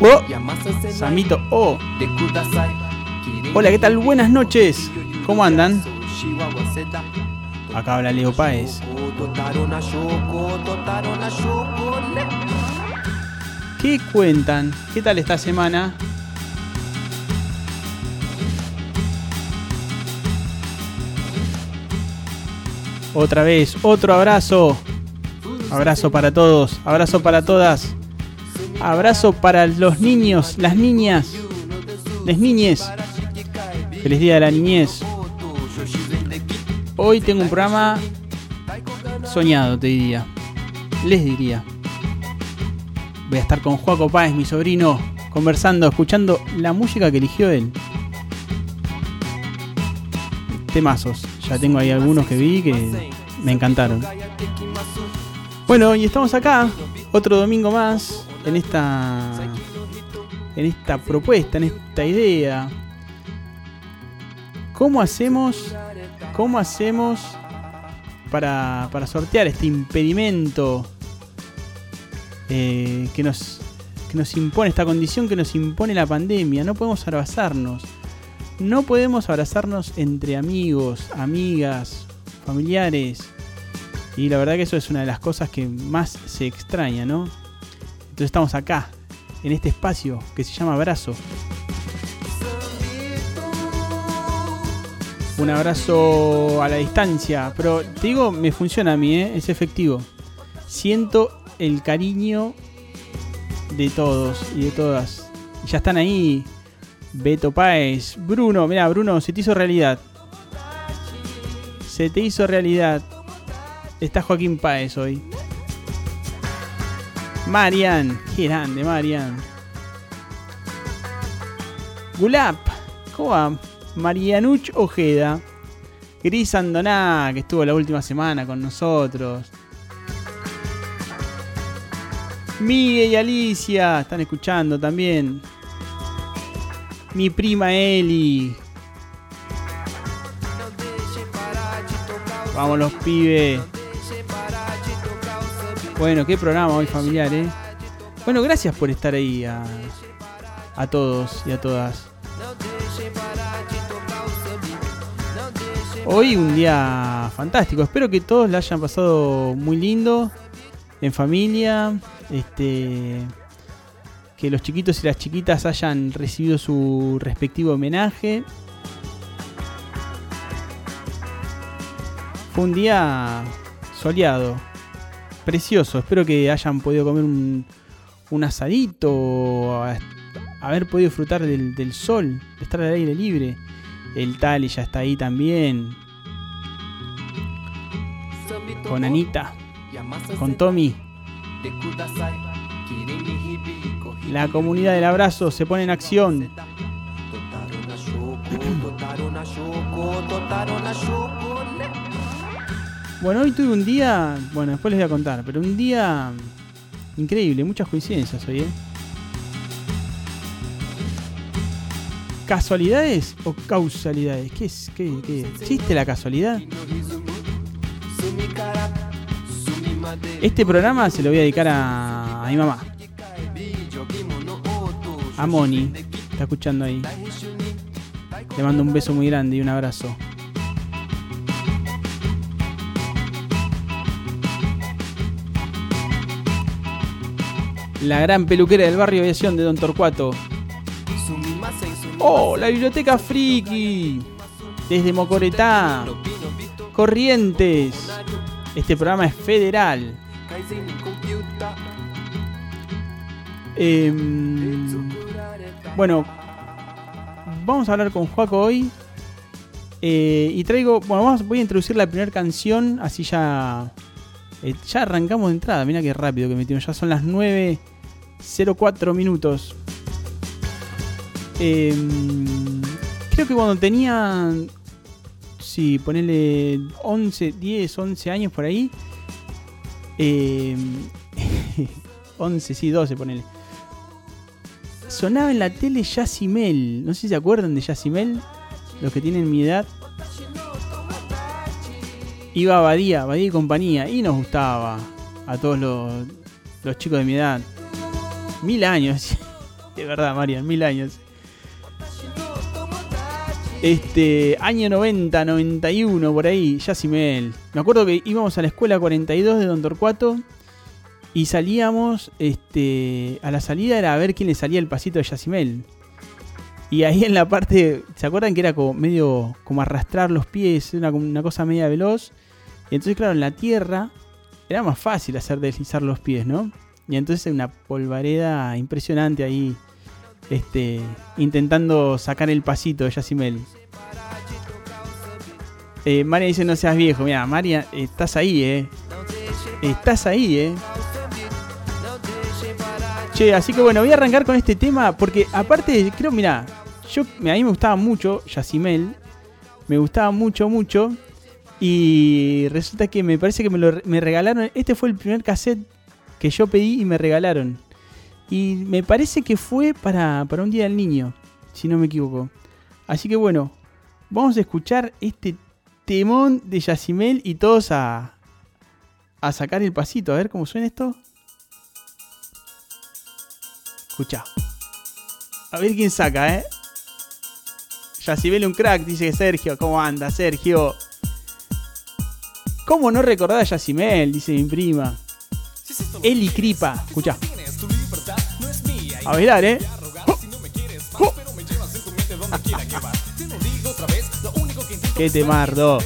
Oh, Samito Oh. Hola, ¿qué tal? Buenas noches. ¿Cómo andan? Acá habla Leo Páez. ¿Qué cuentan? ¿Qué tal esta semana? Otra vez, otro abrazo. Abrazo para todos, abrazo para todas. Abrazo para los niños, las niñas, las niñes. Feliz día de la niñez. Hoy tengo un programa soñado, te diría. Les diría. Voy a estar con Juaco Páez, mi sobrino, conversando, escuchando la música que eligió él. Temazos. Ya tengo ahí algunos que vi que me encantaron. Bueno, y estamos acá, otro domingo más, en esta. En esta propuesta, en esta idea. ¿Cómo hacemos? ¿Cómo hacemos para, para sortear este impedimento eh, que, nos, que nos impone, esta condición que nos impone la pandemia? No podemos abrazarnos. No podemos abrazarnos entre amigos, amigas, familiares. Y la verdad que eso es una de las cosas que más se extraña, ¿no? Entonces estamos acá, en este espacio que se llama abrazo. Un abrazo a la distancia, pero te digo, me funciona a mí, ¿eh? es efectivo. Siento el cariño de todos y de todas. Ya están ahí. Beto Páez, Bruno, mira, Bruno, se te hizo realidad. Se te hizo realidad. Está Joaquín Páez hoy. Marian, qué grande, Marian. Gulap, ¿cómo va? Marianuch Ojeda. Gris Andoná, que estuvo la última semana con nosotros. Miguel y Alicia, están escuchando también. Mi prima Eli. Vamos los pibes. Bueno, qué programa hoy familiar, ¿eh? Bueno, gracias por estar ahí a, a todos y a todas. Hoy un día fantástico. Espero que todos la hayan pasado muy lindo, en familia. Este, que los chiquitos y las chiquitas hayan recibido su respectivo homenaje. Fue un día soleado, precioso. Espero que hayan podido comer un, asadito, haber podido disfrutar del, del sol, estar al aire libre. El Tali ya está ahí también. Con Anita. Con Tommy. La comunidad del abrazo se pone en acción. Bueno, hoy tuve un día, bueno, después les voy a contar, pero un día increíble, muchas coincidencias hoy, ¿eh? ¿Casualidades o causalidades? ¿Qué es? ¿Qué, qué? ¿Existe la casualidad? Este programa se lo voy a dedicar a, mi mamá. A Moni. Está escuchando ahí. Le mando un beso muy grande y un abrazo. La gran peluquera del barrio aviación de Don Torcuato. ¡Oh! La biblioteca friki. Desde Mocoretá. Corrientes. Este programa es federal. Em, bueno, vamos a hablar con Juaco hoy. Eh, y traigo, bueno, voy a introducir la primera canción, así ya eh, ya arrancamos de entrada. Mira qué rápido que metimos, ya son las 9.04 minutos. Em, creo que cuando tenía, sí, ponele 11, 10, 11 años por ahí. 11, sí, 12, ponele sonaba en la tele Yacimel. No sé si se acuerdan de Yacimel. Los que tienen mi edad. Iba a Badía, Badía y compañía. Y nos gustaba a todos los, chicos de mi edad. Mil años. de verdad, Marian, mil años. Este, año 90, 91, por ahí, Yacimel. Me acuerdo que íbamos a la escuela 42 de Don Torcuato y salíamos, este, a la salida era a ver quién le salía el pasito de Yacimel. Y ahí en la parte, ¿se acuerdan que era como medio como arrastrar los pies, una, una cosa media veloz? Y entonces, claro, en la tierra era más fácil hacer deslizar los pies, ¿no? Y entonces una polvareda impresionante ahí este, intentando sacar el pasito de Yacimel. Eh, María dice no seas viejo. Mira, María, estás ahí, eh. Estás ahí, eh. Che, así que bueno, voy a arrancar con este tema porque aparte, creo, mira, yo, a mí me gustaba mucho Yacimel. Me gustaba mucho, mucho. Y resulta que me parece que me, lo, me regalaron. Este fue el primer cassette que yo pedí y me regalaron. Y me parece que fue para, un día del niño, si no me equivoco. Así que bueno, vamos a escuchar este temón de Yacimel y todos a, a sacar el pasito. A ver cómo suena esto. Escucha. A ver quién saca, ¿eh? Yacimel un crack, dice Sergio. ¿Cómo anda, Sergio? ¿Cómo no recordar a Yacimel? Dice mi prima. Eli Cripa. Escucha. A bailar, ¿eh? ¡Qué temardo!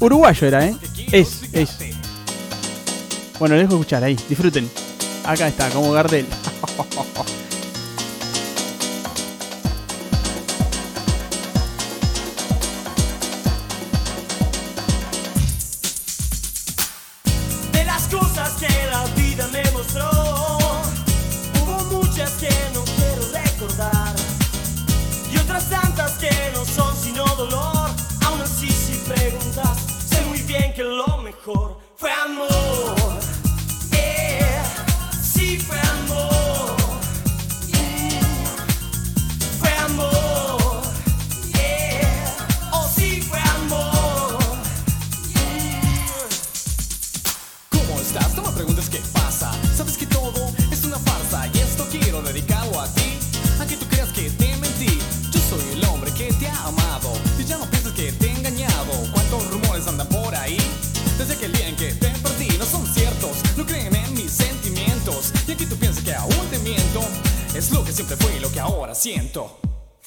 Uruguayo era, ¿eh? Es, es. Bueno, les dejo escuchar ahí. Disfruten. Acá está, como Gardel.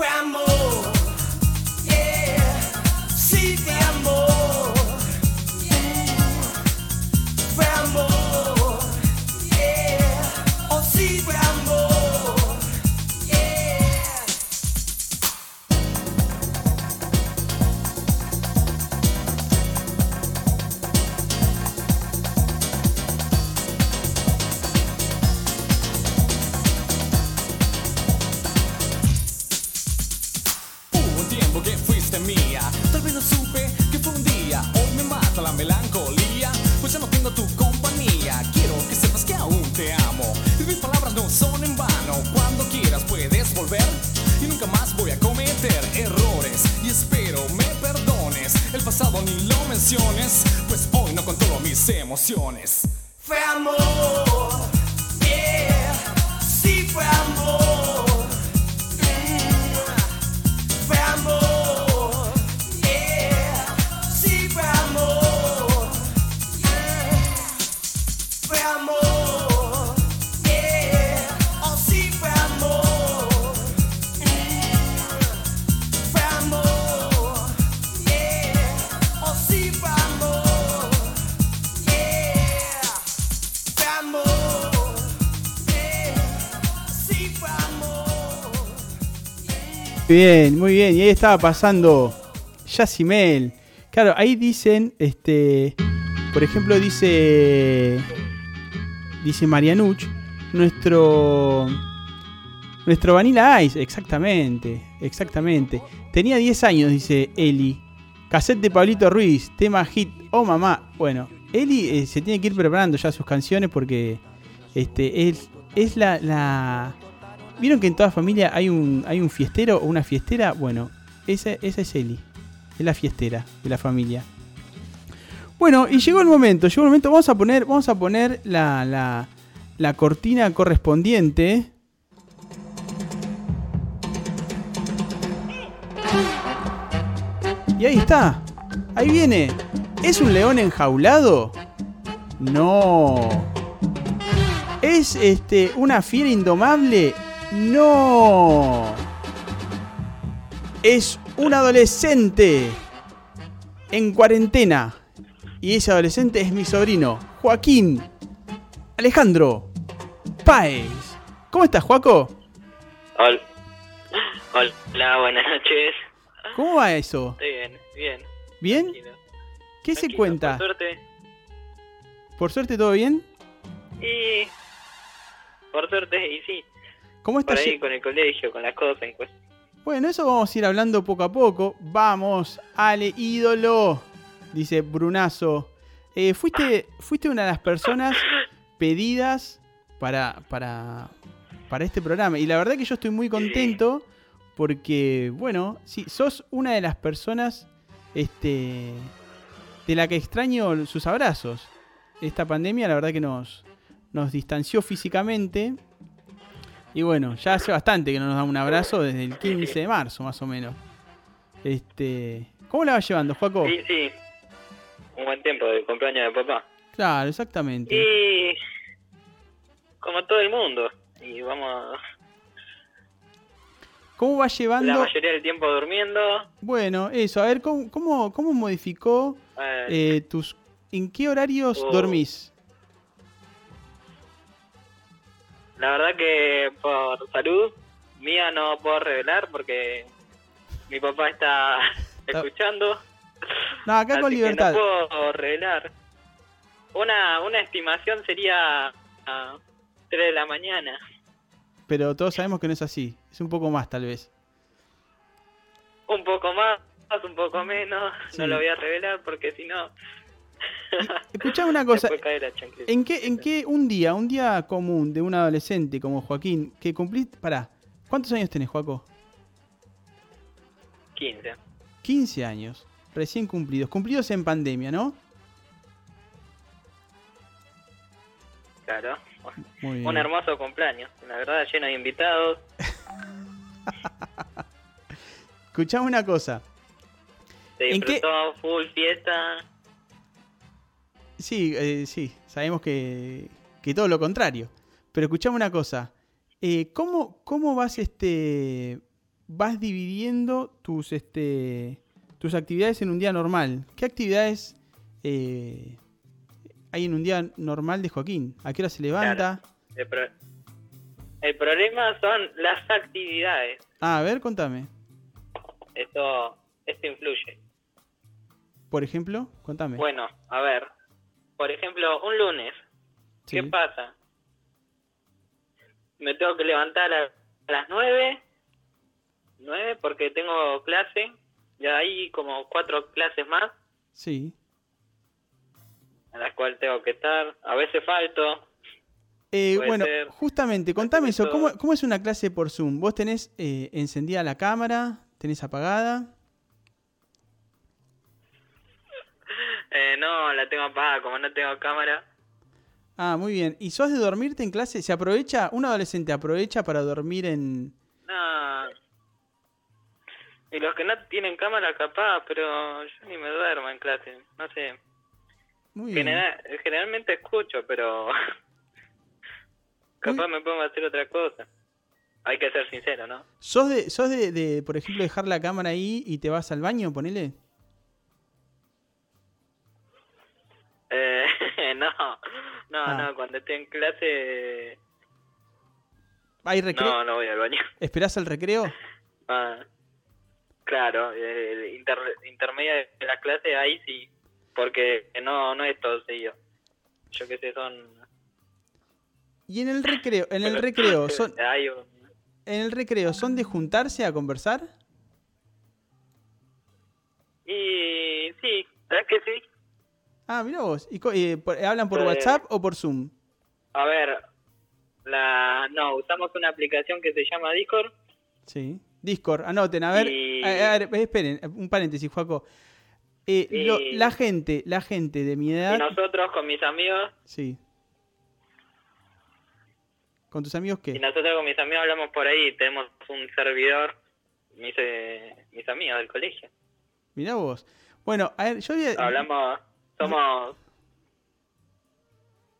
Scramble. Muy bien. Y ahí estaba pasando Yacimel. Claro, ahí dicen, este, por ejemplo, dice dice Marianuch, nuestro nuestro Vanilla Ice, exactamente, exactamente. Tenía 10 años, dice Eli. Cassette de Pablito Ruiz, tema hit, oh mamá. Bueno, Eli eh, se tiene que ir preparando ya sus canciones porque este es, es la, la... ¿Vieron que en toda familia hay un, hay un fiestero o una fiestera? Bueno, esa, esa es Eli. Es la fiestera de la familia. Bueno, y llegó el momento, llegó el momento. Vamos a poner, vamos a poner la, la, la cortina correspondiente. Y ahí está. Ahí viene. ¿Es un león enjaulado? No. ¿Es este una fiera indomable? No. Es un adolescente en cuarentena. Y ese adolescente es mi sobrino, Joaquín Alejandro Páez. ¿Cómo estás, Joaco? Hola. Hola, buenas noches. ¿Cómo va eso? Estoy bien, bien. ¿Bien? tranquilo. ¿Qué se cuenta? Por suerte. ¿Por suerte todo bien? Y. Por suerte, y sí. ¿Cómo Por estás? ahí con el colegio, con las cosas. Pues. Bueno, eso vamos a ir hablando poco a poco. Vamos, Ale, ídolo. Dice Brunazo. Eh, fuiste, fuiste una de las personas pedidas para, para, para este programa. Y la verdad que yo estoy muy contento porque, bueno, sí, sos una de las personas este, de la que extraño sus abrazos. Esta pandemia, la verdad que nos, nos distanció físicamente. Y bueno, ya hace bastante que no nos da un abrazo desde el 15 de marzo, más o menos. Este, ¿Cómo la vas llevando, Juaco? Sí, sí. Un buen tiempo de cumpleaños de papá. Claro, exactamente. Y. Como todo el mundo. Y vamos. ¿Cómo vas La llevando? mayoría del tiempo durmiendo. Bueno, eso, a ver, ¿cómo, cómo, cómo modificó eh, eh, tus... ¿En qué horarios Oh. dormís? La verdad que por salud mía no puedo revelar porque mi papá está escuchando. No, acá así con que libertad. no puedo revelar. Una, una estimación sería a 3 de la mañana. Pero todos sabemos que no es así. Es un poco más, tal vez. Un poco más, un poco menos. Sí. No lo voy a revelar porque si no... Escuchame una cosa. ¿En qué, ¿En qué un día, un día común de un adolescente como Joaquín, que cumpliste... Pará, ¿cuántos años tenés, Joaco? 15. 15 años. Recién cumplidos. Cumplidos en pandemia, ¿no? Claro. Muy bien. Un hermoso cumpleaños. La verdad, lleno de invitados. Escuchame una cosa. Se ¿En qué- disfrutó full fiesta. Sí, eh, sí, sabemos que, que todo lo contrario. Pero escuchame una cosa. Eh, ¿cómo, ¿Cómo vas este vas dividiendo tus este tus actividades en un día normal? ¿Qué actividades eh, hay en un día normal de Joaquín? ¿A qué hora se levanta? El, pro- el problema son las actividades. Ah, a ver, contame. Esto, esto influye. Por ejemplo, contame. Bueno, a ver. Por ejemplo, un lunes. Sí. ¿Qué pasa? Me tengo que levantar a, las 9. 9 porque tengo clase. Y hay como cuatro clases más Sí. a las cuales tengo que estar. A veces falto. Eh, bueno, ser. justamente, contame eso. eso. ¿Cómo, cómo es una clase por Zoom? ¿Vos tenés eh, encendida la cámara? ¿Tenés apagada? Eh, no, la tengo apagada. Como no tengo cámara. Ah, muy bien. ¿Y sos de dormirte en clase? ¿Se aprovecha? ¿Un adolescente aprovecha para dormir en...? No. Y los que no tienen cámara capaz, pero yo ni me duermo en clase. No sé. Muy bien. General- generalmente escucho, pero capaz me pongo a hacer otra cosa. Hay que ser sincero, ¿no? ¿Sos, de, sos de, de, por ejemplo, dejar la cámara ahí y te vas al baño, ponele? Eh, no, no, Ah. no, cuando estoy en clase, ¿Hay recreo? no, no voy al baño. ¿Esperás al recreo? Ah, claro, el inter- intermedio de la clase ahí sí, porque no, no es todo seguido. Yo qué sé, son Y en el recreo, en el recreo, son, Hay un- en el recreo, ¿son de juntarse a conversar? Y sí, ¿sabes que sí? Ah, mira vos. ¿Y eh, por- ¿Hablan por Eh, WhatsApp o por Zoom? A ver, la no, usamos una aplicación que se llama Discord. Sí. Discord, anoten, a ver. Y- a- a ver, esperen, un paréntesis, Juaco. Eh, lo- Y- la gente, la gente de mi edad. Y nosotros con mis amigos, Sí. ¿Con tus amigos y qué? nosotros con mis amigos hablamos por ahí, tenemos un servidor, mis, eh, mis amigos del colegio. Mirá vos. Bueno, a ver, yo Hablamos, somos,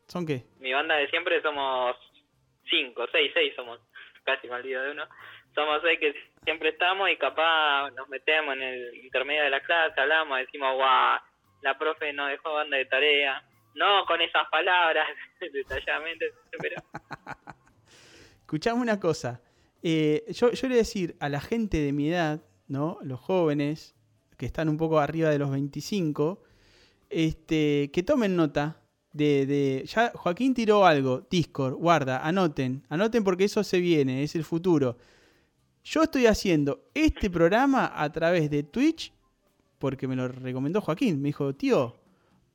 ¿Son qué? mi banda de siempre somos cinco, seis, seis somos, casi me olvido de uno. Somos seis que siempre estamos y capaz nos metemos en el intermedio de la clase, hablamos, decimos, guau, la profe nos dejó banda de tarea. No con esas palabras, detalladamente, pero Escuchame una cosa. Eh, yo, yo le voy a decir a la gente de mi edad, ¿no? Los jóvenes que están un poco arriba de los 25, este, que tomen nota de, de- Ya Joaquín tiró algo, Discord, guarda, anoten, anoten porque eso se viene, es el futuro. Yo estoy haciendo este programa a través de Twitch porque me lo recomendó Joaquín. Me dijo, tío,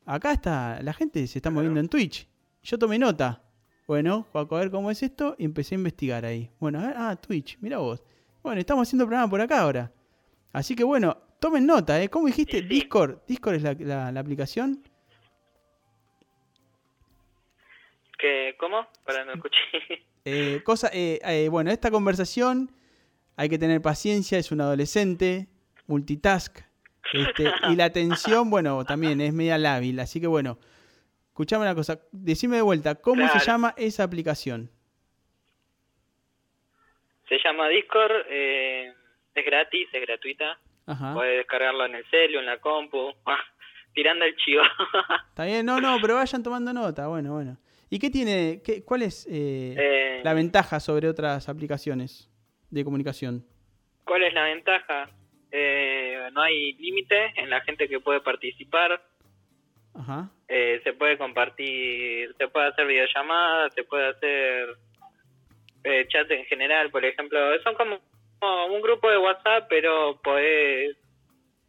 acá está, la gente se está moviendo en Twitch. Yo tomé nota. Bueno, Juaco, a ver cómo es esto y empecé a investigar ahí. Bueno, a ver, ah, Twitch, mira vos. Bueno, estamos haciendo programa por acá ahora. Así que bueno, tomen nota, ¿eh? ¿Cómo dijiste? Sí. Discord. Discord es la, la- la aplicación. que, ¿cómo? Para no escuché. Eh, cosa, eh, eh, bueno, esta conversación hay que tener paciencia, es un adolescente, multitask. este, y la atención, bueno, también es media lábil. Así que bueno, escuchame una cosa, decime de vuelta, ¿cómo se llama esa aplicación? Se llama Discord, eh, es gratis, es gratuita. Ajá. Puedes descargarlo en el celu, en la compu. Ah, tirando el chivo. Está bien, no, no, pero vayan tomando nota, bueno, bueno. ¿Y qué tiene, qué, cuál es eh, Eh, la ventaja sobre otras aplicaciones de comunicación? ¿Cuál es la ventaja? Eh, no hay límite en la gente que puede participar. Ajá. Eh, se puede compartir, se puede hacer videollamadas, se puede hacer eh, chat en general, por ejemplo. Son como un grupo de WhatsApp, pero podés-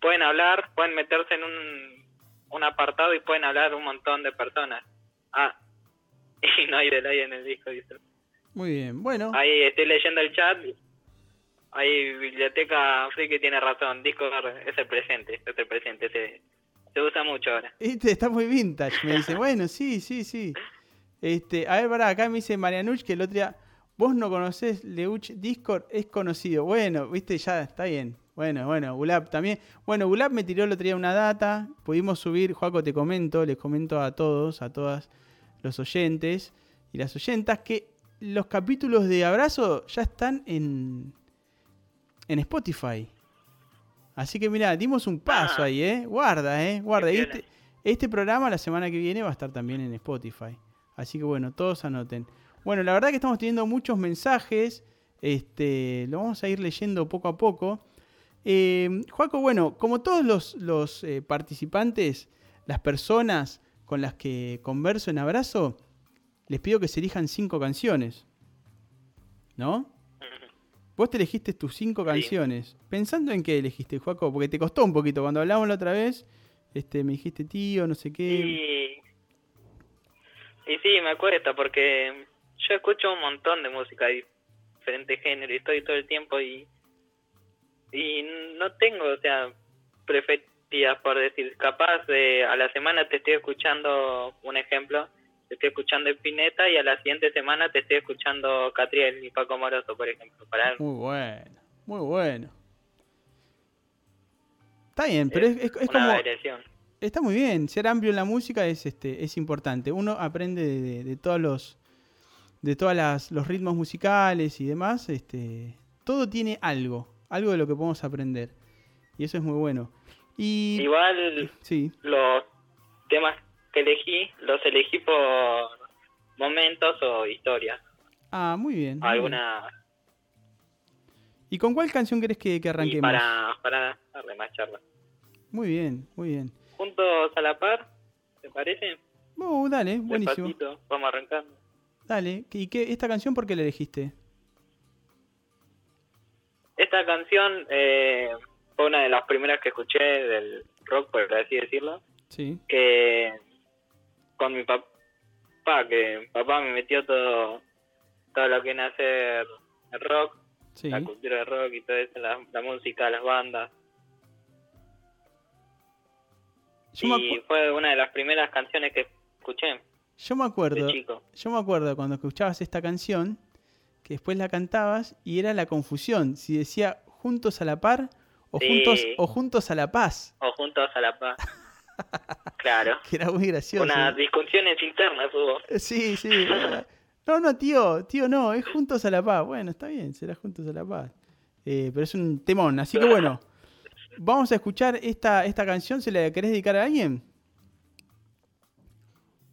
pueden hablar, pueden meterse en un, un apartado y pueden hablar un montón de personas. Ah, y no hay delay en el disco, dice. Muy bien, bueno. Ahí estoy leyendo el chat. Ahí Biblioteca Friki tiene razón. Discord es el presente, es el presente. Se, se usa mucho ahora. Este está muy vintage, me dice. Bueno, sí, sí, sí. Este, a ver, pará, acá me dice Marianuch que el otro día, vos no conocés Leuch Discord, es conocido. Bueno, viste, ya está bien. Bueno, bueno, Gulab también. Bueno, Gulab me tiró el otro día una data. Pudimos subir, Joaco, te comento, les comento a todos, a todas los oyentes y las oyentas, que los capítulos de Abrazo ya están en, en Spotify. Así que mira, dimos un paso Ah. ahí, ¿eh? Guarda, ¿eh? Guarda. Y este, este programa la semana que viene va a estar también en Spotify. Así que bueno, todos anoten. Bueno, la verdad que estamos teniendo muchos mensajes. Este, lo vamos a ir leyendo poco a poco. Eh, Joaco, bueno, como todos los, los, eh, participantes, las personas con las que converso en abrazo, les pido que se elijan cinco canciones. ¿No? Vos te elegiste tus cinco Sí. canciones. ¿Pensando en qué elegiste, Joaco? Porque te costó un poquito. Cuando hablamos la otra vez, este, me dijiste tío, no sé qué. Y, y sí, me cuesta porque yo escucho un montón de música de diferentes géneros y estoy todo el tiempo y, y no tengo, o sea, preferidas por decir. Capaz de a la semana te estoy escuchando, un ejemplo, te estoy escuchando Spinetta y a la siguiente semana te estoy escuchando Catriel y Paco Moroso, por ejemplo. Para Muy bueno, muy bueno. Está bien, pero es, es- es una como. variación. Está muy bien. Ser amplio en la música es este es importante. Uno aprende de, de- de todos los. De todas las, los ritmos musicales y demás. Este. Todo tiene algo. Algo de lo que podemos aprender. Y eso es muy bueno. Y. Igual Sí. los temas que elegí, los elegí por momentos o historias. Ah, muy bien. muy bien. Alguna. ¿Y con cuál canción querés que, que Y arranquemos? para, para darle más charla. Muy bien, muy bien. Juntos a la par, ¿te parece? Oh, dale, buenísimo. Despacito, vamos arrancando. Dale. ¿Y qué, esta canción por qué la elegiste? Esta canción eh, fue una de las primeras que escuché del rock, por así decirlo. Sí. Que con mi papá, que papá me metió todo, todo lo que nace el rock, Sí. la cultura del rock y todo eso, la, la música, las bandas. Yo y fue una de las primeras canciones que escuché yo me acuerdo. Yo me acuerdo cuando escuchabas esta canción, que después la cantabas y era la confusión, si decía juntos a la par o, Sí. juntos, o juntos a la paz, O juntos a la paz. claro. que era muy gracioso. Unas discusiones internas hubo. Eh, Sí, sí. era- No, no, tío, tío, no, es juntos a la paz. Bueno, está bien, será juntos a la paz. Eh, pero es un temón, así que bueno, vamos a escuchar esta, esta canción, ¿se la querés dedicar a alguien?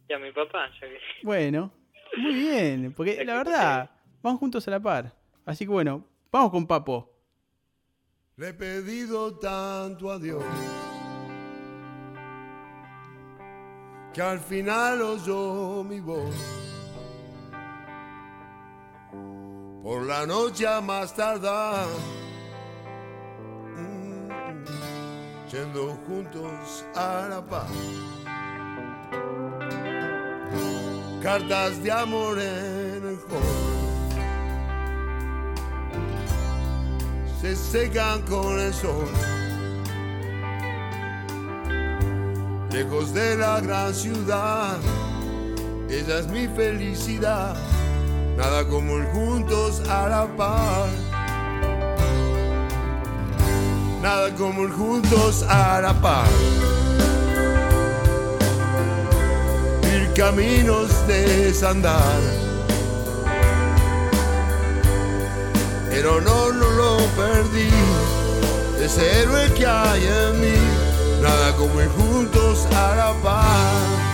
Y a mi papá, ya que... Bueno, muy bien, porque la verdad, van juntos a la par. Así que bueno, vamos con Papo. Le he pedido tanto a Dios que al final oyó mi voz. Por la noche a más tardar, mm, yendo juntos a la paz. Cartas de amor en el hall. se secan con el sol. Lejos de la gran ciudad, ella es mi felicidad. Nada como el juntos a la par. Nada como el juntos a la par. Caminos de desandar. El honor no lo perdí, ese héroe que hay en mí, nada como ir juntos a la paz.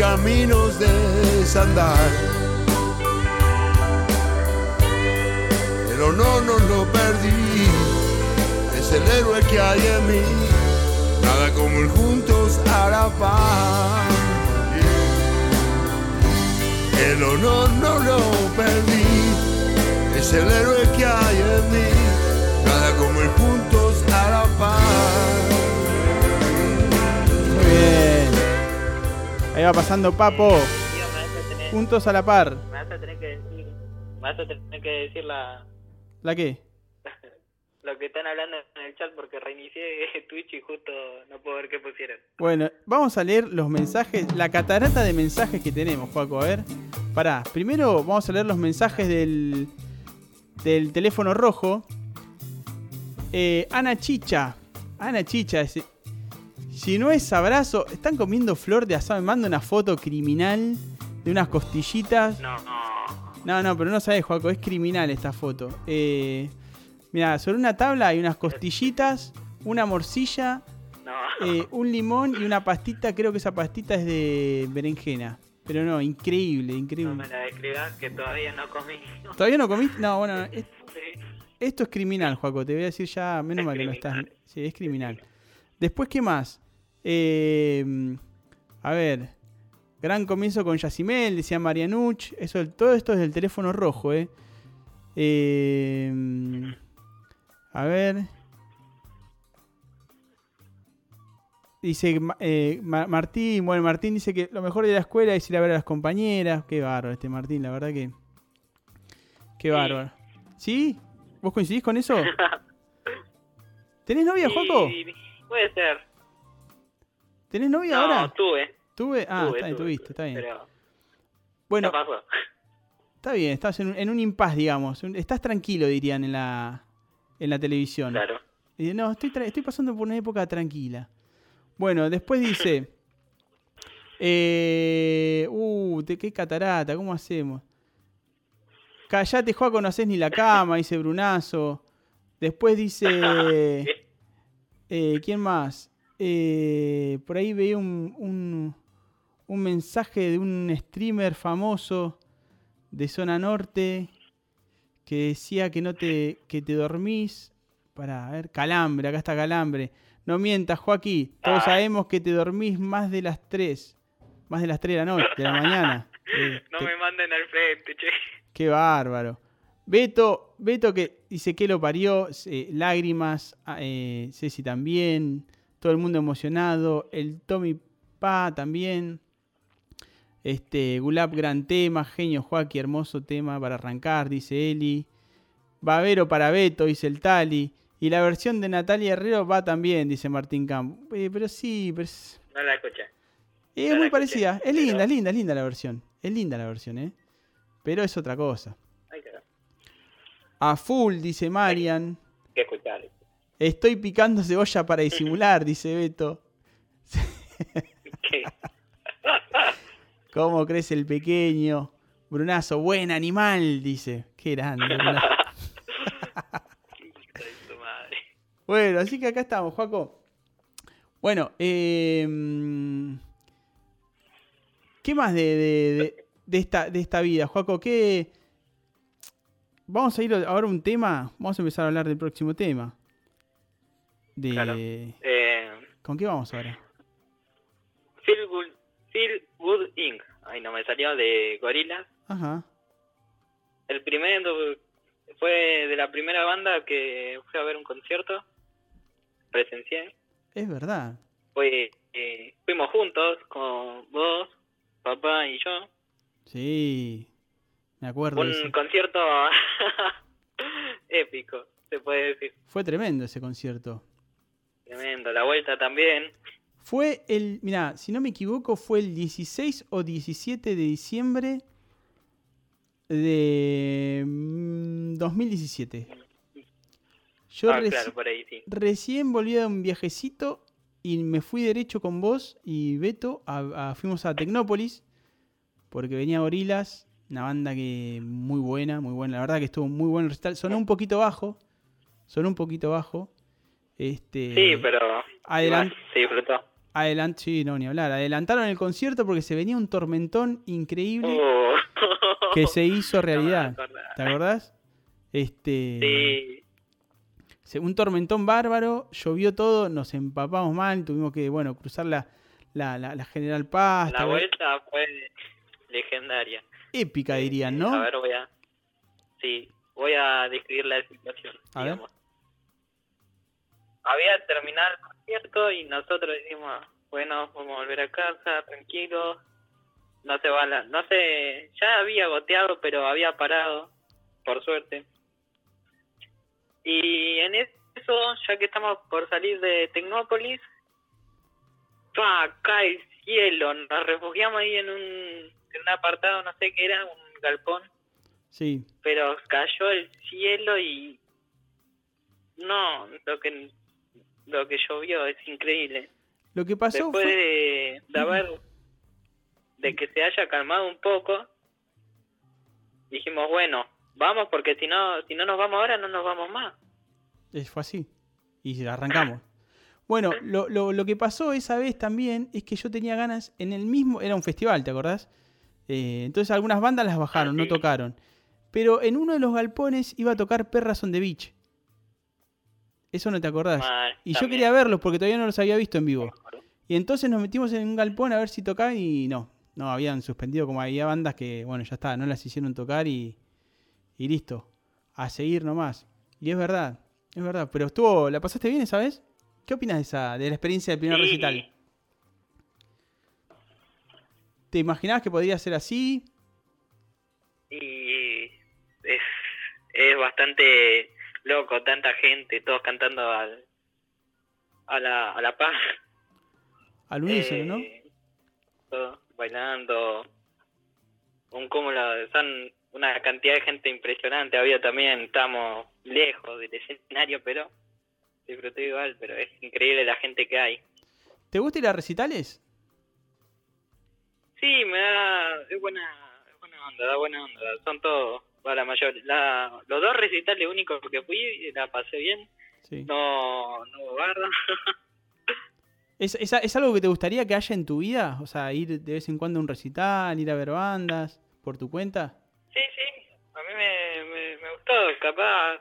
Caminos de desandar. El honor no lo perdí, es el héroe que hay en mí, nada como ir juntos la paz. El honor no lo perdí, es el héroe que hay en mí, nada como ir juntos a la paz. Ahí va pasando Papo, Tío, me vas a tener, juntos a la par. me vas a tener que decir, me vas a tener que decir la, ¿La qué? lo que están hablando en el chat porque reinicié Twitch y justo no puedo ver qué pusieron. Bueno, vamos a leer los mensajes, la catarata de mensajes que tenemos, Paco. A ver, pará. Primero vamos a leer los mensajes del, del teléfono rojo. Eh, Ana Chicha. Ana Chicha. Si no es abrazo, están comiendo flor de asado. Me manda una foto criminal de unas costillitas. No, no. No, no, pero no sabes, Juaco, es criminal esta foto. Eh, mira, sobre una tabla hay unas costillitas, una morcilla, No. eh, un limón y una pastita. Creo que esa pastita es de berenjena. Pero no, increíble, No increíble. me la describas que todavía no comí. ¿Todavía no comiste? No, bueno, es- Sí. esto es criminal, Juaco. Te voy a decir ya, menos Es mal que lo estás. criminal. Sí, es criminal. Después, ¿qué más? Eh, a ver. Gran comienzo con Yacimel, decía Marianuch. Eso, todo esto es del teléfono rojo, ¿eh? Eh, a ver. Dice eh, Ma- Martín, bueno, Martín dice que lo mejor de la escuela es ir a ver a las compañeras. Qué bárbaro este Martín, la verdad que. Qué Sí. bárbaro. ¿Sí? ¿Vos coincidís con eso? ¿Tenés novia, Joco? Y puede ser. ¿Tenés novia No, ahora? tuve. ¿Tuve? Ah, tuve, está bien, tuve, tuviste, está bien. Pero Bueno, ¿qué pasó? está bien, estás en un, en un impas, digamos. Estás tranquilo, dirían en la, en la televisión. Claro. Y no, estoy, tra- estoy pasando por una época tranquila. Bueno, después dice... eh, uh, te- qué catarata, ¿cómo hacemos? Callate, Juaco, no haces ni la cama, dice Brunazo. Después dice... eh, ¿Quién más? Eh, por ahí veía un, un, un mensaje de un streamer famoso de zona norte que decía que no te, que te dormís. Para a ver, calambre, acá está calambre. No mientas, Joaquín. Todos Ah. sabemos que te dormís más de las 3. Más de las 3 de la noche, de la mañana. Eh, No te- me manden al frente, che. Qué bárbaro. Beto, Beto que dice que lo parió, eh, lágrimas, ah, eh, Ceci también, todo el mundo emocionado, el Tommy Pa también. Este, Gulab, gran tema, genio Joaquín, hermoso tema para arrancar, dice Eli. Babero para Beto, dice el Tali. Y la versión de Natalia Herrero va también, dice Martín Camp. Eh, pero sí, pero es, No la escuché. es No muy escuché, parecida. Es pero- linda, es linda, es linda la versión. Es linda la versión, ¿eh? Pero es otra cosa. Hay que, A full, dice Marian. que escuchar. Estoy picando cebolla para disimular, dice Beto. ¿Qué? ¿Cómo crece el pequeño? Brunazo, buen animal, dice. Qué grande. Bueno, así que acá estamos, Juaco. Bueno, eh, ¿qué más de, de- de- de esta, de esta vida, Juaco? ¿Qué... Vamos a ir ahora a un tema. Vamos a empezar a hablar del próximo tema. De... Claro. Eh, ¿Con qué vamos ahora? Feel Good, Feel Good Inc. Ay, no me salió de Gorilas. Ajá. El primero fue de la primera banda que fui a ver un concierto. Presencié. Es verdad. Fue, eh, fuimos juntos con vos, papá y yo. Sí. Me acuerdo. Un concierto épico, se puede decir. Fue tremendo ese concierto. Tremendo. La vuelta también. Fue el, mira, si no me equivoco, fue el 16 o 17 de diciembre de mm, 2017. Yo ah, reci- claro, por ahí sí. recién volví de un viajecito y me fui derecho con vos y Beto. a- a- fuimos a Tecnópolis porque venía Gorilas, una banda que muy buena, muy buena. La verdad que estuvo muy bueno el recital. Sonó un poquito bajo, sonó un poquito bajo. Este, Sí, pero adelan- igual se disfrutó. Adelant sí, no, ni hablar. Adelantaron el concierto porque se venía un tormentón increíble Oh. que se hizo realidad. ¿Te acordás? Este, Sí, un tormentón bárbaro, llovió todo, nos empapamos mal, tuvimos que, bueno, cruzar la, la, la- la General Paz. la vuelta fue legendaria. Épica, dirían, ¿no? A ver, voy a... Sí, voy a describir la situación. A ver. Había terminado el concierto y nosotros decimos, bueno, vamos a volver a casa, tranquilos. No se va la... No sé, ya había goteado, pero había parado, por suerte. Y en eso, ya que estamos por salir de Tecnópolis, ¡pa! cae el cielo. Nos refugiamos ahí en un, en un apartado, no sé qué era, un galpón Sí. pero cayó el cielo y no lo que lo que llovió es increíble Lo que pasó después fue... de, de haber de que se haya calmado un poco dijimos bueno vamos porque si no si no nos vamos ahora no nos vamos más Fue así. Y arrancamos. Bueno, lo, lo- lo que pasó esa vez también es que yo tenía ganas en el mismo. Era un festival, ¿te acordás? Eh, entonces algunas bandas las bajaron, no sí. tocaron. Pero en uno de los galpones iba a tocar Perras on the Beach. Eso no te acordás. Mal, Y yo quería verlos porque todavía no los había visto en vivo. Y entonces nos metimos en un galpón a ver si tocaban y no. No, habían suspendido como había bandas que, bueno, ya está, no las hicieron tocar y, y listo. A seguir nomás. Y es verdad, es verdad. Pero estuvo, ¿la pasaste bien esa vez? ¿Qué opinas de esa, de la experiencia del primer Sí. recital? ¿Te imaginabas que podría ser así? y es, es bastante loco, tanta gente, todos cantando al, a la, a la paz. Al unísono, ¿no? Eh, todos bailando. Un cúmulo, son una cantidad de gente impresionante. Había también, estamos lejos del escenario, pero disfruté igual, pero es increíble la gente que hay. ¿Te gusta ir a recitales? Sí, me da, es buena, es buena onda, da buena onda. Son todos, la mayor, la, los dos recitales únicos que fui, la pasé bien. Sí. No, no hubo. ¿Es, es, es algo que te gustaría que haya en tu vida? O sea, ir de vez en cuando a un recital, ir a ver bandas, por tu cuenta. Sí, sí, a mí me, me, me gustó, capaz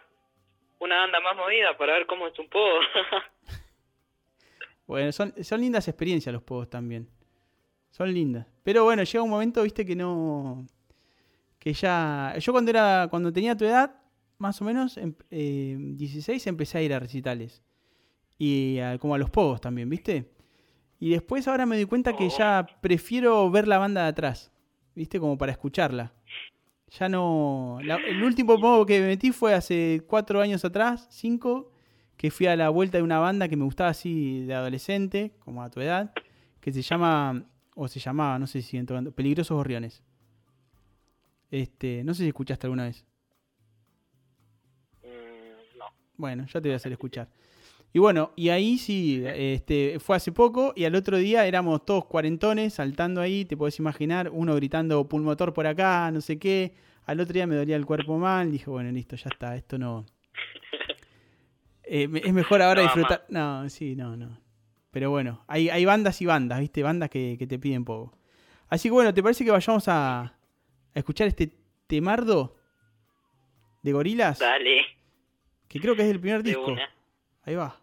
una banda más movida para ver cómo es un poco. Bueno, son, son lindas experiencias los juegos también. Son lindas. Pero bueno, llega un momento, viste, que no. Ya. Yo cuando era. Cuando tenía tu edad, más o menos, em- eh, 16, empecé a ir a recitales. Y como a los pogos también, ¿viste? Y después ahora me doy cuenta que ya prefiero ver la banda de atrás. ¿Viste? Como para escucharla. Ya no. el último pogo que me metí fue hace cuatro años atrás, cinco, que fui a la vuelta de una banda que me gustaba así de adolescente, como a tu edad, que se llama, o se llamaba, no sé si tocando, Peligrosos Gorriones. Este, no sé si escuchaste alguna vez. Mm, no. Bueno, ya te voy a hacer escuchar. Y bueno, y ahí sí, este, fue hace poco y al otro día éramos todos cuarentones saltando ahí, te podés imaginar, uno gritando pulmotor por acá, no sé qué. Al otro día me dolía el cuerpo mal, dije, bueno, listo, ya está, esto no... Eh, es mejor ahora No disfrutar... No, sí, no, no. Pero bueno, hay, hay bandas y bandas, ¿viste? Bandas que, que te piden poco. Así que bueno, ¿te parece que vayamos a, a escuchar este temardo de gorilas? Dale, Que creo que es del primer de disco. una. Ahí va.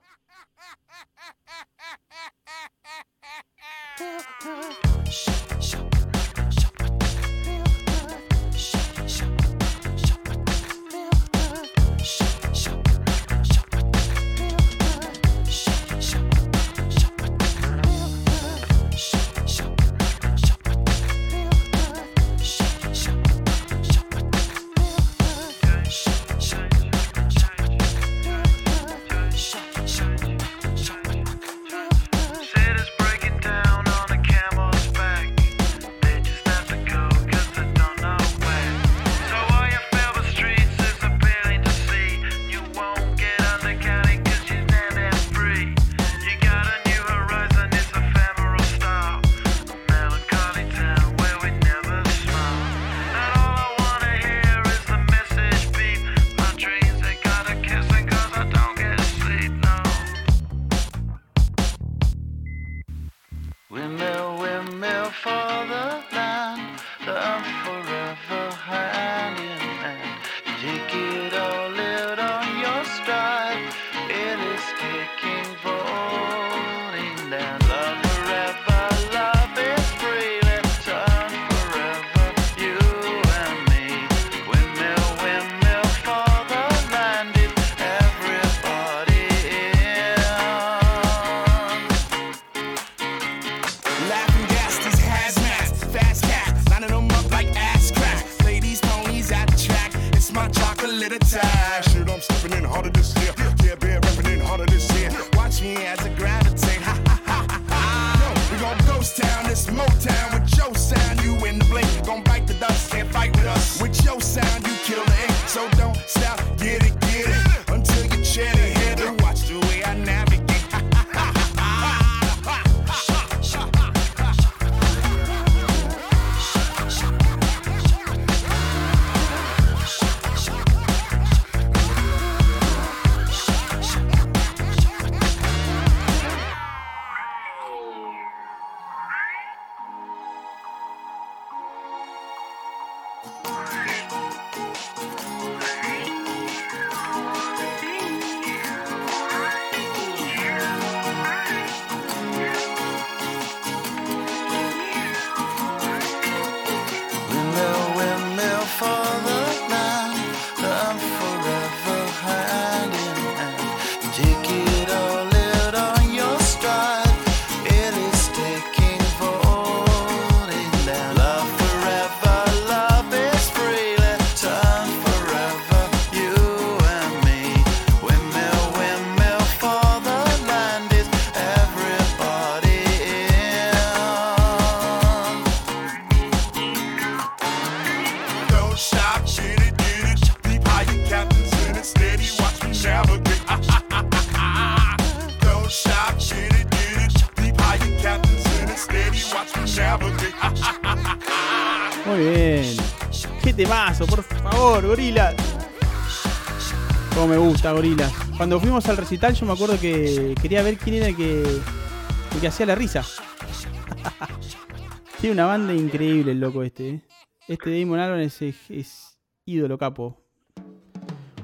Gorilas. Cuando fuimos al recital, yo me acuerdo que quería ver quién era el que, el que hacía la risa. Tiene una banda increíble el loco este. ¿eh? Este Damon Albarn es, es ídolo capo.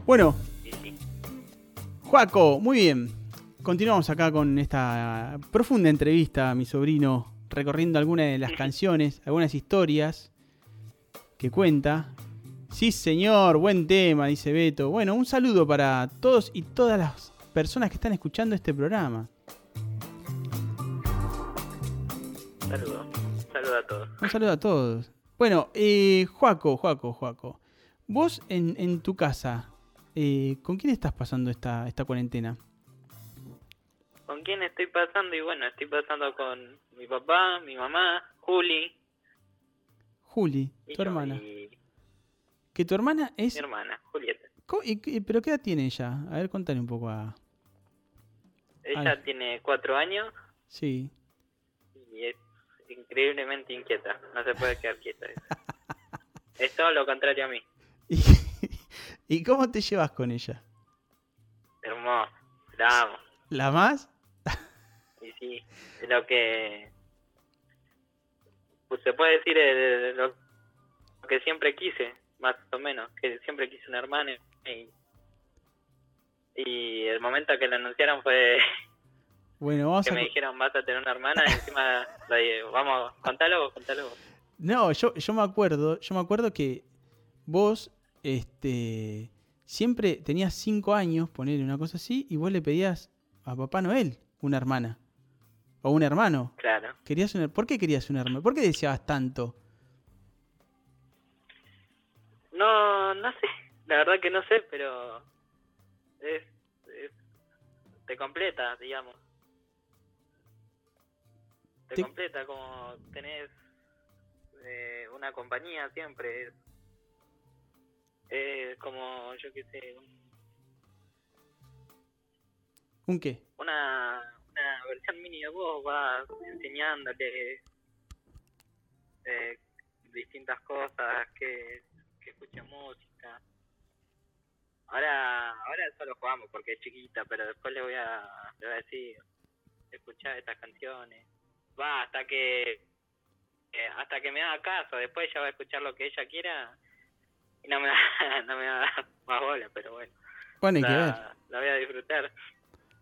Bueno. Juaco, muy bien. Continuamos acá con esta profunda entrevista a mi sobrino, recorriendo algunas de las canciones, algunas historias que cuenta. Sí, señor, buen tema, dice Beto. Bueno, un saludo para todos y todas las personas que están escuchando este programa. Saludos. Saludos a todos. Un saludo a todos. Bueno, eh, Juaco, Juaco, Juaco. Vos en, en tu casa, eh, ¿con quién estás pasando esta, esta cuarentena? ¿Con quién estoy pasando? Y bueno, estoy pasando con mi papá, mi mamá, Juli. Juli, tu hermana. y Que tu hermana es mi hermana, Julieta. ¿Cómo- y qué- ¿Pero qué edad tiene ella? A ver, contale un poco a... Ella tiene cuatro años Sí. y es increíblemente inquieta. No se puede quedar quieta. es. Todo lo contrario a mí. ¿Y, y cómo te llevas con ella? Hermoso. La amo. ¿La más? Y sí, lo que... Pues se puede decir eh, lo que siempre quise, más o menos. Que siempre quise una hermana y... Y el momento que lo anunciaron fue Bueno, vamos que a... me dijeron vas a tener una hermana y encima dije, vamos, contalo vos, contalo vos. No, yo, yo me acuerdo, yo me acuerdo que vos, este, siempre tenías cinco años, ponerle una cosa así, y vos le pedías a Papá Noel una hermana. O un hermano. Claro. Querías una, ¿Por qué querías un hermano? ¿Por qué deseabas tanto? No, no sé, la verdad que no sé, pero es, es- te completa, digamos. Te, Te- completa como tenés eh, una compañía siempre. Es, es como, yo qué sé, un- ¿Un qué? una, una versión mini de vos, vas enseñándole eh, distintas cosas, que, que escuche música. Ahora ahora solo jugamos porque es chiquita, pero después le voy a, le voy a decir, escuchar estas canciones. Va, hasta que eh, hasta que me haga caso, después ella va a escuchar lo que ella quiera y no me va, no me va a dar más bola, pero bueno, Bueno, hay que ver. la, la voy a disfrutar.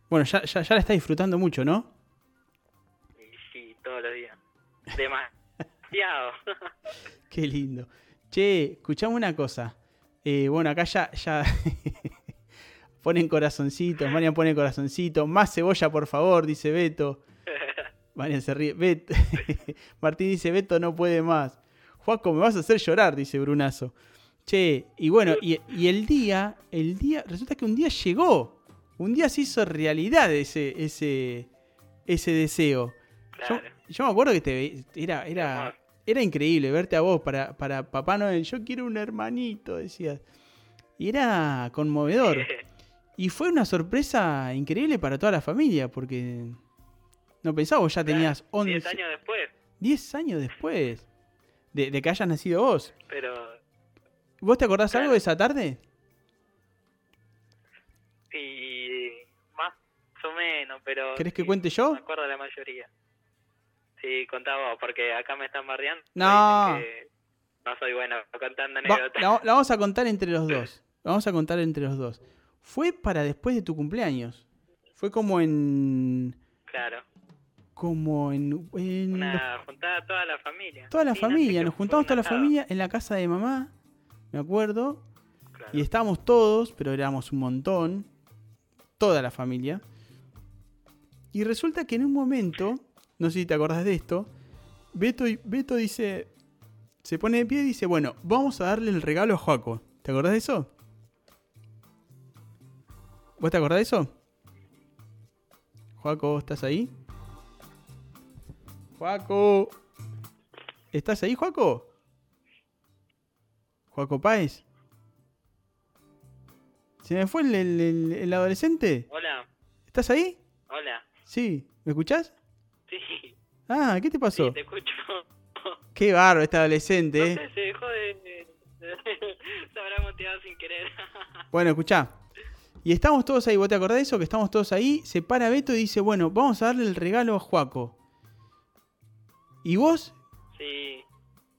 Bueno, ya, ya, ya la estás disfrutando mucho, ¿no? Sí, todos los días. Demasiado. Qué lindo. Che, escuchame una cosa. Eh, bueno, acá ya, ya ponen corazoncitos. Marian pone corazoncito. Más cebolla, por favor, dice Beto. Marian se ríe. Bet- Martín dice, Beto no puede más. Juaco, me vas a hacer llorar, dice Brunazo. Che, y bueno, y, y el día, el día, resulta que un día llegó. Un día se hizo realidad ese, ese, ese deseo. Yo, Claro. yo me acuerdo que te era, era. Era increíble verte a vos para, para Papá Noel. Yo quiero un hermanito, decías. Y era conmovedor. Y fue una sorpresa increíble para toda la familia, porque no pensaba, vos ya tenías 11, Diez años después, 10 años después de, de que hayas nacido vos. pero ¿Vos te acordás algo de esa tarde? y más o menos, pero ¿Querés que sí, cuente yo? Me acuerdo la mayoría. Sí, contá vos, porque acá me están bardeando. No. No soy bueno contando Va- anécdotas. la, la vamos a contar entre los dos. La vamos a contar entre los dos. Fue para después de tu cumpleaños. Fue como en. Claro, Como en. en los- una juntada toda la familia. toda la Sí, no sé familia. Nos juntamos un toda la familia en la casa de mamá. Me acuerdo. Claro. Y estábamos todos, pero éramos un montón. Toda la familia. Y resulta que en un momento, no sé si te acordás de esto, Beto, Beto dice, se pone de pie y dice, bueno, vamos a darle el regalo a Joaco. ¿Te acordás de eso? ¿Vos te acordás de eso? Joaco, ¿estás ahí? Joaco. ¿Estás ahí, Joaco? Joaco Páez. ¿Se me fue el, el- el- el adolescente? Hola, ¿Estás ahí? hola. Sí. ¿Me escuchás? Sí, Ah, ¿qué te pasó? Sí, te escucho. Qué barro este No adolescente, ¿eh? sé, se dejó de... de- se habrá motivado sin querer. Bueno, escuchá. Y estamos todos ahí, ¿vos te acordás de eso? Que estamos todos ahí. Se para Beto y dice, bueno, vamos a darle el regalo a Juaco. Y vos, sí,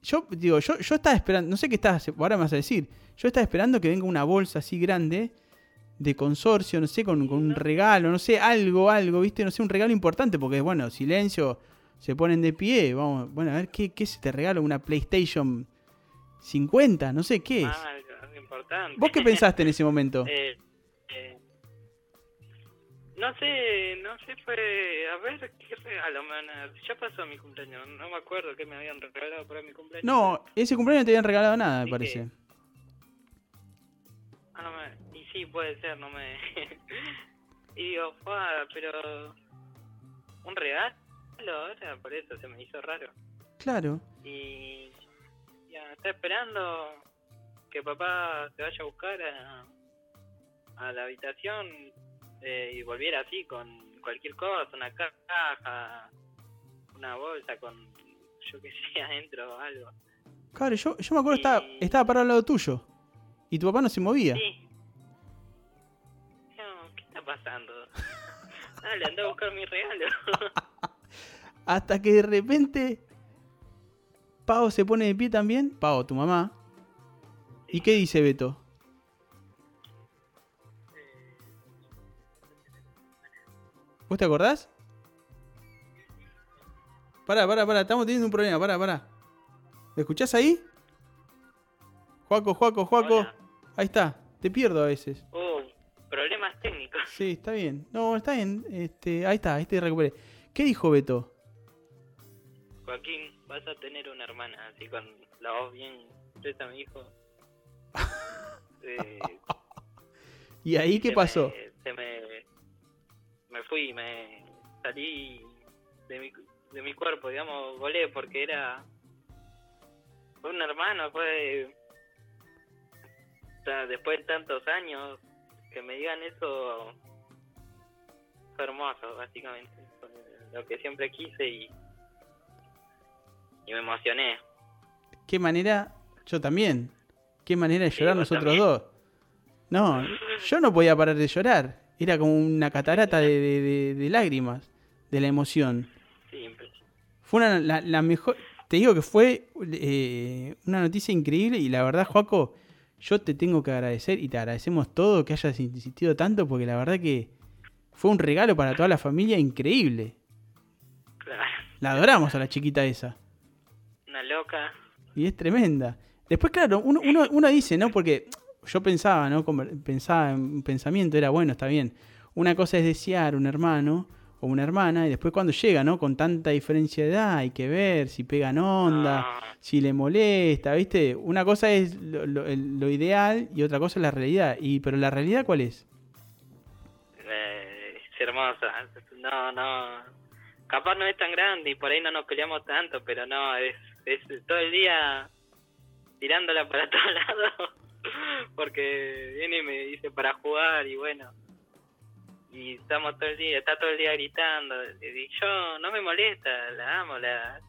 yo digo, yo, yo estaba esperando, no sé qué estás, ahora me vas a decir. Yo estaba esperando que venga una bolsa así grande de consorcio, no sé, con, con un regalo, no sé, algo, algo, ¿viste? No sé, un regalo importante, porque bueno, silencio, se ponen de pie, vamos, bueno, a ver qué, qué es este regalo, una PlayStation 50, no sé qué es. algo, algo importante. ¿Vos qué pensaste en ese momento? Eh, eh, no sé, no sé, fue. A ver, ¿qué regalo me van a dar? Ya pasó mi cumpleaños, no me acuerdo qué me habían regalado para mi cumpleaños. No, ese cumpleaños no te habían regalado nada, me parece. Ah, me- y sí, puede ser, no me. y digo, "Fua, pero. ¿Un regalo? Ahora por eso se me hizo raro. Claro. Y. Ya, está esperando que papá se vaya a buscar a, a la habitación eh, y volviera así con cualquier cosa, una caja, una bolsa con. yo que sé, adentro o algo. Claro, yo, yo me acuerdo estaba, Y- estaba parado al lado tuyo. Y tu papá no se movía. Sí. No, ¿qué está pasando? Dale, anda a buscar mi regalo. Hasta que de repente Pau se pone de pie también. Pau, tu mamá. ¿Y qué dice Beto? ¿Vos te acordás? Pará, pará, pará, estamos teniendo un problema, pará, pará. ¿Me escuchás ahí? Juaco, Juaco, Juaco. Hola. Ahí está, te pierdo a veces. Técnicos. Sí, está bien. No, está bien. Este, ahí está, ahí te recuperé. ¿Qué dijo Beto? Joaquín, vas a tener una hermana, así con la voz bien presa me dijo. Eh, ¿Y ahí qué pasó? Me, se me, me fui, me salí de mi, de mi cuerpo, digamos, volé porque era fue un hermano, fue o sea, después de tantos años que me digan eso fue hermoso, básicamente, fue lo que siempre quise y y me emocioné. ¿Qué manera? Yo también. ¿Qué manera de llorar nosotros también. dos? No, yo no podía parar de llorar. Era como una catarata de, de- de- de lágrimas, de la emoción. Impresionante. Fue una, la, la mejor. Te digo que fue eh, una noticia increíble y la verdad, Joaco, yo te tengo que agradecer y te agradecemos todo que hayas insistido tanto porque la verdad que fue un regalo para toda la familia increíble. Claro, La adoramos a la chiquita esa. una loca. Y es tremenda. Después, claro, uno, uno, uno dice, ¿no? Porque yo pensaba, ¿no? Pensaba en un pensamiento, era bueno, está bien. Una cosa es desear un hermano o una hermana, y después cuando llega, ¿no? Con tanta diferencia de edad, hay que ver si pegan onda, Ah, si le molesta, ¿viste? Una cosa es lo, lo- lo ideal y otra cosa es la realidad. Y, pero la realidad, ¿cuál es? eh, es hermosa. No, no. Capaz no es tan grande y por ahí no nos peleamos tanto, pero no, es, es todo el día tirándola para todos lados. Porque viene y me dice para jugar y bueno. Y estamos todo el día, está todo el día gritando. Y yo, no me molesta, la amo, la...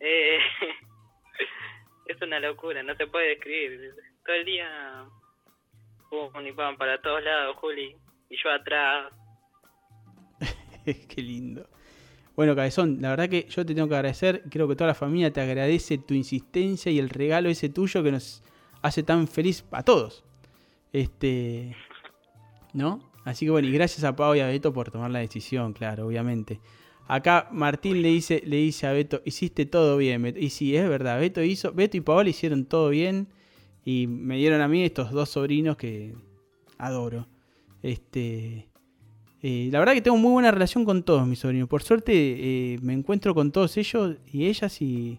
Eh, es una locura, no se puede describir. Todo el día pum y pam para todos lados, Juli. Y yo atrás. Qué lindo. Bueno, Cabezón, la verdad que yo te tengo que agradecer. Creo que toda la familia te agradece tu insistencia y el regalo ese tuyo que nos hace tan feliz a todos. Este. ¿No? Así que bueno, y gracias a Pau y a Beto por tomar la decisión, claro, obviamente. Acá Martín le dice, le dice a Beto, hiciste todo bien. Beto". Y sí, es verdad, Beto hizo, Beto y Paola hicieron todo bien. Y me dieron a mí estos dos sobrinos que adoro. Este. Eh, la verdad que tengo muy buena relación con todos mis sobrinos. Por suerte eh, me encuentro con todos ellos y ellas y,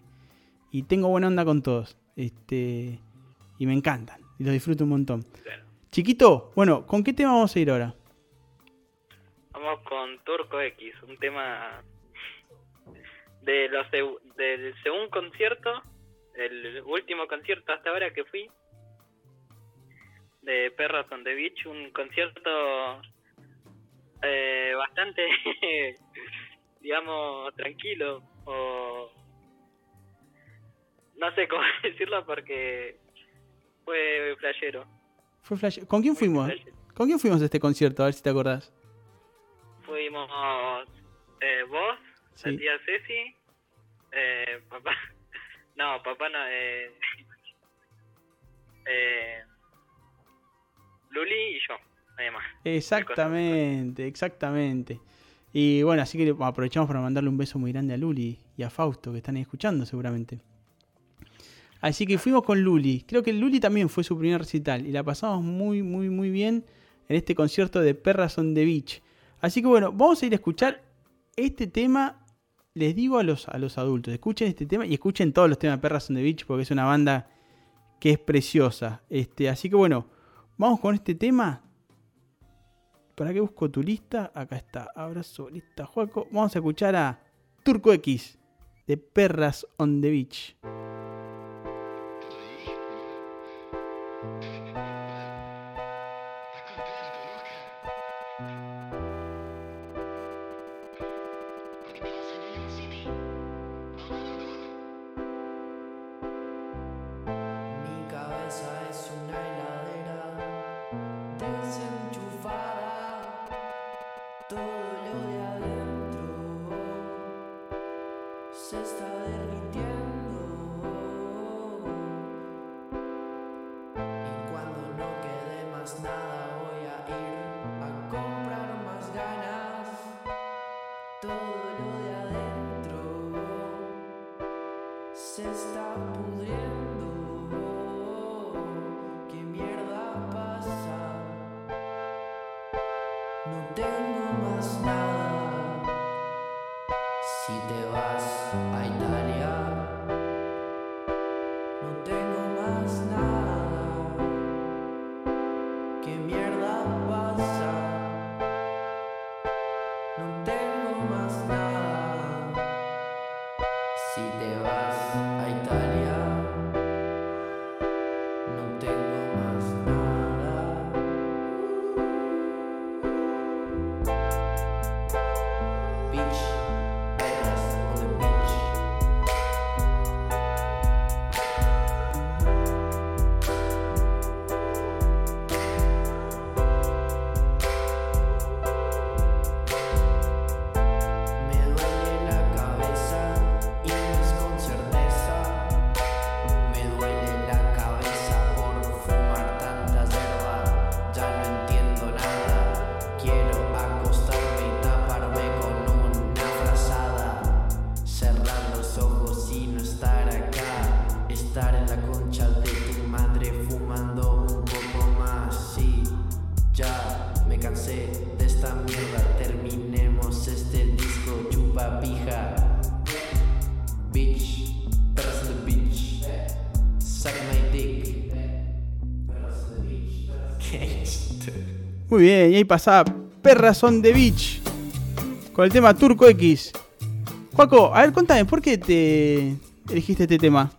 y tengo buena onda con todos. Este, y me encantan y los disfruto un montón. Chiquito, bueno, ¿con qué tema vamos a ir ahora? Vamos con Turco X, un tema de los seg- del segundo concierto, el último concierto hasta ahora que fui, de Perros on the Beach, un concierto eh, bastante digamos, tranquilo o... No sé cómo decirlo porque fue flashero. Fue flash- ¿Con quién fuimos? ¿Con quién fuimos a este concierto? A ver si te acordás. Fuimos eh, vos, Sí. la tía Ceci, eh, papá... No, papá no... Eh, eh, Luli y yo, nadie más. Exactamente, exactamente. Y bueno, así que aprovechamos para mandarle un beso muy grande a Luli y a Fausto, que están ahí escuchando seguramente. Así que fuimos con Luli. Creo que Luli también fue su primer recital y la pasamos muy, muy, muy bien en este concierto de Perras on the Beach. Así que bueno, vamos a ir a escuchar este tema. Les digo a los, a los adultos, escuchen este tema y escuchen todos los temas de Perras on the Beach porque es una banda que es preciosa. Este, así que bueno, vamos con este tema. ¿Para qué busco tu lista? Acá está. Abrazo, lista, Juaco. Vamos a escuchar a Turco X de Perras on the Beach. Muy bien, y ahí pasaba Perras on the Beach con el tema Turco X. Juaco, a ver, contame, ¿por qué te elegiste este tema?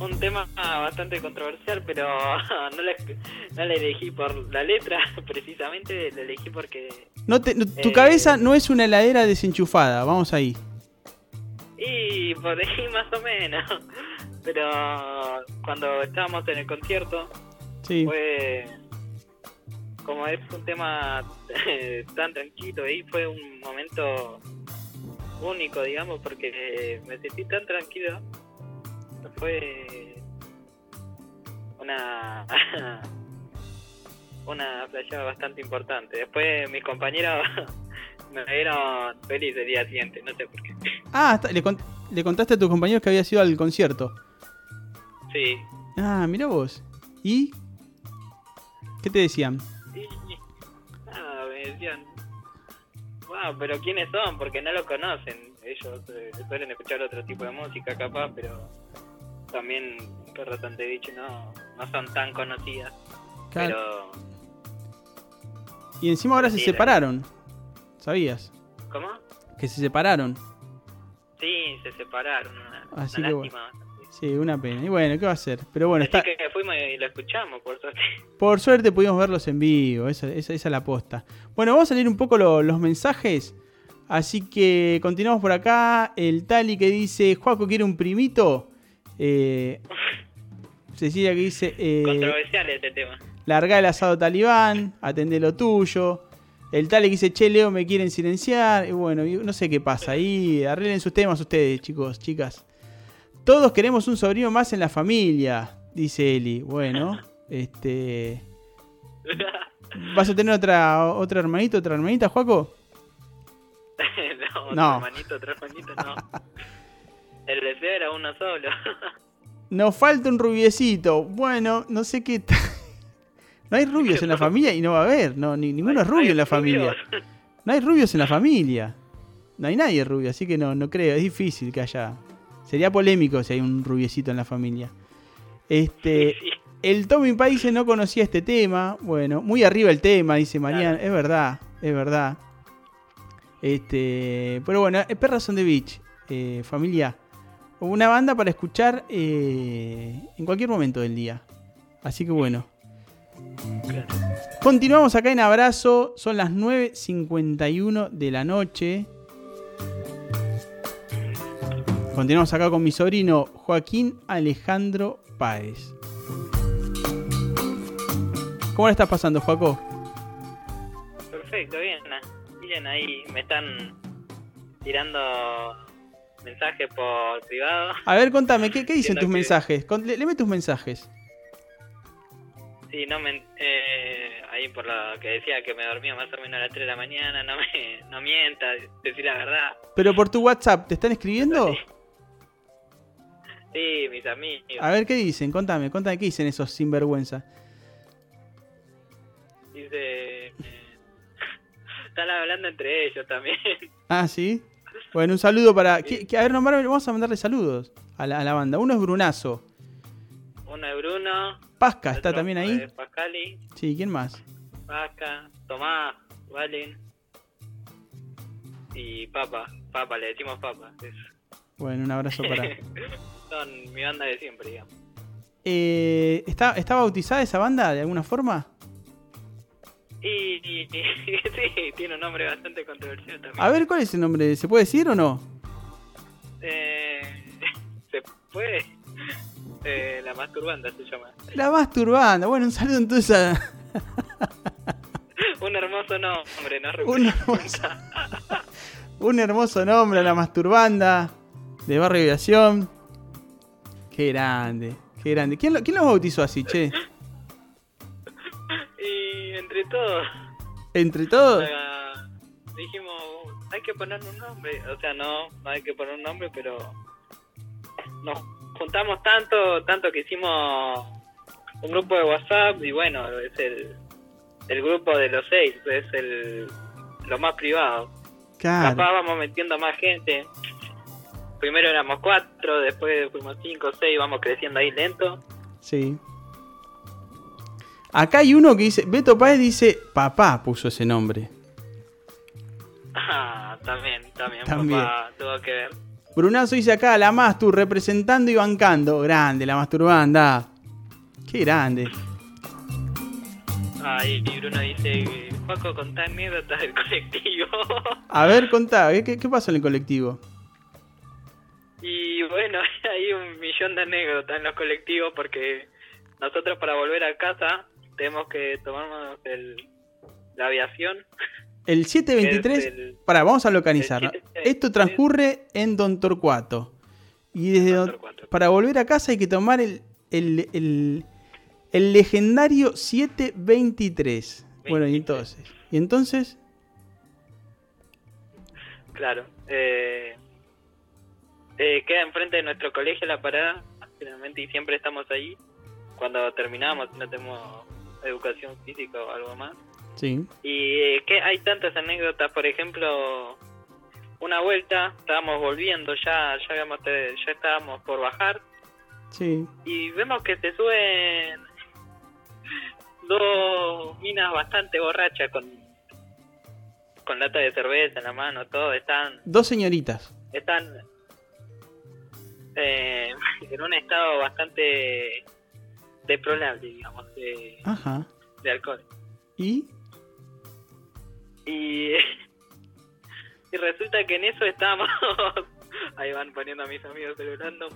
Un tema bastante controversial, pero no le elegí por la letra, precisamente, le elegí porque... No te- no- tu Eh. cabeza no es una heladera desenchufada, vamos ahí. Y por ahí más o menos. Pero cuando estábamos en el concierto, Sí. fue... Como es un tema tan tranquilo, ahí fue un momento único, digamos, porque me sentí tan tranquilo. Fue una una flasheada bastante importante. Después mis compañeros me vieron feliz el día siguiente, no sé por qué. Ah, le, cont- le contaste a tus compañeros que había sido al concierto. Sí. Ah, mira vos. ¿Y? ¿Qué te decían? Decían, wow, pero ¿quiénes son? Porque no lo conocen. Ellos eh, suelen escuchar otro tipo de música capaz, pero también Perros ante Bicho no, no son tan conocidas. Claro. Pero, Y encima ahora se Sí, separaron. ¿Sabías? ¿cómo? Que se separaron. Sí, se separaron. Una, Así una que lástima. Sí, una pena. Y bueno, ¿qué va a hacer? Pero bueno, Así está, que fuimos y lo escuchamos, por suerte. por suerte pudimos verlos en vivo. Esa, esa, esa es la posta. Bueno, vamos a leer un poco lo- los mensajes. así que continuamos por acá. El Tali que dice, Juaco quiere un primito. Eh, Cecilia que dice, eh, Controversial este tema. larga el asado talibán, atendé lo tuyo. El Tali que dice, che, Leo, me quieren silenciar. Y bueno, no sé qué pasa ahí. Arreglen sus temas ustedes, chicos, chicas. Todos queremos un sobrino más en la familia, dice Eli. Bueno, este... ¿Vas a tener otra, otra hermanito, otra hermanita, Juaco? no, otro No. hermanito, otro hermanito, no. El deseo era uno solo. Nos falta un rubiecito. Bueno, no sé qué. No hay rubios en la familia y no va a haber. No, ni, ninguno es rubio en la familia. No hay rubios en la familia. No hay nadie rubio, así que no, no creo. Es difícil que haya. Sería polémico si hay un rubiecito en la familia. Este. Sí, El Tommy dice no conocía este tema. Bueno, muy arriba el tema, dice Mariana. Es verdad, es verdad. Este, pero bueno, Perras on the Beach, eh, familia. Una banda para escuchar eh, en cualquier momento del día. Así que bueno. Continuamos acá en Abrazo. Son las 9.51 de la noche. Continuamos acá con mi sobrino Joaquín Alejandro Páez. ¿Cómo la estás pasando, Joaco? Perfecto, bien. ah, Bien, ahí me están tirando mensajes por privado. A ver, contame, ¿qué, qué dicen tus que- mensajes? Le- Leme tus mensajes. Sí, no me... Eh, ahí por lo que decía que me dormía más o menos a las 3 de la mañana, no me no mientas, decir la verdad. Pero por tu WhatsApp, ¿te están escribiendo? Sí, mis amigos. A ver, ¿qué dicen? Contame, contame, ¿qué dicen esos sinvergüenza? Dice... eh, están hablando entre ellos también. Ah, ¿sí? Bueno, un saludo para... ¿qué- qué- a ver, nombrame, vamos a mandarle saludos a la, a la banda. Uno es Brunazo. Uno de Bruno. Pasca, ¿está también es ahí? Pascali, Sí, ¿quién más? Pasca, Tomás, Valen. Y Papa. Papa, le decimos Papa. es- Bueno, un abrazo para... Son mi banda de siempre, digamos. Eh, ¿está, ¿Está bautizada esa banda de alguna forma? Y, y- y- sí, tiene un nombre bastante controversial también. A ver, ¿cuál es el nombre? ¿Se puede decir o no? Eh, ¿Se puede? Eh, la masturbanda se llama. La Masturbanda. Bueno, un saludo entonces a... Un hermoso nombre, no Un hermoso, un hermoso nombre a la Masturbanda de Barrio Aviación. Qué grande, qué grande. ¿Quién, lo- quién los bautizó así, che? Y entre todos, ¿Entre todos? dijimos, hay que ponerle un nombre. O sea, no, no hay que poner un nombre, pero nos juntamos tanto, tanto que hicimos un grupo de WhatsApp y bueno, es el, el grupo de los seis, es el lo más privado. Capaz Claro. vamos metiendo más gente. Primero éramos cuatro, después fuimos cinco, seis, vamos creciendo ahí lento. Sí. Acá hay uno que dice, Beto Páez dice, papá puso ese nombre. Ah, también, también, También. papá tuvo que ver. Brunazo dice acá, la Mastur, representando y bancando. Grande, la Masturbanda. Qué grande. Ah, y Bruno dice, Paco, contá anécdotas del colectivo. A ver, contá, ¿qué, qué- qué pasó en el colectivo? Y bueno, hay un millón de anécdotas en los colectivos porque nosotros para volver a casa tenemos que tomarnos el, la aviación. El 723, Es el- pará, vamos a localizar. ¿no? el 7, Esto transcurre en Don Torcuato. Y desde Don Torcuato. para volver a casa hay que tomar el, el, el, el legendario 723. Bueno, y 23. entonces. Y entonces, Claro. Eh, eh, queda enfrente de nuestro colegio la parada, generalmente, y siempre estamos ahí. Cuando terminamos, no tenemos educación física o algo más. sí. Y eh, que hay tantas anécdotas, por ejemplo, una vuelta, estábamos volviendo, ya ya, habíamos, ya estábamos por bajar, Sí. y vemos que se suben dos minas bastante borrachas con, con lata de cerveza en la mano, todo, están Dos señoritas. están eh, en un estado bastante deplorable, digamos, de, Ajá. de alcohol. ¿Y? Y Y resulta que en eso estábamos, ahí van poniendo a mis amigos celebrando,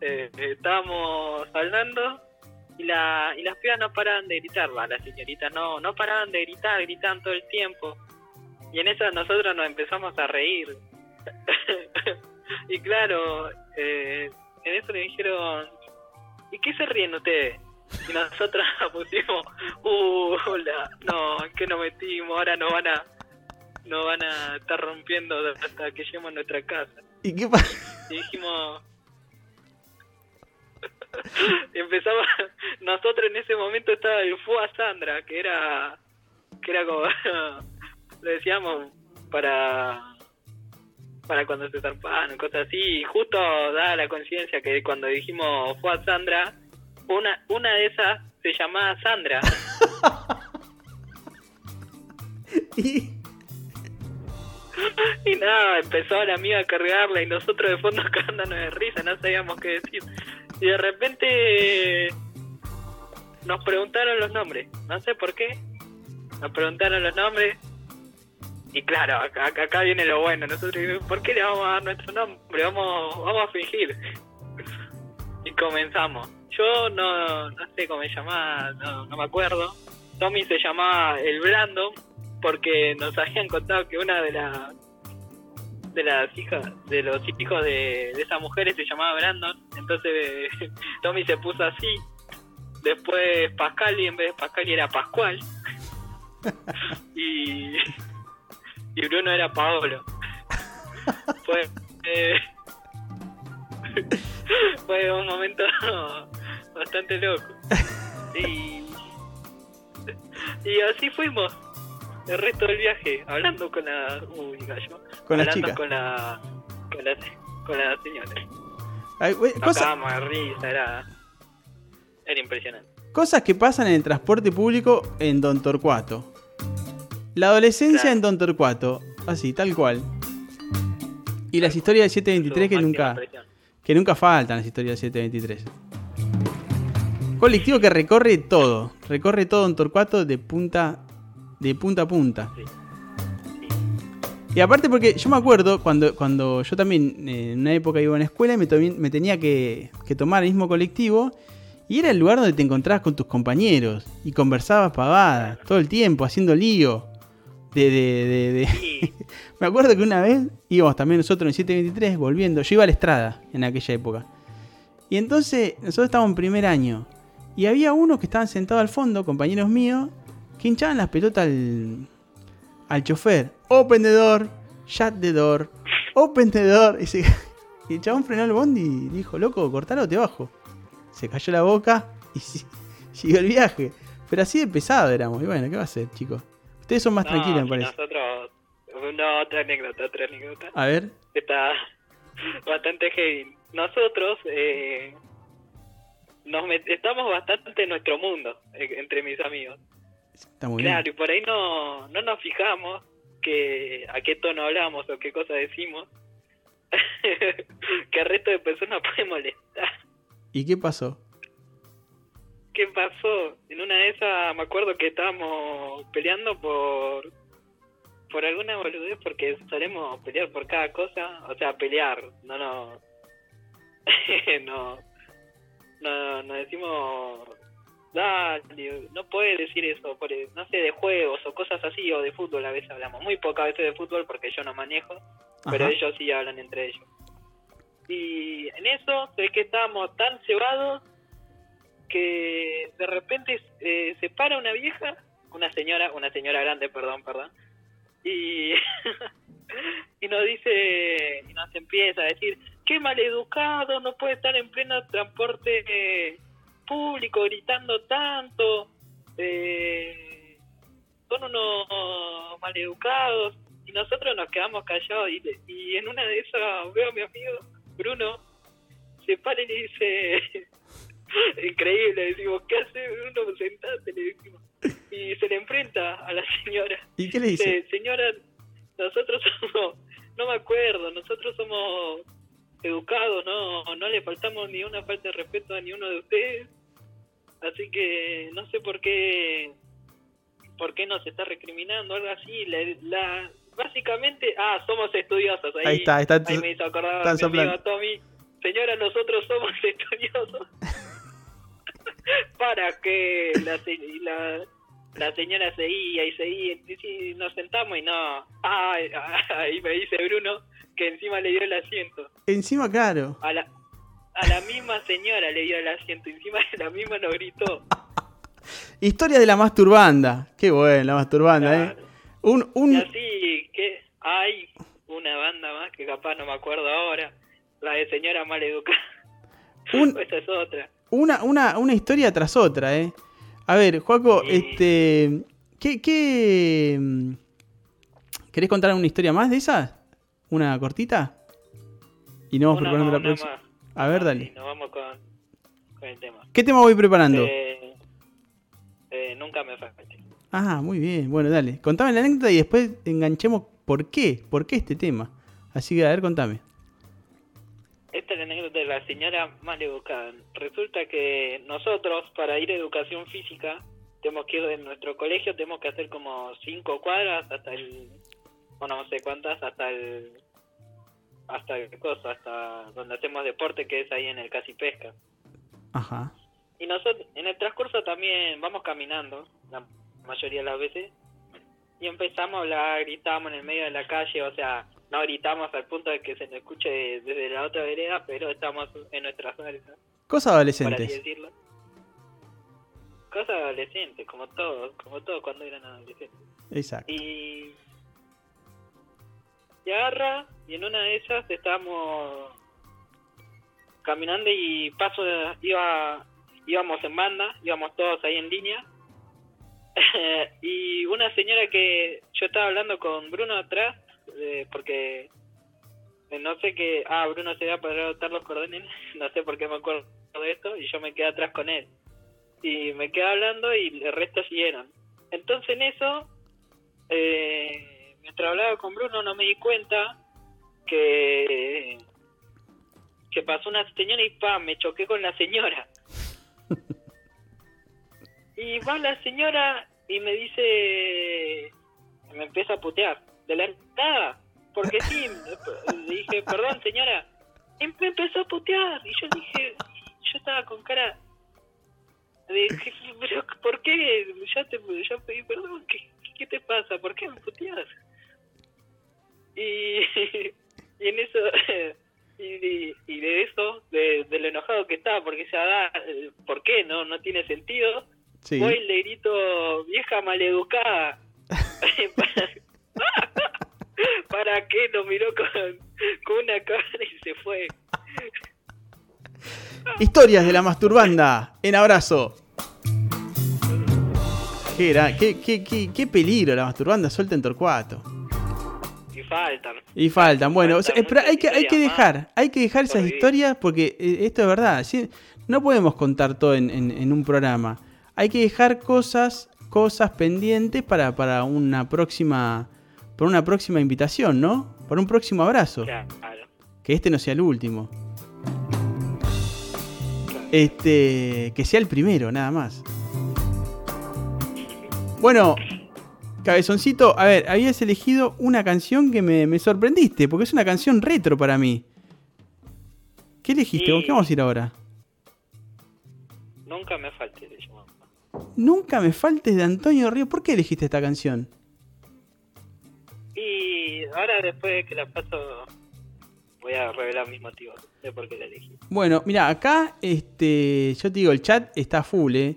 eh, eh, estábamos hablando y, la, y las pibas no paraban de gritar, va, las señoritas no, no paraban de gritar, gritaban todo el tiempo. Y en eso nosotros nos empezamos a reír. y claro, eh, en eso le dijeron, ¿y qué se ríen ustedes? Y nosotros pusimos, uh, hola, no, ¿en qué nos metimos? Ahora nos van a, nos van a estar rompiendo hasta que lleguemos a nuestra casa. ¿Y qué pasa? Y dijimos, y empezamos, nosotros en ese momento estaba el Fua Sandra, que era, que era como, lo decíamos para para cuando se zarpaban, cosas así, y justo da la coincidencia que cuando dijimos fue a Sandra, una, una de esas se llamaba Sandra. Y- Y nada, empezó la amiga a cargarla y nosotros de fondo cagándonos de risa, no sabíamos qué decir. Y de repente nos preguntaron los nombres, no sé por qué, nos preguntaron los nombres. Y claro, acá, acá- viene lo bueno, nosotros ¿por qué le vamos a dar nuestro nombre? Vamos, vamos a fingir. Y comenzamos. Yo no, no sé cómo me llamaba, no, no me acuerdo. Tommy se llamaba el Brando porque nos habían contado que una de las de las hijas de los hijos de, de esas mujeres se llamaba Brandon entonces Tommy se puso así después Pascal y en vez de Pascal era Pascual y y Bruno era Paolo fue eh, fue un momento bastante loco y y así fuimos el resto del viaje hablando con la uy gallo Con la chica. con la con la con la señora Ay, cosa- de risa era era impresionante cosas que pasan en el transporte público en Don Torcuato. La adolescencia en Don Torcuato, así, tal cual. Y las historias del Su 723 que nunca, que nunca faltan, las historias del 723. Colectivo que recorre todo, recorre todo Don Torcuato de punta, de punta a punta. Y aparte porque yo me acuerdo cuando, cuando yo también eh, en una época iba a una escuela y me, me tenía que, que tomar el mismo colectivo y era el lugar donde te encontrabas con tus compañeros y conversabas pavadas todo el tiempo haciendo lío. De, de, de- de- Me acuerdo que una vez íbamos también nosotros en 723 volviendo. Yo iba a la estrada en aquella época. Y entonces nosotros estábamos en primer año. Y había unos que estaban sentados al fondo, compañeros míos, que hinchaban las pelotas al, al chofer. Open the door, shut the door, open the door. Y, se- y el chabón frenó el bondi y dijo, loco, cortalo te bajo. Se cayó la boca y si- siguió el viaje. Pero así de pesado éramos. Y bueno, ¿qué va a hacer, chicos? Ustedes son más no, tranquilos, me parece. nosotros no otra anécdota otra anécdota A ver. está bastante heavy. Nosotros eh, nos estamos bastante en nuestro mundo, eh, entre mis amigos. Está muy Claro, bien. y por ahí no, no nos fijamos que a qué tono hablamos o qué cosa decimos. que al resto de personas puede molestar. ¿Y qué pasó? ¿Qué pasó? En una de esas me acuerdo que estábamos peleando por por alguna boludez porque solemos pelear por cada cosa, o sea, pelear, no no no no no decimos dale, no puedes decir eso, por, no sé, de juegos o cosas así o de fútbol a veces hablamos, muy pocas veces de fútbol porque yo no manejo, pero ellos sí hablan entre ellos. Y en eso sé que estábamos tan cebados que de repente eh, se para una vieja, una señora, una señora grande, perdón, perdón, y, y nos dice, y nos empieza a decir, qué maleducado, no puede estar en pleno transporte eh, público gritando tanto, eh, son unos maleducados, y nosotros nos quedamos callados, y, y en una de esas veo a mi amigo Bruno, se para y le dice, increíble, decimos, ¿qué hace Bruno? Sentate, le decimos. Y se le enfrenta a la señora. ¿Y qué le dice? Señora, nosotros somos, no me acuerdo, nosotros somos educados, no, no le faltamos ni una falta de respeto a ni uno de ustedes. Así que no sé por qué, por qué nos está recriminando, algo así. La, la, básicamente, ah, somos estudiosos. Ahí, Ahí está, ahí está. ahí me hizo acordar están mi amigo soplando. Tommy. Señora, nosotros somos estudiosos. Para que la, la, la señora seguía y seguía. Y nos sentamos y no. Ay, ay, me dice Bruno que encima le dio el asiento. Encima, claro. A la, a la misma señora le dio el asiento. Encima la misma nos gritó. Historia de la masturbanda. Qué bueno, la masturbanda, ¿eh? Claro. Un, Y un, así que hay una banda más que capaz no me acuerdo ahora. La de señora maleducada. un, Esa es otra. Una, una, una historia tras otra, ¿eh? A ver, Joaco, Sí. este. ¿Qué, qué. mm, ¿Querés contar una historia más de esas? ¿Una cortita? Y nos vamos Una preparando más, la próxima. más. A ver, Ah, dale. sí, nos vamos con, con el tema. ¿Qué tema voy preparando? Eh, eh, nunca me falte. Ah, muy bien. Bueno, dale. Contame la anécdota y después enganchemos por qué. ¿Por qué este tema? Así que, a ver, contame. Esta es la anécdota de la señora mal educada. Resulta que nosotros, para ir a educación física, tenemos que ir de nuestro colegio, tenemos que hacer como cinco cuadras hasta el. Bueno, no sé cuántas, hasta el. Hasta el cosa, hasta donde hacemos deporte, que es ahí en el Casi Pesca. Ajá. Y nosotros, en el transcurso también vamos caminando, la mayoría de las veces, y empezamos a hablar, gritamos en el medio de la calle, o sea, no gritamos al punto de que se nos escuche desde la otra vereda, pero estamos en nuestra salsa, Cosas por así adolescentes. decirlo. Cosas adolescentes, como todos, como todos cuando eran adolescentes. Exacto. Y, y agarra, y en una de esas estábamos caminando y paso, iba, íbamos en banda, íbamos todos ahí en línea. y una señora que yo estaba hablando con Bruno atrás, eh, porque no sé qué, ah, Bruno se iba para anotar los cordones, no sé por qué me acuerdo de esto, y yo me quedé atrás con él. Y me quedé hablando y el resto siguieron. Entonces en eso, eh, mientras hablaba con Bruno no me di cuenta que que pasó una señora y pa, me choqué con la señora. y va la señora y me dice, me empieza a putear, de la entrada, porque sí, le dije, perdón señora, y me empezó a putear, y yo dije, yo estaba con cara de, pero ¿por qué? Ya te ya pedí perdón, ¿qué, qué te pasa? ¿Por qué me puteas? Y, y en eso, y, y- de eso, de, de lo enojado que estaba, porque ya da, eh, ¿por qué? No, no tiene sentido. Sí. Voy y le grito, vieja maleducada. ¿Para qué? Nos miró con, con una cara y se fue. Historias de la masturbanda. En abrazo. Qué, gra- qué, qué, qué, qué peligro la masturbanda suelta en Torcuato. Y faltan. Y faltan, bueno, o sea, Faltan pero hay que, hay que dejar, hay que dejar esas historias porque eh, esto es verdad. ¿sí? No podemos contar todo en, en- en un programa. Hay que dejar cosas, cosas pendientes para, para una próxima, para una próxima invitación, ¿no? Para un próximo abrazo. Claro. Que este no sea el último. Este, que sea el primero, nada más. Bueno, Cabezoncito, a ver, habías elegido una canción que me, me sorprendiste, porque es una canción retro para mí. ¿Qué elegiste? ¿Con qué vamos a ir ahora? Nunca me falte de. Nunca me faltes de Antonio Río. ¿Por qué elegiste esta canción? Y ahora después de que la paso voy a revelar mis motivos de por qué la elegí. Bueno, mira, acá, este, yo te digo, el chat está full, ¿eh?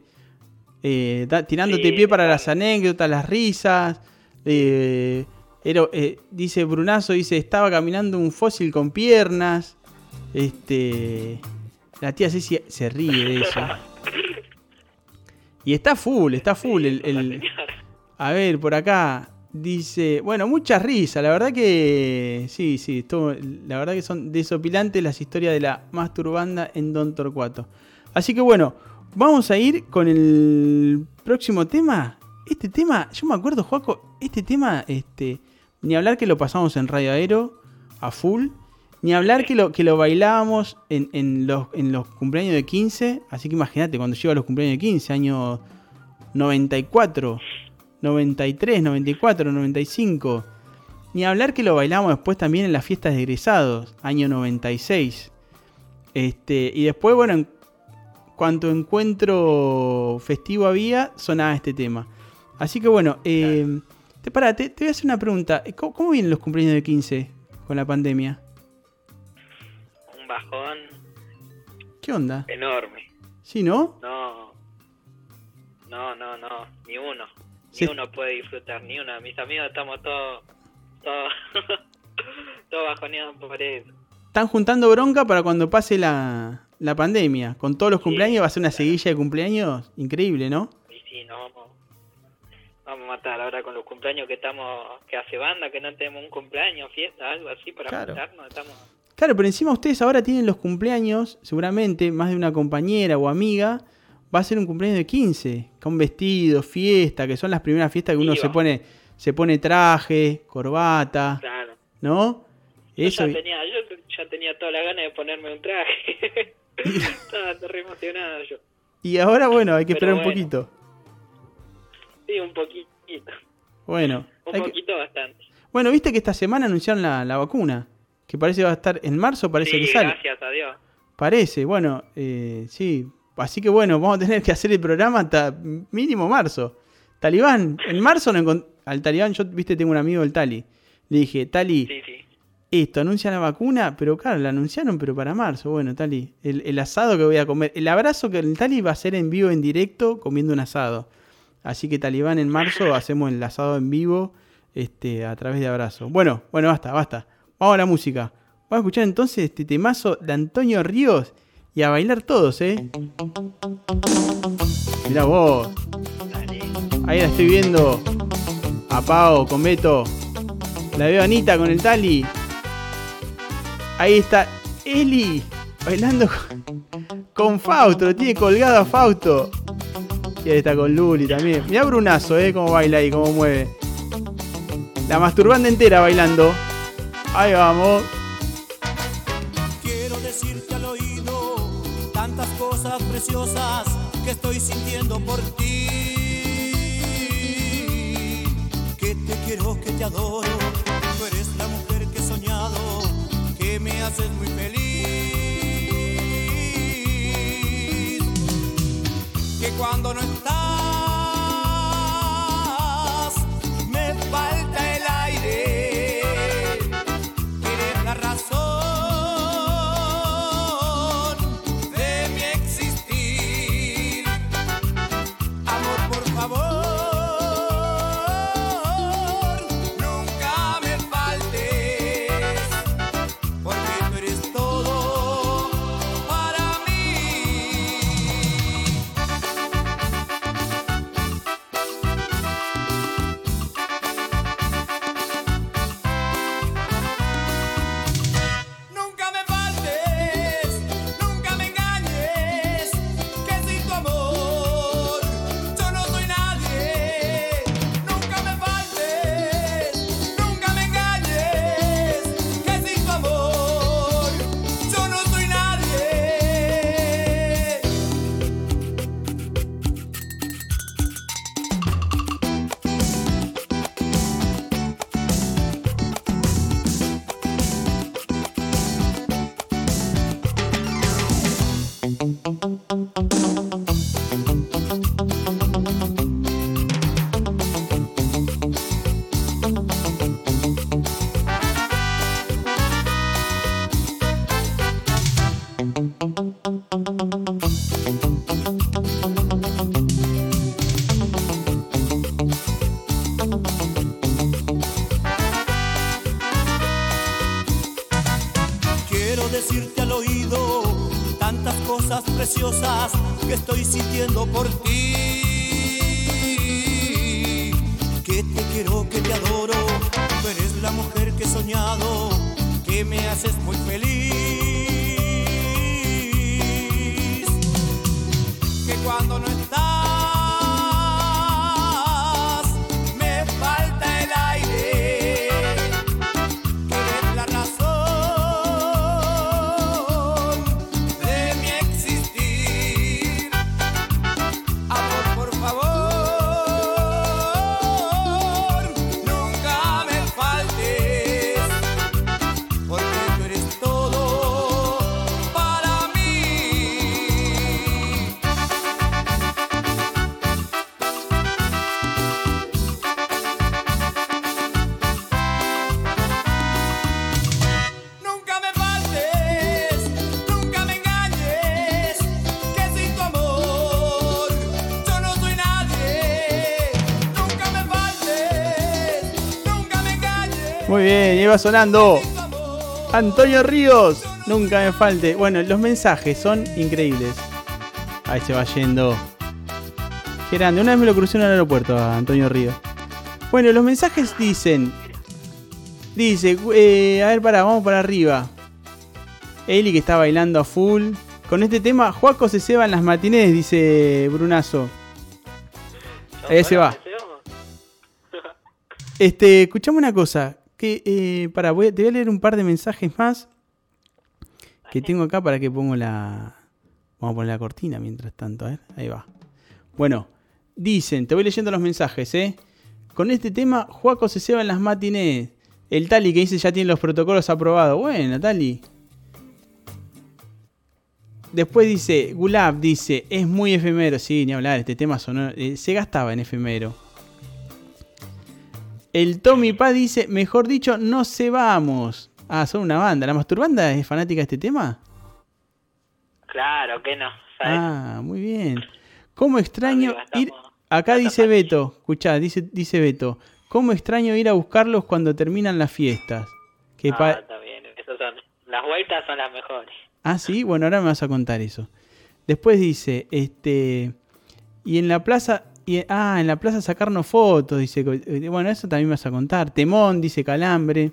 Eh, da- tirándote Sí, pie para claro. las anécdotas, las risas. eh, eh, dice Brunazo, dice, estaba caminando un fósil con piernas. Este, la tía Ceci se ríe de eso. Y está full, está full. el- a ver, por acá dice, bueno, mucha risa, la verdad que sí, sí, la verdad que son desopilantes las historias de la masturbanda en Don Torcuato. Así que bueno, vamos a ir con el próximo tema. Este tema, yo me acuerdo, Joaco, este tema, este, ni hablar que lo pasamos en Radio Aero a full, ni hablar que lo, que lo bailábamos en, en los, en los cumpleaños de 15, así que imagínate cuando llego a los cumpleaños de 15, año 94, 93, 94, 95. Ni hablar que lo bailamos después también en las fiestas de egresados, año 96. Este, y después, bueno, en cuanto encuentro festivo había, sonaba este tema. Así que bueno, eh, te, pará, te, te voy a hacer una pregunta. ¿Cómo, cómo vienen los cumpleaños de 15 con la pandemia? Un bajón ¿Qué onda? enorme. ¿Sí, no? No, no, no, no, ni uno. Sí. Ni uno puede disfrutar, ni uno. Mis amigos estamos todos, todos, todos bajoneados por eso. Están juntando bronca para cuando pase la, la pandemia. Con todos los cumpleaños va a ser una seguilla de cumpleaños increíble, ¿no? Y sí, nos vamos, vamos a matar ahora con los cumpleaños que estamos, que hace banda, que no tenemos un cumpleaños, fiesta, algo así para Claro. juntarnos. Estamos, Claro, pero encima ustedes ahora tienen los cumpleaños, seguramente más de una compañera o amiga va a ser un cumpleaños de 15, con vestido, fiesta, que son las primeras fiestas que uno Iba. se pone se pone traje, corbata, claro. ¿no? Yo Eso ya tenía, yo ya tenía toda la gana de ponerme un traje. Estaba re emocionado yo. y ahora bueno, hay que Pero esperar un poquito. Sí, un poquito. Bueno, Un que- poquito bastante. bueno, viste que esta semana anunciaron la, la vacuna, que parece que va a estar en marzo, parece sí, que sale. gracias a Dios. Parece, bueno, eh, sí. Así que bueno, vamos a tener que hacer el programa hasta mínimo marzo. Talibán, en marzo no encont- al Talibán, yo, viste, tengo un amigo del Tali. Le dije, Tali, Sí, sí. esto, anuncian la vacuna, pero claro, la anunciaron, pero para marzo. Bueno, Tali, el, el asado que voy a comer, el abrazo que el Tali va a hacer en vivo, en directo, comiendo un asado. Así que Talibán en marzo hacemos el asado en vivo este, a través de abrazo. Bueno, bueno, basta, basta. Vamos a la música. Vamos a escuchar entonces este temazo de Antonio Ríos y a bailar todos, ¿eh? Mirá vos. Ahí la estoy viendo. A Pau con Beto. La veo Anita con el Tali. Ahí está Eli bailando con, Fausto. Tiene colgado a Fausto. Y ahí está con Luli también. Mirá Brunazo, eh, cómo baila ahí, cómo mueve. La masturbanda entera bailando. Ahí vamos. Que estoy sintiendo por ti. Que te quiero, que te adoro. Tú eres la mujer que he soñado, que me haces muy feliz. Que cuando no estás, Iba sonando. Antonio Ríos, nunca me falte. Bueno, los mensajes son increíbles. Ahí se va yendo. Qué grande, una vez me lo crucé en el aeropuerto a Antonio Ríos. Bueno, los mensajes dicen. Dice, eh, a ver, para, vamos para arriba. Eli que está bailando a full. Con este tema, Juaco se ceba en las matinés, dice Brunazo. Ahí se va. Este, escuchame una cosa. Que, eh, para, voy te voy a leer un par de mensajes más que tengo acá para que pongo la. Vamos a poner la cortina mientras tanto, a ver. Ahí va. Bueno, dicen, te voy leyendo los mensajes, ¿eh? Con este tema, Juaco se ceba en las matinés. El Tali que dice ya tiene los protocolos aprobados. Bueno, Tali. Después dice, Gulab dice, es muy efemero. Sí, ni hablar, este tema sonó, eh, se gastaba en efemero. El Tommy Pa dice, mejor dicho, no se vamos. Ah, son una banda. ¿La masturbanda es fanática de este tema? Claro que no, ¿sabes? Ah, muy bien. ¿Cómo extraño Amigo, estamos- ir... Acá dice. Beto, escuchá, dice, dice Beto, ¿cómo extraño ir a buscarlos cuando terminan las fiestas? Que ah, pa- está bien, esos son, las vueltas son las mejores. Ah, sí, bueno, ahora me vas a contar eso. Después dice, este, y en la plaza, y, ah, en la plaza sacarnos fotos, dice, eh, bueno, eso también vas a contar. Temón, dice Calambre.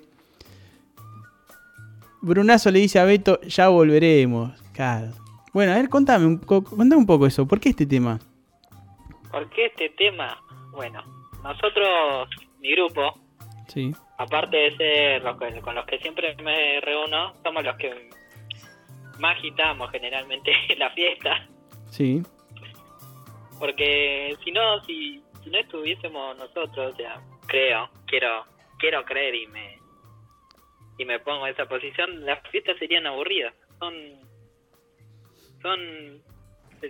Brunazo le dice a Beto, ya volveremos. Claro. Bueno, a ver, contame, un co- contame un poco eso. ¿Por qué este tema? ¿Por qué este tema? Bueno, nosotros, mi grupo, Sí. aparte de ser los que- con los que siempre me reúno, somos los que más agitamos generalmente en la fiesta. Sí. Porque si no, si, si no estuviésemos nosotros, o sea, creo, quiero, quiero creer y me y me pongo en esa posición, las fiestas serían aburridas. Son, son,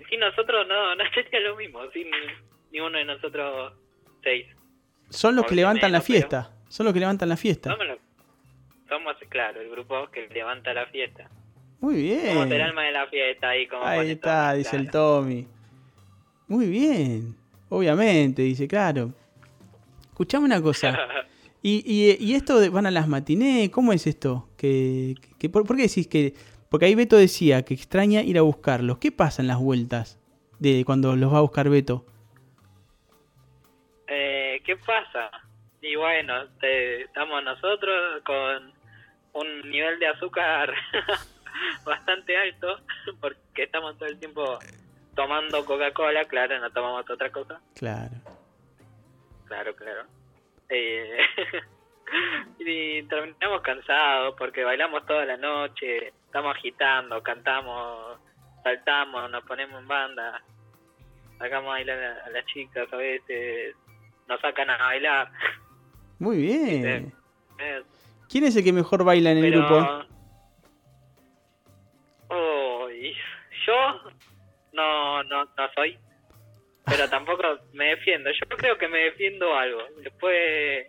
sin nosotros no, no sería lo mismo, sin ninguno de nosotros seis. Son los que levantan la fiesta. Son los que levantan la fiesta. Somos, los- somos, claro, el grupo que levanta la fiesta. Muy Somos el bien. alma de la fiesta ahí como Ahí está, dice el. Tommy. Muy bien. Obviamente, dice, claro. Escuchame una cosa. ¿Y, y, y esto de van a las matinés? ¿Cómo es esto? que que- por, por qué decís que.? Porque ahí Beto decía que extraña ir a buscarlos. ¿Qué pasa en las vueltas de cuando los va a buscar Beto? Eh, ¿Qué pasa? Y bueno, te- estamos nosotros con un nivel de azúcar bastante alto, porque estamos todo el tiempo tomando Coca-Cola, claro, no tomamos otra cosa. Claro. Claro, claro. Eh, y terminamos cansados porque bailamos toda la noche, estamos agitando, cantamos, saltamos, nos ponemos en banda, sacamos a bailar a, a las chicas a veces, nos sacan a bailar. Muy bien. ¿Quién es el que mejor baila en el pero... grupo? Uy, yo no, no, no soy, pero tampoco me defiendo. Yo creo que me defiendo algo. Después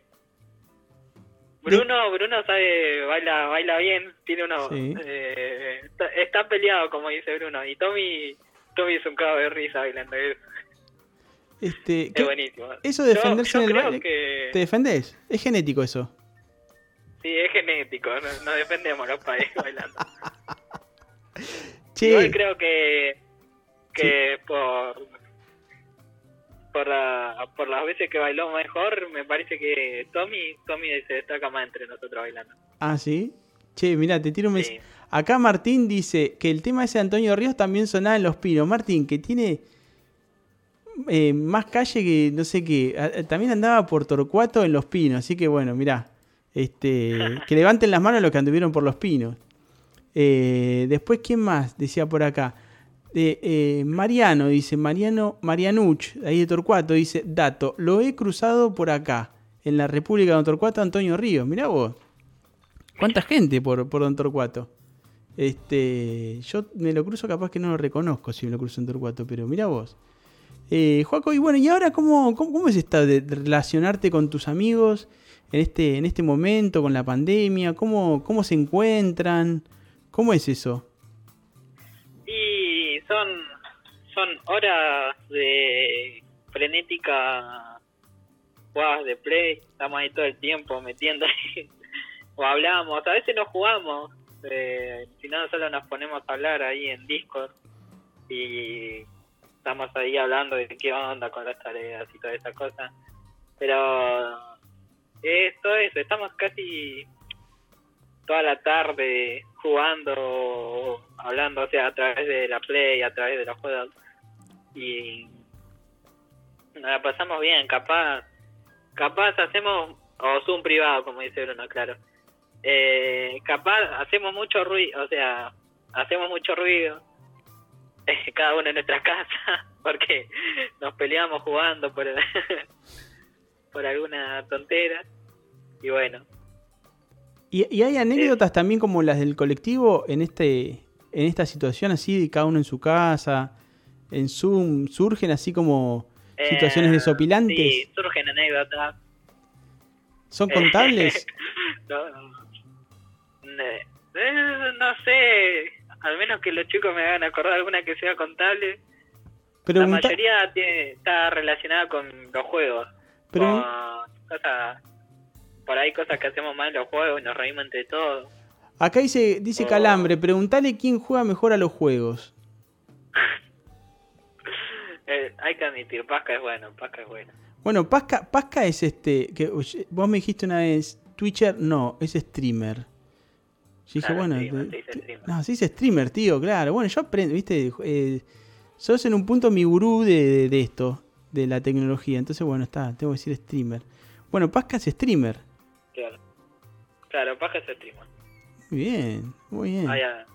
Bruno, Bruno sabe, baila, baila bien, tiene uno, Sí. eh, está, está peleado como dice Bruno. Y Tommy, Tommy es un cago de risa bailando. Este, Es ¿qué- buenísimo. eso de Yo- defenderse yo en el creo baile. que- ¿Te defendés? Es genético eso. Sí, es genético, no- nos defendemos los países bailando. Che, Igual creo que que por por la, por las veces que bailó mejor, me parece que Tommy Tommy se destaca más entre nosotros bailando. ah, sí. Che, mirá, te tiro un Sí. mensaje. Acá Martín dice que el tema ese de Antonio Ríos también sonaba en Los Pinos. Martín, que tiene eh, más calle que no sé qué. También andaba por Torcuato en Los Pinos. Así que bueno, mirá. Este, que levanten las manos los que anduvieron por Los Pinos. Eh, después, ¿quién más? Decía por acá. Eh, eh, Mariano, dice, Mariano, Marianuch, ahí de Torcuato, dice, dato, lo he cruzado por acá, en la República de Don Torcuato, Antonio Ríos. Mirá vos. ¿Cuánta gente por, por Don Torcuato? Este, yo me lo cruzo, capaz que no lo reconozco si me lo cruzo en Torcuato, pero mirá vos. Eh, Joaco, y bueno, ¿y ahora cómo, cómo, es esta de de relacionarte con tus amigos en este, en este momento, con la pandemia? ¿Cómo, cómo se encuentran? ¿Cómo es eso? Y son son horas de frenética jugadas de play, estamos ahí todo el tiempo metiendo ahí o hablamos, a veces no jugamos, eh, si no solo nos ponemos a hablar ahí en Discord y estamos ahí hablando de qué onda con las tareas y toda esa cosa. Pero es todo eso, estamos casi toda la tarde jugando hablando, o sea, a través de la Play, a través de los juegos. Y nos la pasamos bien, capaz, capaz hacemos, o Zoom privado, como dice Bruno, claro. Eh, capaz hacemos mucho ruido, o sea, hacemos mucho ruido, cada uno en nuestra casa, porque nos peleamos jugando por, por alguna tontera. Y bueno, ¿Y, y hay anécdotas también como las del colectivo en este en esta situación así de cada uno en su casa, en Zoom, surgen así como situaciones Eh, desopilantes? Sí, surgen anécdotas. ¿Son contables? no, eh, no sé, al menos que los chicos me hagan acordar alguna que sea contable. La mayoría tiene- está relacionada con los juegos. Pero- Con cosas, por ahí cosas que hacemos mal en los juegos y nos reímos entre todos. Acá dice, dice Oh. Calambre, preguntale quién juega mejor a los juegos. Eh, hay que admitir, Pasca es bueno, Pasca es bueno. Bueno, Pasca, Pasca es este, que vos me dijiste una vez, Twitcher, no, es streamer. Yo dije, Claro, bueno, streamer, streamer. no, se dice streamer, tío, claro. Bueno, yo aprendo, viste, eh, sos en un punto mi gurú de, de- de esto, de la tecnología. Entonces, bueno, está, tengo que decir streamer. Bueno, Pasca es streamer. Claro, Pasca es streamer. Muy bien, muy bien. Ah, ya.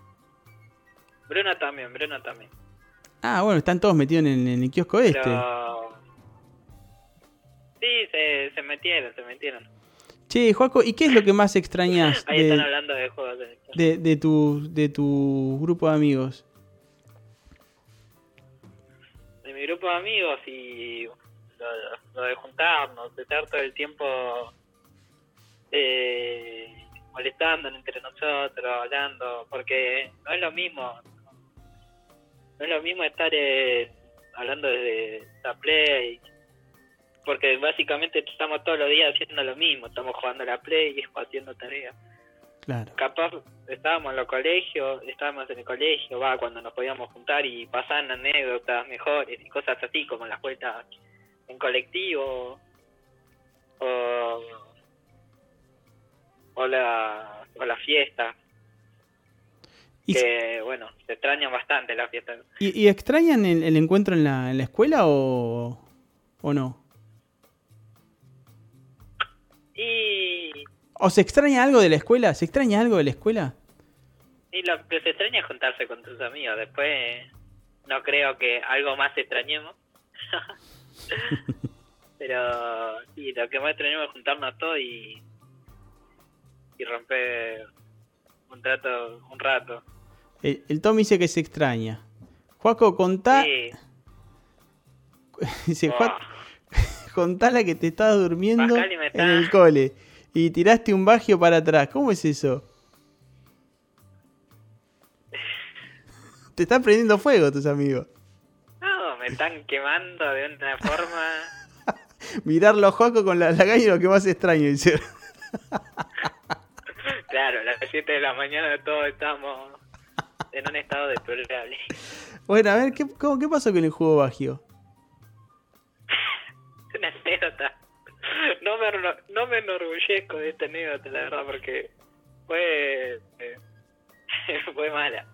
Bruno también, Bruno también. Ah, bueno, están todos metidos en, en el kiosco este. Pero... Sí, se, se metieron, se metieron. Che, Joaco, ¿y qué es lo que más extrañas Ahí están de, hablando de juegos. de- de, de tu, de tu grupo de amigos? de mi grupo de amigos y lo, lo de juntarnos, de estar todo el tiempo eh, molestándonos entre nosotros, hablando, porque no es lo mismo, no es lo mismo estar eh, hablando desde la Play, porque básicamente estamos todos los días haciendo lo mismo, estamos jugando a la Play y haciendo tareas. Claro. capaz estábamos en los colegios, estábamos en el colegio, va, cuando nos podíamos juntar y pasaban anécdotas mejores y cosas así, como las vueltas en colectivo o, o la, o la fiesta, ¿Y, que bueno, se extrañan bastante las fiestas. y- y extrañan el, el encuentro en la, en la escuela o, o no? Y, ¿O se extraña algo de la escuela? ¿Se extraña algo de la escuela? y lo que se extraña es juntarse con tus amigos, después no creo que algo más extrañemos. Pero sí, lo que más extrañamos es juntarnos todos y, y romper un trato, un rato. El, el Tom dice que se extraña. Juaco, contá, Sí. dice, Oh, Juan, contala que te estabas durmiendo en el cole y tiraste un bagio para atrás. ¿Cómo es eso? Te están prendiendo fuego tus amigos. no, me están quemando de una forma. Mirarlo a Juaco con la lagaña es lo que más extraño, dice. Las 7 de la mañana todos estamos en un estado deplorable. Bueno, a ver, ¿qué, cómo- qué pasó con el juego bagio? Una anécdota. No me, no me enorgullezco de esta anécdota, la verdad, porque fue, eh, fue mala.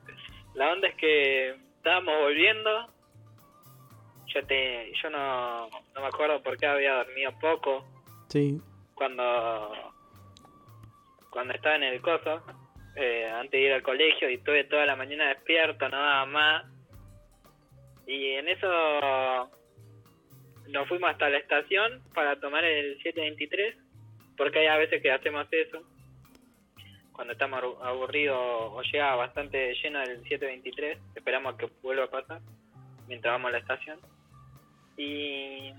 La onda es que estábamos volviendo. Yo te yo no, no me acuerdo por qué había dormido poco Sí. cuando cuando estaba en el coso, eh, antes de ir al colegio, y estuve toda la mañana despierto, no daba más. Y en eso nos fuimos hasta la estación para tomar el 723, porque hay a veces que hacemos eso. Cuando estamos abu- aburridos o llega bastante lleno el 723, esperamos a que vuelva a pasar mientras vamos a la estación. Y,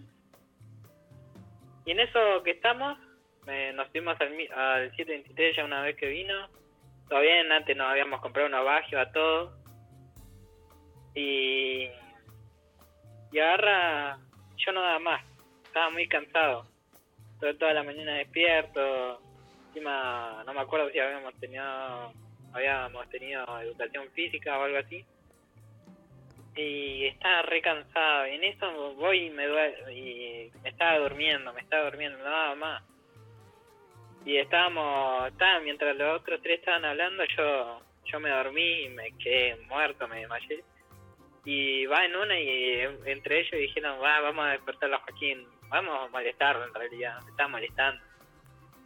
y en eso que estamos, eh, nos fuimos al, al 723 ya una vez que vino. Todo bien, antes nos habíamos comprado unos bagios a todos. Y, y agarra, yo no daba más, estaba muy cansado. Estuve toda la mañana despierto, encima no me acuerdo si habíamos tenido habíamos tenido educación física o algo así y estaba re cansado y en eso voy y me duele y me estaba durmiendo me estaba durmiendo nada más y estábamos mientras los otros tres estaban hablando yo yo me dormí y me quedé muerto me desmayé. Y va en una y entre ellos dijeron va vamos a despertarlo a Joaquín vamos a molestarlo en realidad me está molestando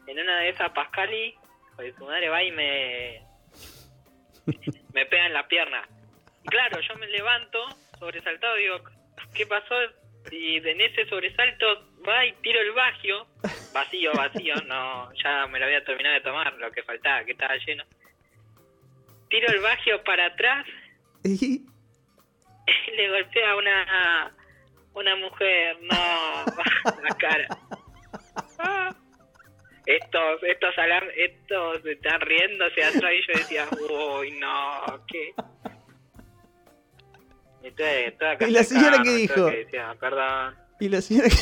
en una de esas Pascali de su madre va y me me pega en la pierna. Y claro yo me levanto sobresaltado digo qué pasó y en ese sobresalto va y tiro el vacío vacío vacío. No ya me lo había terminado de tomar lo que faltaba que estaba lleno. Tiro el vacío para atrás. Y- le golpea a una una mujer. No la cara. Ah. estos estos alarm estos están riéndose atrás y yo decía uy no qué y tuve- tuve que ¿Y la señora qué dijo? que decir, perdón Y la señora que...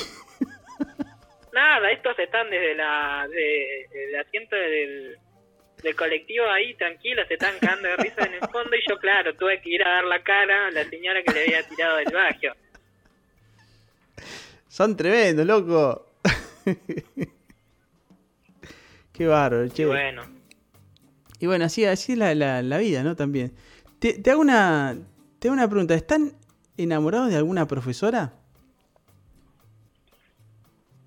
nada estos están desde la de, el asiento del del colectivo ahí tranquilos se están cagando de risa en el fondo y yo claro tuve que ir a dar la cara a la señora que le había tirado del vagio Son tremendos, loco. Qué bárbaro, che. y bueno Y bueno, así, así es la, la- la vida, ¿no? También. Te, te hago una, te hago una pregunta. ¿Están enamorados de alguna profesora?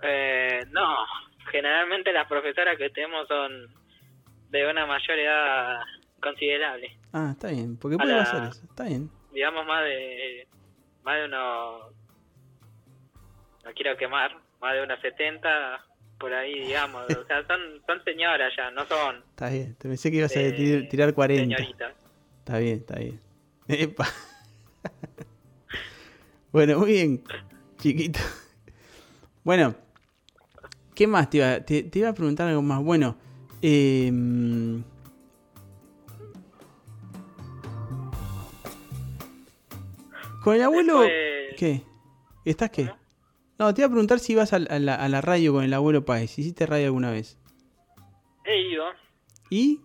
Eh, no, generalmente las profesoras que tenemos son de una mayor edad considerable, Ah, está bien. Porque puede la- pasar eso. Está bien. digamos más de más de unos no quiero quemar, más de unos 70 por ahí, digamos, o sea, son son señoras ya, no son Está bien. Te pensé que ibas a Eh, tir- tirar 40. señoritas. Está bien, está bien. Epa. bueno, muy bien, chiquito. Bueno, ¿qué más te iba, te, te iba a preguntar algo más? Bueno, eh, con el abuelo... Después- ¿Qué? ¿Estás qué? No, te iba a preguntar si ibas a, a la, a la radio con el abuelo Páez. ¿Hiciste radio alguna vez? He ido ¿Y?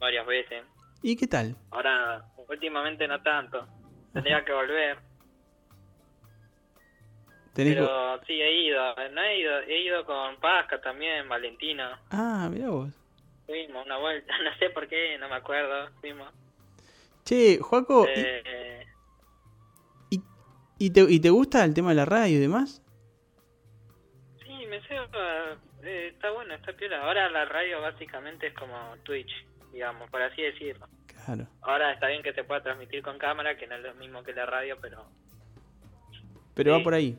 varias veces. ¿Y qué tal? Ahora, últimamente no tanto. Tendría que volver. ¿Tenés Pero sí, he ido. No he ido. He ido con Pasca también, Valentina. Ah, mira vos. Fuimos una vuelta. No sé por qué, no me acuerdo. Fuimos. Che, Joaco, ¿y- Eh, ¿y, y te, ¿y te gusta el tema de la radio y demás? sí, me sé. eh, está bueno, está piola. Ahora la radio básicamente es como Twitch, digamos, por así decirlo. Claro. Ahora está bien que se pueda transmitir con cámara, que no es lo mismo que la radio, pero Pero va por ahí.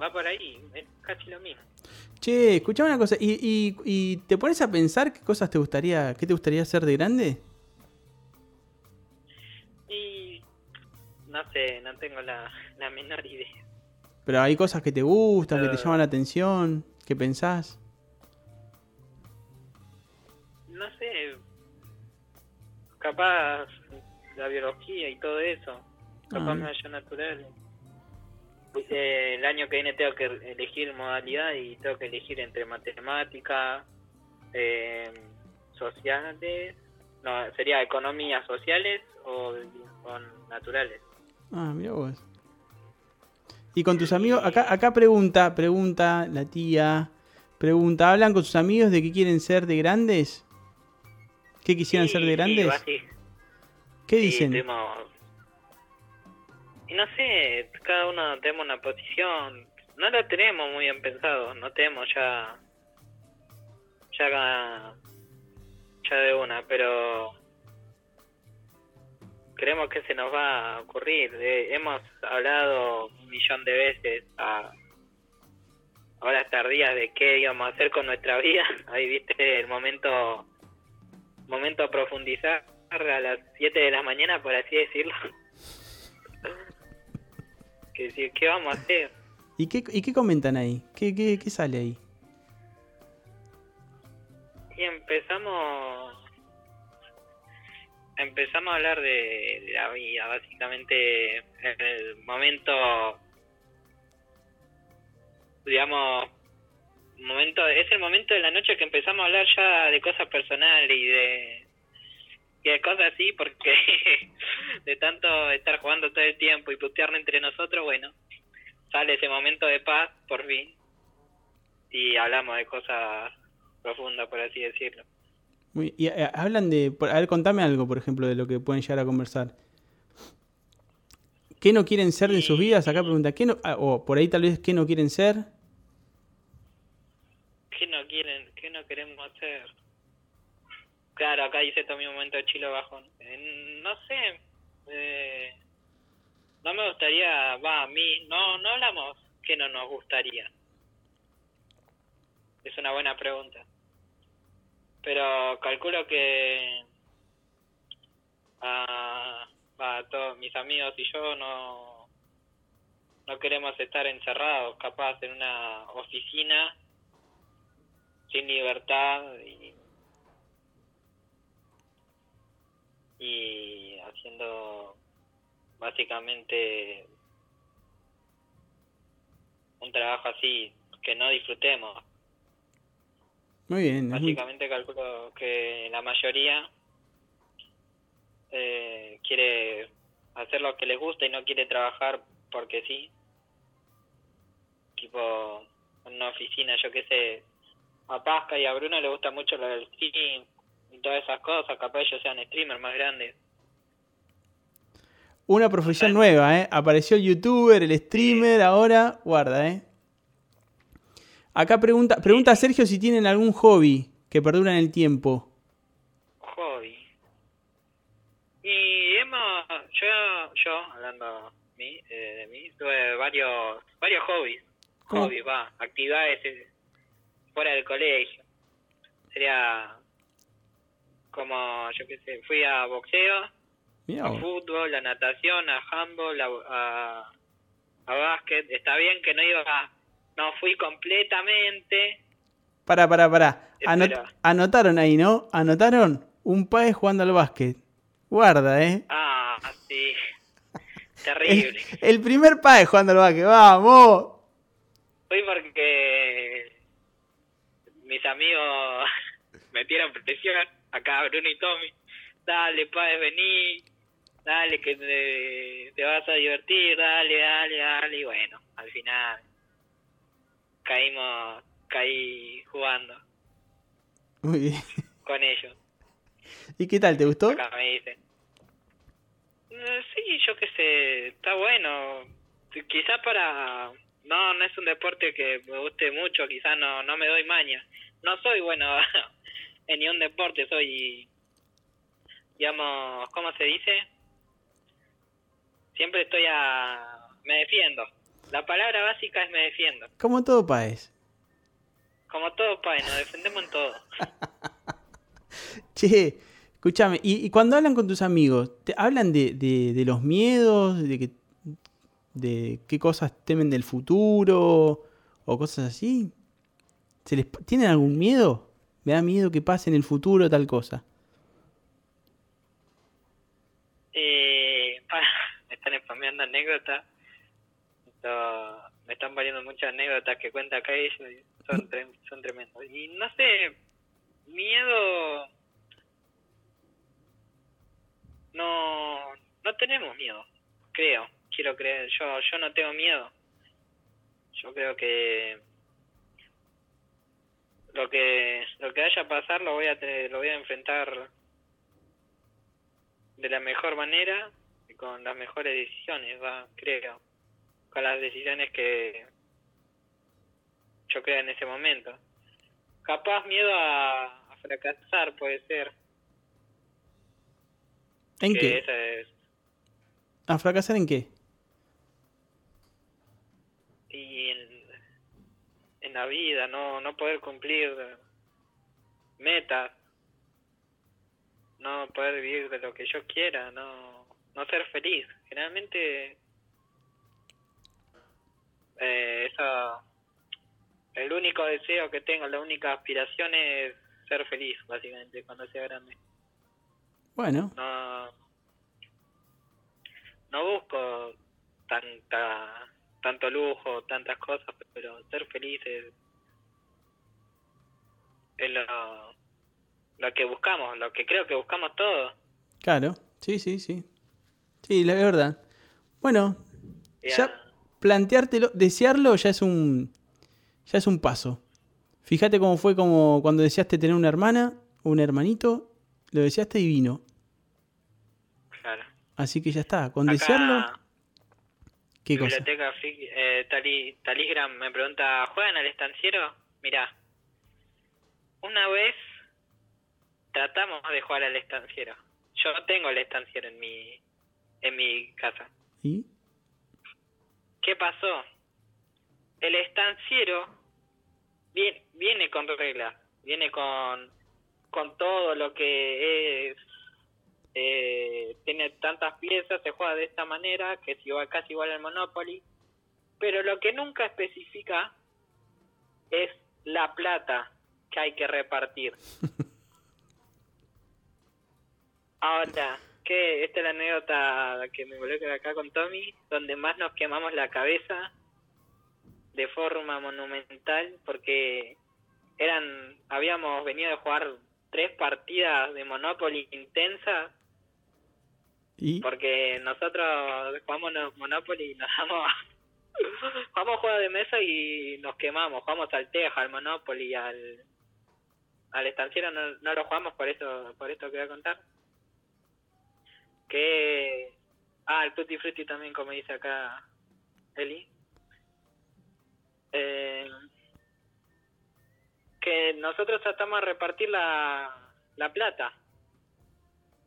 Va por ahí. Es casi lo mismo. Che, escuchame una cosa. ¿Y, y, y te pones a pensar qué cosas te gustaría, qué te gustaría hacer de grande? Y no sé, no tengo la, la menor idea. Pero hay cosas que te gustan, que te llaman la atención, que pensás. No sé, capaz la biología y todo eso, capaz Ah. me haya natural. Eh, el año que viene tengo que elegir modalidad y tengo que elegir entre matemática, eh, sociales, no, sería economías sociales o, o naturales. Ah, mira vos. Y con tus amigos, acá, acá pregunta, pregunta la tía, pregunta, ¿hablan con sus amigos de qué quieren ser de grandes? ¿Qué quisieran Sí, ser de sí, grandes? así. ¿Qué Sí, dicen? Y no sé, cada uno tenemos una posición. No lo tenemos muy bien pensado, no tenemos ya. Ya. Ya de una, pero. Creemos que se nos va a ocurrir. Eh, hemos hablado un millón de veces a. Horas tardías de qué íbamos a hacer con nuestra vida. Ahí viste el momento. Momento a profundizar a las 7 de la mañana, por así decirlo. Que decir, ¿qué vamos a hacer? ¿Y qué, y qué comentan ahí? ¿Qué, qué, qué sale ahí? Y empezamos empezamos a hablar de, de la vida, básicamente en el momento, digamos, momento es el momento de la noche que empezamos a hablar ya de cosas personales y de de cosas así porque de tanto estar jugando todo el tiempo y putearnos entre nosotros bueno sale ese momento de paz por fin y hablamos de cosas profundas por así decirlo Muy- y eh, hablan de. A ver, contame algo, por ejemplo, de lo que pueden llegar a conversar. ¿Qué no quieren ser en sus vidas? Acá pregunta, ¿qué no, ah, o por ahí tal vez, ¿qué no quieren ser? ¿Qué no quieren? ¿Qué no queremos hacer? Claro, acá dice todo mi momento de chilo bajón. Eh, no sé. eh, no me gustaría, va, a mí, no, no hablamos que no nos gustaría. Es una buena pregunta. Pero calculo que a, a todos mis amigos y yo no, no queremos estar encerrados, capaz en una oficina sin libertad y, y haciendo básicamente un trabajo así que no disfrutemos. Muy bien. muy- Básicamente calculo que la mayoría eh, quiere hacer lo que les gusta y no quiere trabajar porque sí. Tipo, en una oficina, yo qué sé, a Pasca y a Bruno le gusta mucho lo del streaming y todas esas cosas, capaz ellos sean streamers más grandes. Una profesión nueva, ¿eh? Apareció el youtuber, el streamer, ahora, guarda, ¿eh? Acá pregunta, pregunta Sergio si tienen algún hobby que perdura en el tiempo. Hobby. Y hemos, yo, yo hablando mí, eh, de mí, tuve varios, varios hobbies. ¿Cómo? Hobbies, va, actividades eh, fuera del colegio. Sería como, yo qué sé, fui a boxeo, a fútbol, a natación, a handball, a, a, a básquet. Está bien que no iba, no fui completamente, pará. Anot- Espera. anotaron ahí, ¿no? Anotaron un país jugando al básquet. Guarda, ¿eh? ah, sí, El, terrible. el primer país jugando al básquet, vamos. Fui porque mis amigos metieron presión, acá Bruno y Tommy. Dale, padre, vení. Dale, que te, te vas a divertir. Dale, dale, dale. Y bueno, al final caímos, caí jugando Muy bien. con ellos. ¿Y qué tal? ¿Te gustó? Acá me dicen. Eh, Sí, yo qué sé, está bueno. Quizás para... No, no es un deporte que me guste mucho, quizás no, no me doy maña. No soy bueno en ni un deporte, soy, digamos, ¿cómo se dice? Siempre estoy a... me defiendo. La palabra básica es me defiendo. Como todo país. Como todo país, nos defendemos en todo. Che, escúchame, y, y cuando hablan con tus amigos, ¿te hablan de, de- de los miedos, de, que, de qué cosas temen del futuro o cosas así? ¿Se les, ¿Tienen algún miedo? Me da miedo que pase en el futuro tal cosa. Eh, me están spameando anécdotas. Me están valiendo muchas anécdotas que cuenta acá y Son, son tremendos. Y no sé, miedo. No, no tenemos miedo, creo. Quiero creer, yo, yo no tengo miedo. Yo creo que lo que lo que vaya a pasar lo voy a lo voy a enfrentar de la mejor manera y con las mejores decisiones, va, creo. Con las decisiones que yo creo en ese momento. Capaz miedo a, a fracasar puede ser. ¿En que qué? esa es- ¿A fracasar en qué? y en, en la vida, no, no poder cumplir metas, no poder vivir de lo que yo quiera, no, no ser feliz. Generalmente, eh, eso, el único deseo que tengo, la única aspiración es ser feliz, básicamente, cuando sea grande. Bueno, No, no busco tanta tanto lujo, tantas cosas, pero ser feliz es, lo, lo que buscamos, lo que creo que buscamos todos. Claro, sí, sí, sí. Sí, la verdad. Bueno, Ya. ya planteártelo, desearlo ya es un ya es un paso. Fíjate cómo fue como cuando deseaste tener una hermana, un hermanito, lo deseaste divino. Claro. Así que ya está, con Acá, desearlo, ¿qué cosa? Biblioteca Friki- eh, Tali- Talisgram me pregunta, ¿juegan al estanciero? Mirá, una vez tratamos de jugar al estanciero. Yo tengo el estanciero en mi, en mi casa. ¿Y? ¿Qué pasó? El estanciero viene, viene con reglas, viene con, con todo lo que es, eh, tiene tantas piezas, se juega de esta manera, que es igual, casi igual al Monopoly, pero lo que nunca especifica es la plata que hay que repartir. Ahora, que esta es la anécdota que me involucra acá con Tommy, donde más nos quemamos la cabeza de forma monumental porque eran habíamos venido de jugar tres partidas de Monopoly intensas Porque nosotros jugamos no- Monopoly y nos damos jugamos juegos de mesa y nos quemamos. Jugamos al Teja al Monopoly al al estanciero. No, no lo jugamos por eso por esto que voy a contar. Que ah el Tutti Frutti también como dice acá Eli. Eh, que nosotros tratamos de repartir la, la plata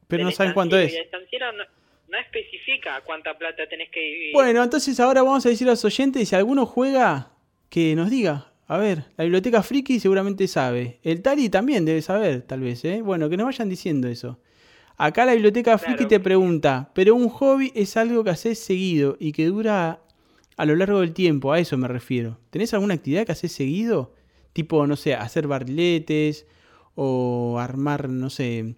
Pero no saben cuánto es. y el estanciero no, no especifica cuánta plata tenés que dividir. Bueno, entonces ahora vamos a decir a los oyentes, si alguno juega, que nos diga. A ver, la biblioteca friki seguramente sabe. El Tali también debe saber, tal vez, ¿eh? Bueno, que nos vayan diciendo eso. Acá la biblioteca friki te pregunta, pero un hobby es algo que haces seguido y que dura a lo largo del tiempo, a eso me refiero. ¿Tenés alguna actividad que haces seguido? Tipo, no sé, hacer barriletes o armar, no sé,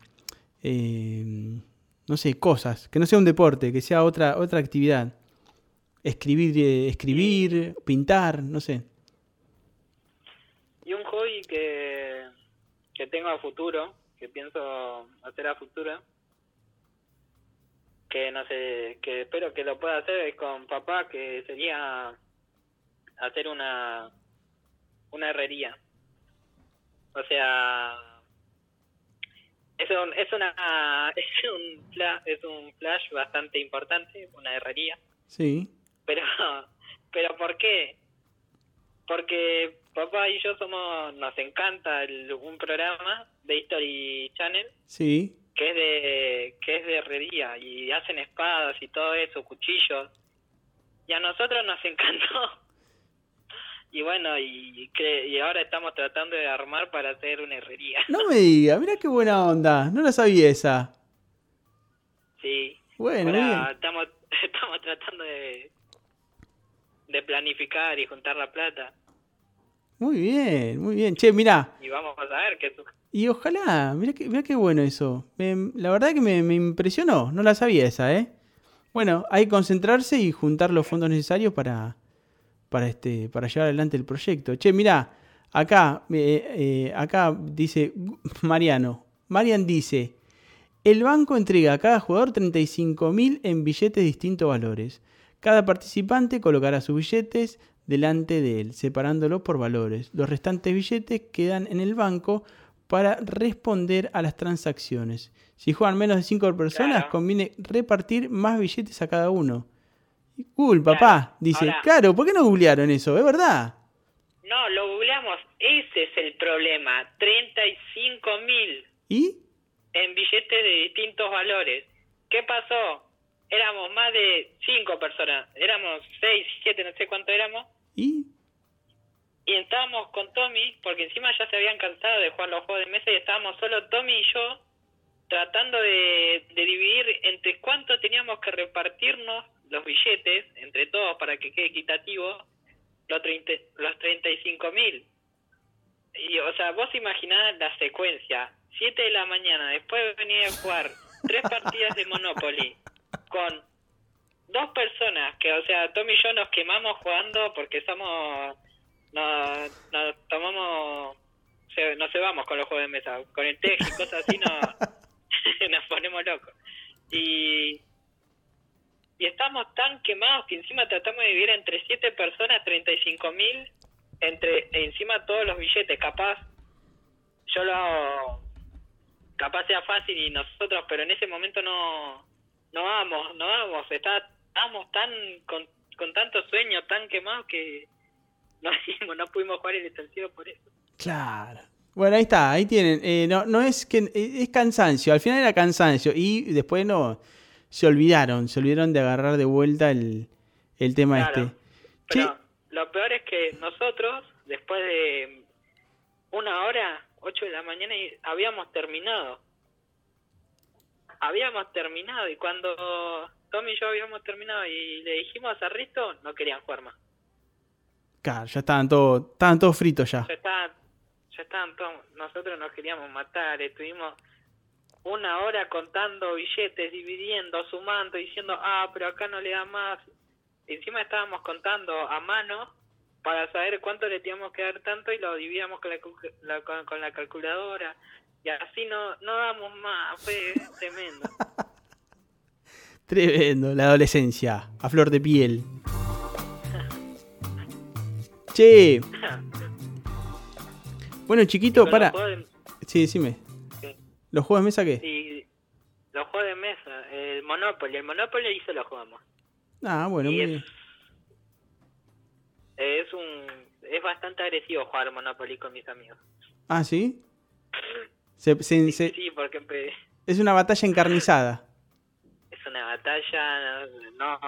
eh, no sé, cosas, que no sea un deporte, que sea otra, otra actividad. Escribir, eh, escribir, pintar, no sé. Y un hobby que, que tengo a futuro, que pienso hacer a futuro, que no sé, que espero que lo pueda hacer es con papá, que sería hacer una, una herrería. O sea, es un, es una, es un, fla- es un flash bastante importante, una herrería. Sí, Pero, pero ¿por qué? Porque papá y yo somos, nos encanta el- un programa de History Channel sí. que es de, que es de herrería y hacen espadas y todo eso, cuchillos. Y a nosotros nos encantó. Y bueno, y, y ahora estamos tratando de armar para hacer una herrería. No me diga, mira qué buena onda. No la sabía esa. Sí. Bueno, Ahora bien. estamos, estamos tratando de, de planificar y juntar la plata. Muy bien, muy bien. Che, mira, Y vamos a ver qué y ojalá, mira qué, mirá qué bueno eso. Me- la verdad que me, me impresionó, no la sabía esa, ¿eh? Bueno, hay que concentrarse y juntar los fondos necesarios para, para, este, para llevar adelante el proyecto. Che, mira, acá, eh, eh, acá dice Mariano. Marian dice, el banco entrega a cada jugador 35.000 en billetes de distintos valores. Cada participante colocará sus billetes delante de él, separándolos por valores. Los restantes billetes quedan en el banco para responder a las transacciones. Si juegan menos de 5 personas, Claro. conviene repartir más billetes a cada uno. Y Cool, papá. Dice, Ahora- claro, ¿por qué no googlearon eso? Es verdad. No, lo googleamos. Ese es el problema. 35 mil ¿Y? en billetes de distintos valores. ¿Qué pasó? Éramos más de 5 personas. Éramos 6, 7, no sé cuánto éramos. ¿Y? Y estábamos con Tommy, porque encima ya se habían cansado de jugar los juegos de mesa y estábamos solo Tommy y yo tratando de, de dividir entre cuánto teníamos que repartirnos los billetes entre todos para que quede equitativo los, 30, los 35 mil. Y, o sea, vos imaginás la secuencia. 7 de la mañana, después de venir a jugar tres partidas de Monopoly con dos personas que, o sea, Tommy y yo nos quemamos jugando porque somos nos, nos tomamos se- nos cebamos con los juegos de mesa. Con el tej y cosas así no, nos ponemos locos. Y, y estamos tan quemados que encima tratamos de vivir entre 7 personas, 35 mil, entre encima todos los billetes. Capaz, yo lo capaz sea fácil y nosotros, pero en ese momento no, no vamos, no vamos. Está, estábamos tan con, con tanto sueño, tan quemados que no, no pudimos jugar el extensivo por eso. Claro. Bueno, ahí está, ahí tienen. Eh, no, no es que eh, es cansancio, al final era cansancio y después no se olvidaron, se olvidaron de agarrar de vuelta el, el tema Claro. este. Pero lo peor es que nosotros, después de una hora, 8 de la mañana, y habíamos terminado. Habíamos terminado y cuando Tommy y yo habíamos terminado y le dijimos a Risto, no querían jugar más. claro, ya estaban todos, estaban todos fritos ya. Ya estaban, ya estaban todos, nosotros nos queríamos matar, estuvimos una hora contando billetes, dividiendo, sumando, diciendo, ah, pero acá no le da más. Encima estábamos contando a mano para saber cuánto le teníamos que dar tanto y lo dividíamos con la, con, con la calculadora. Y así no, no damos más, fue tremendo. Tremendo, la adolescencia, a flor de piel. Che. Bueno, chiquito, para. Sí, decime. Sí. ¿Los juegos de mesa qué? y los juegos de mesa, el Monopoly, el Monopoly hizo lo jugamos. Ah, bueno, Y muy es, bien. es un es bastante agresivo jugar Monopoly con mis amigos. Ah, ¿sí? Se- se- se- Sí, porque es una batalla encarnizada. es una batalla, no,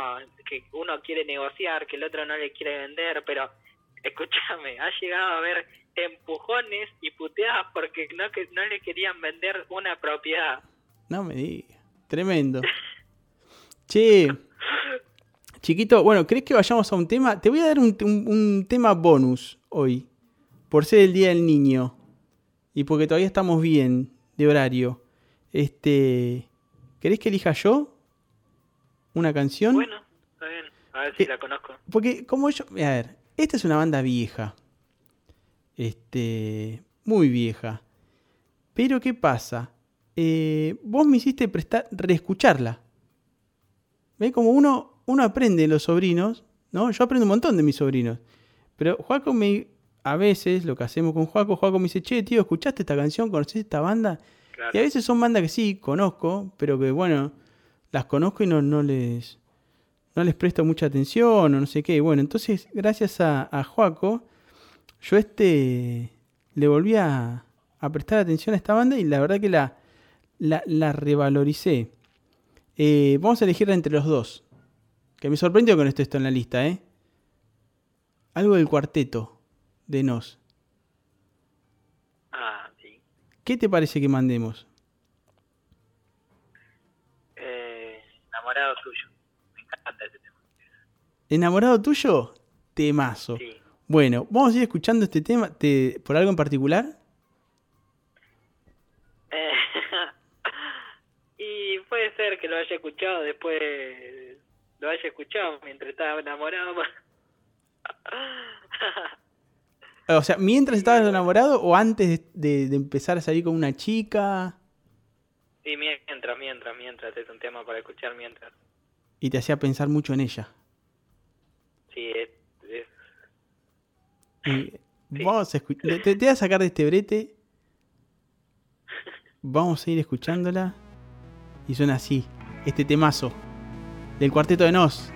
que uno quiere negociar, que el otro no le quiere vender, pero escúchame, ha llegado a haber empujones y puteadas porque no que no le querían vender una propiedad. No me digas. Tremendo. Che. Chiquito, bueno, ¿crees que vayamos a un tema? Te voy a dar un, un- un tema bonus hoy. Por ser el Día del Niño. Y porque todavía estamos bien de horario. Este. ¿Querés que elija yo? ¿Una canción? Bueno, está bien, a ver si Eh, la conozco. Porque como yo... A ver, esta es una banda vieja. Este... Muy vieja. Pero ¿qué pasa? Eh, vos me hiciste prestar, reescucharla. ¿Ves? Como uno, uno aprende de los sobrinos, ¿no? Yo aprendo un montón de mis sobrinos. Pero Juaco me... A veces lo que hacemos con Juaco, Juaco me dice, che, tío, ¿escuchaste esta canción? ¿Conoces esta banda? Claro. Y a veces son bandas que sí, conozco, pero que bueno, las conozco y no, no les no les presto mucha atención o no sé qué. Bueno, entonces, gracias a, a Joaco, yo este le volví a, a prestar atención a esta banda y la verdad que la, la, la revaloricé. Eh, vamos a elegirla entre los dos. Que me sorprendió con esto, esto en la lista, ¿eh? Algo del cuarteto de Nos. Ah, sí. ¿Qué te parece que mandemos? Eh, enamorado tuyo. Me encanta ese tema. ¿Enamorado tuyo? Temazo. Sí. Bueno, vamos a ir escuchando este tema te- por algo en particular. Eh, y puede ser que lo haya escuchado después, lo haya escuchado mientras estaba enamorado. O sea, mientras estabas enamorado o antes de, de- de empezar a salir con una chica sí, mientras, mientras, mientras, es un tema para escuchar mientras. y te hacía pensar mucho en ella. Sí, es, es- Y Vamos a escu- te, te voy a sacar de este brete. Vamos a ir escuchándola. Y suena así, este temazo del cuarteto de Nos.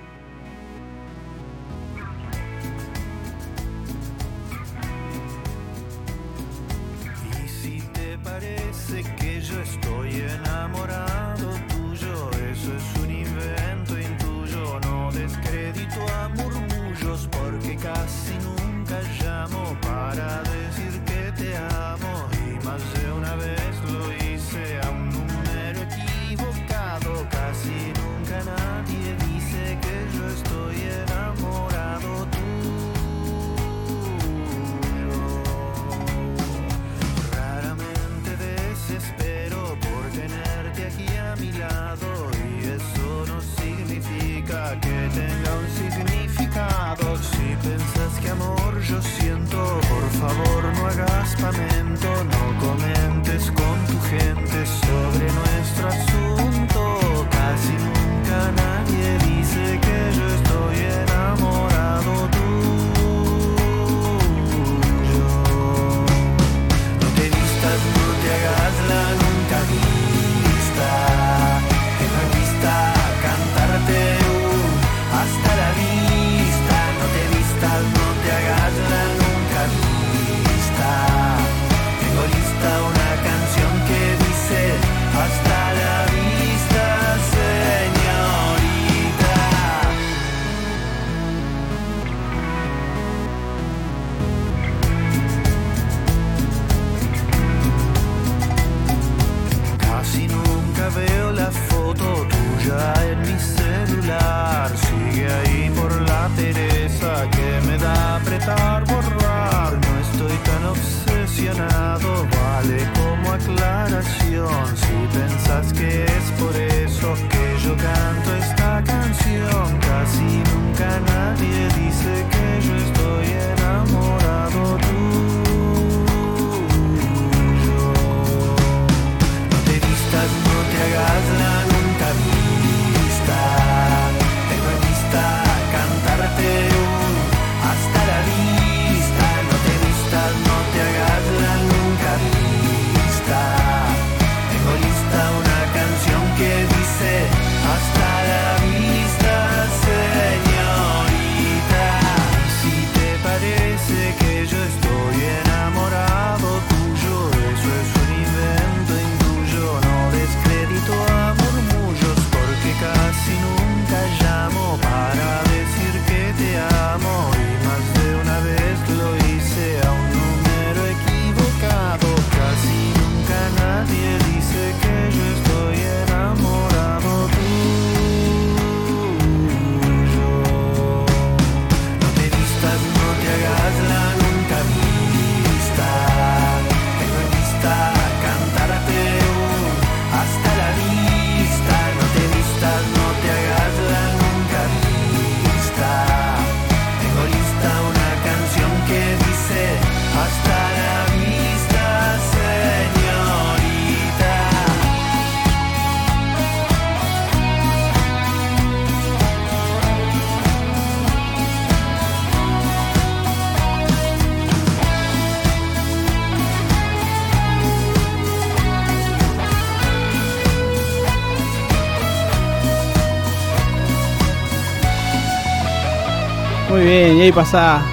Y ahí pasa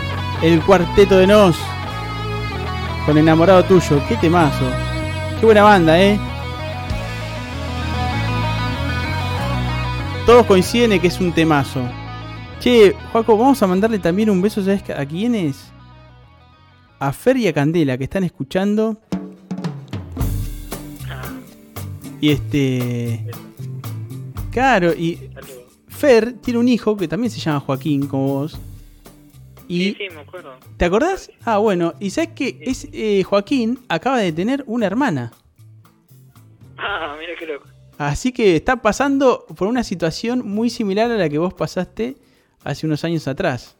el cuarteto de Nos con enamorado tuyo. Qué temazo. Qué buena banda, eh. Todos coinciden en que es un temazo. Che, Joaco, vamos a mandarle también un beso, ¿sabes a quiénes? A Fer y a Candela, que están escuchando. Y este. Claro, y. Fer tiene un hijo que también se llama Joaquín, como vos. Y, Sí, sí, me acuerdo. ¿Te acordás? Ah, bueno, y sabes que es, eh, Joaquín acaba de tener una hermana. Ah, mira qué loco. Así que está pasando por una situación muy similar a la que vos pasaste hace unos años atrás.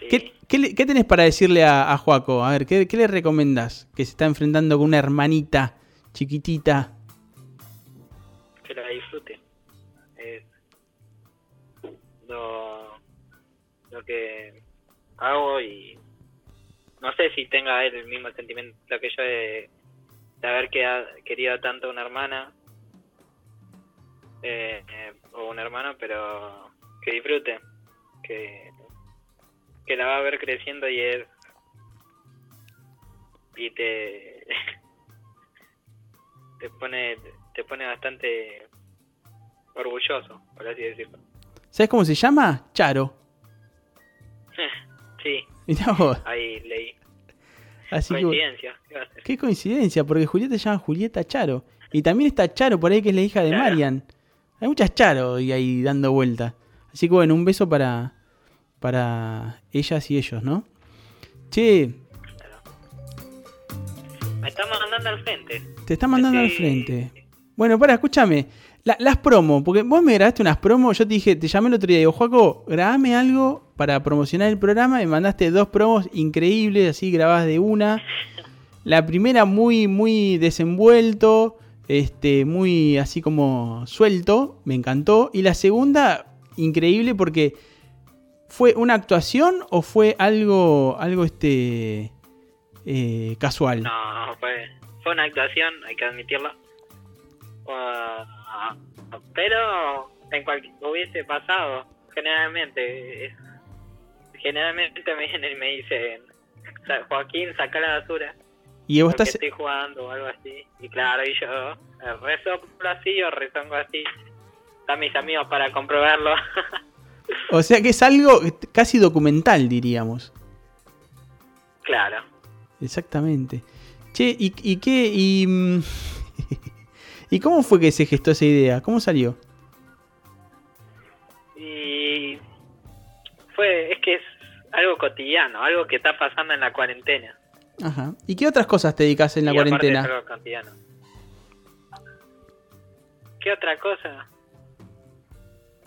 Sí. ¿Qué, qué tenés para decirle a, a Joaco? A ver, ¿qué, qué le recomendás? Que se está enfrentando con una hermanita chiquitita. que la disfrute. Lo que hago y no sé si tenga él el mismo sentimiento que yo de, de haber querido tanto a una hermana eh, eh, o un hermano, pero que disfrute, que, que la va a ver creciendo y es y te te pone te pone bastante orgulloso, por así decirlo. ¿Sabes cómo se llama? Charo. Sí, Mirá vos. ahí leí. Así que, Coincidencia. ¿qué va a hacer? qué coincidencia, porque Julieta se llama Julieta Charo. Y también está Charo por ahí, que es la hija de Claro. Marian. Hay muchas Charo y ahí dando vuelta. Así que bueno, un beso para, para ellas y ellos, ¿no? Che, Me está mandando al frente. te está mandando al frente. Bueno, para, escúchame. La- las promos, porque vos me grabaste unas promos, yo te dije, te llamé el otro día, digo, Joaco, grabame algo para promocionar el programa, me mandaste dos promos increíbles, así grabadas de una. La primera muy, muy desenvuelto, este, muy así como suelto, me encantó. Y la segunda, increíble porque fue una actuación o fue algo, algo este, eh, casual. No, fue, fue una actuación, hay que admitirlo. Pero en cualquier hubiese pasado, generalmente. generalmente me vienen y me dicen, "Sa- Joaquín, saca la basura. Y vos estás, estoy jugando o algo así. Y claro, y yo eh, resoplo así o rezongo así. Están mis amigos para comprobarlo. o sea que es algo casi documental, diríamos. claro. Exactamente. Che, ¿y, y qué? Y, mm, ¿Y cómo fue que se gestó esa idea? ¿Cómo salió? Y fue, es que es algo cotidiano, algo que está pasando en la cuarentena. Ajá. ¿Y qué otras cosas te dedicas en la Y cuarentena? es algo cotidiano. ¿Qué otra cosa?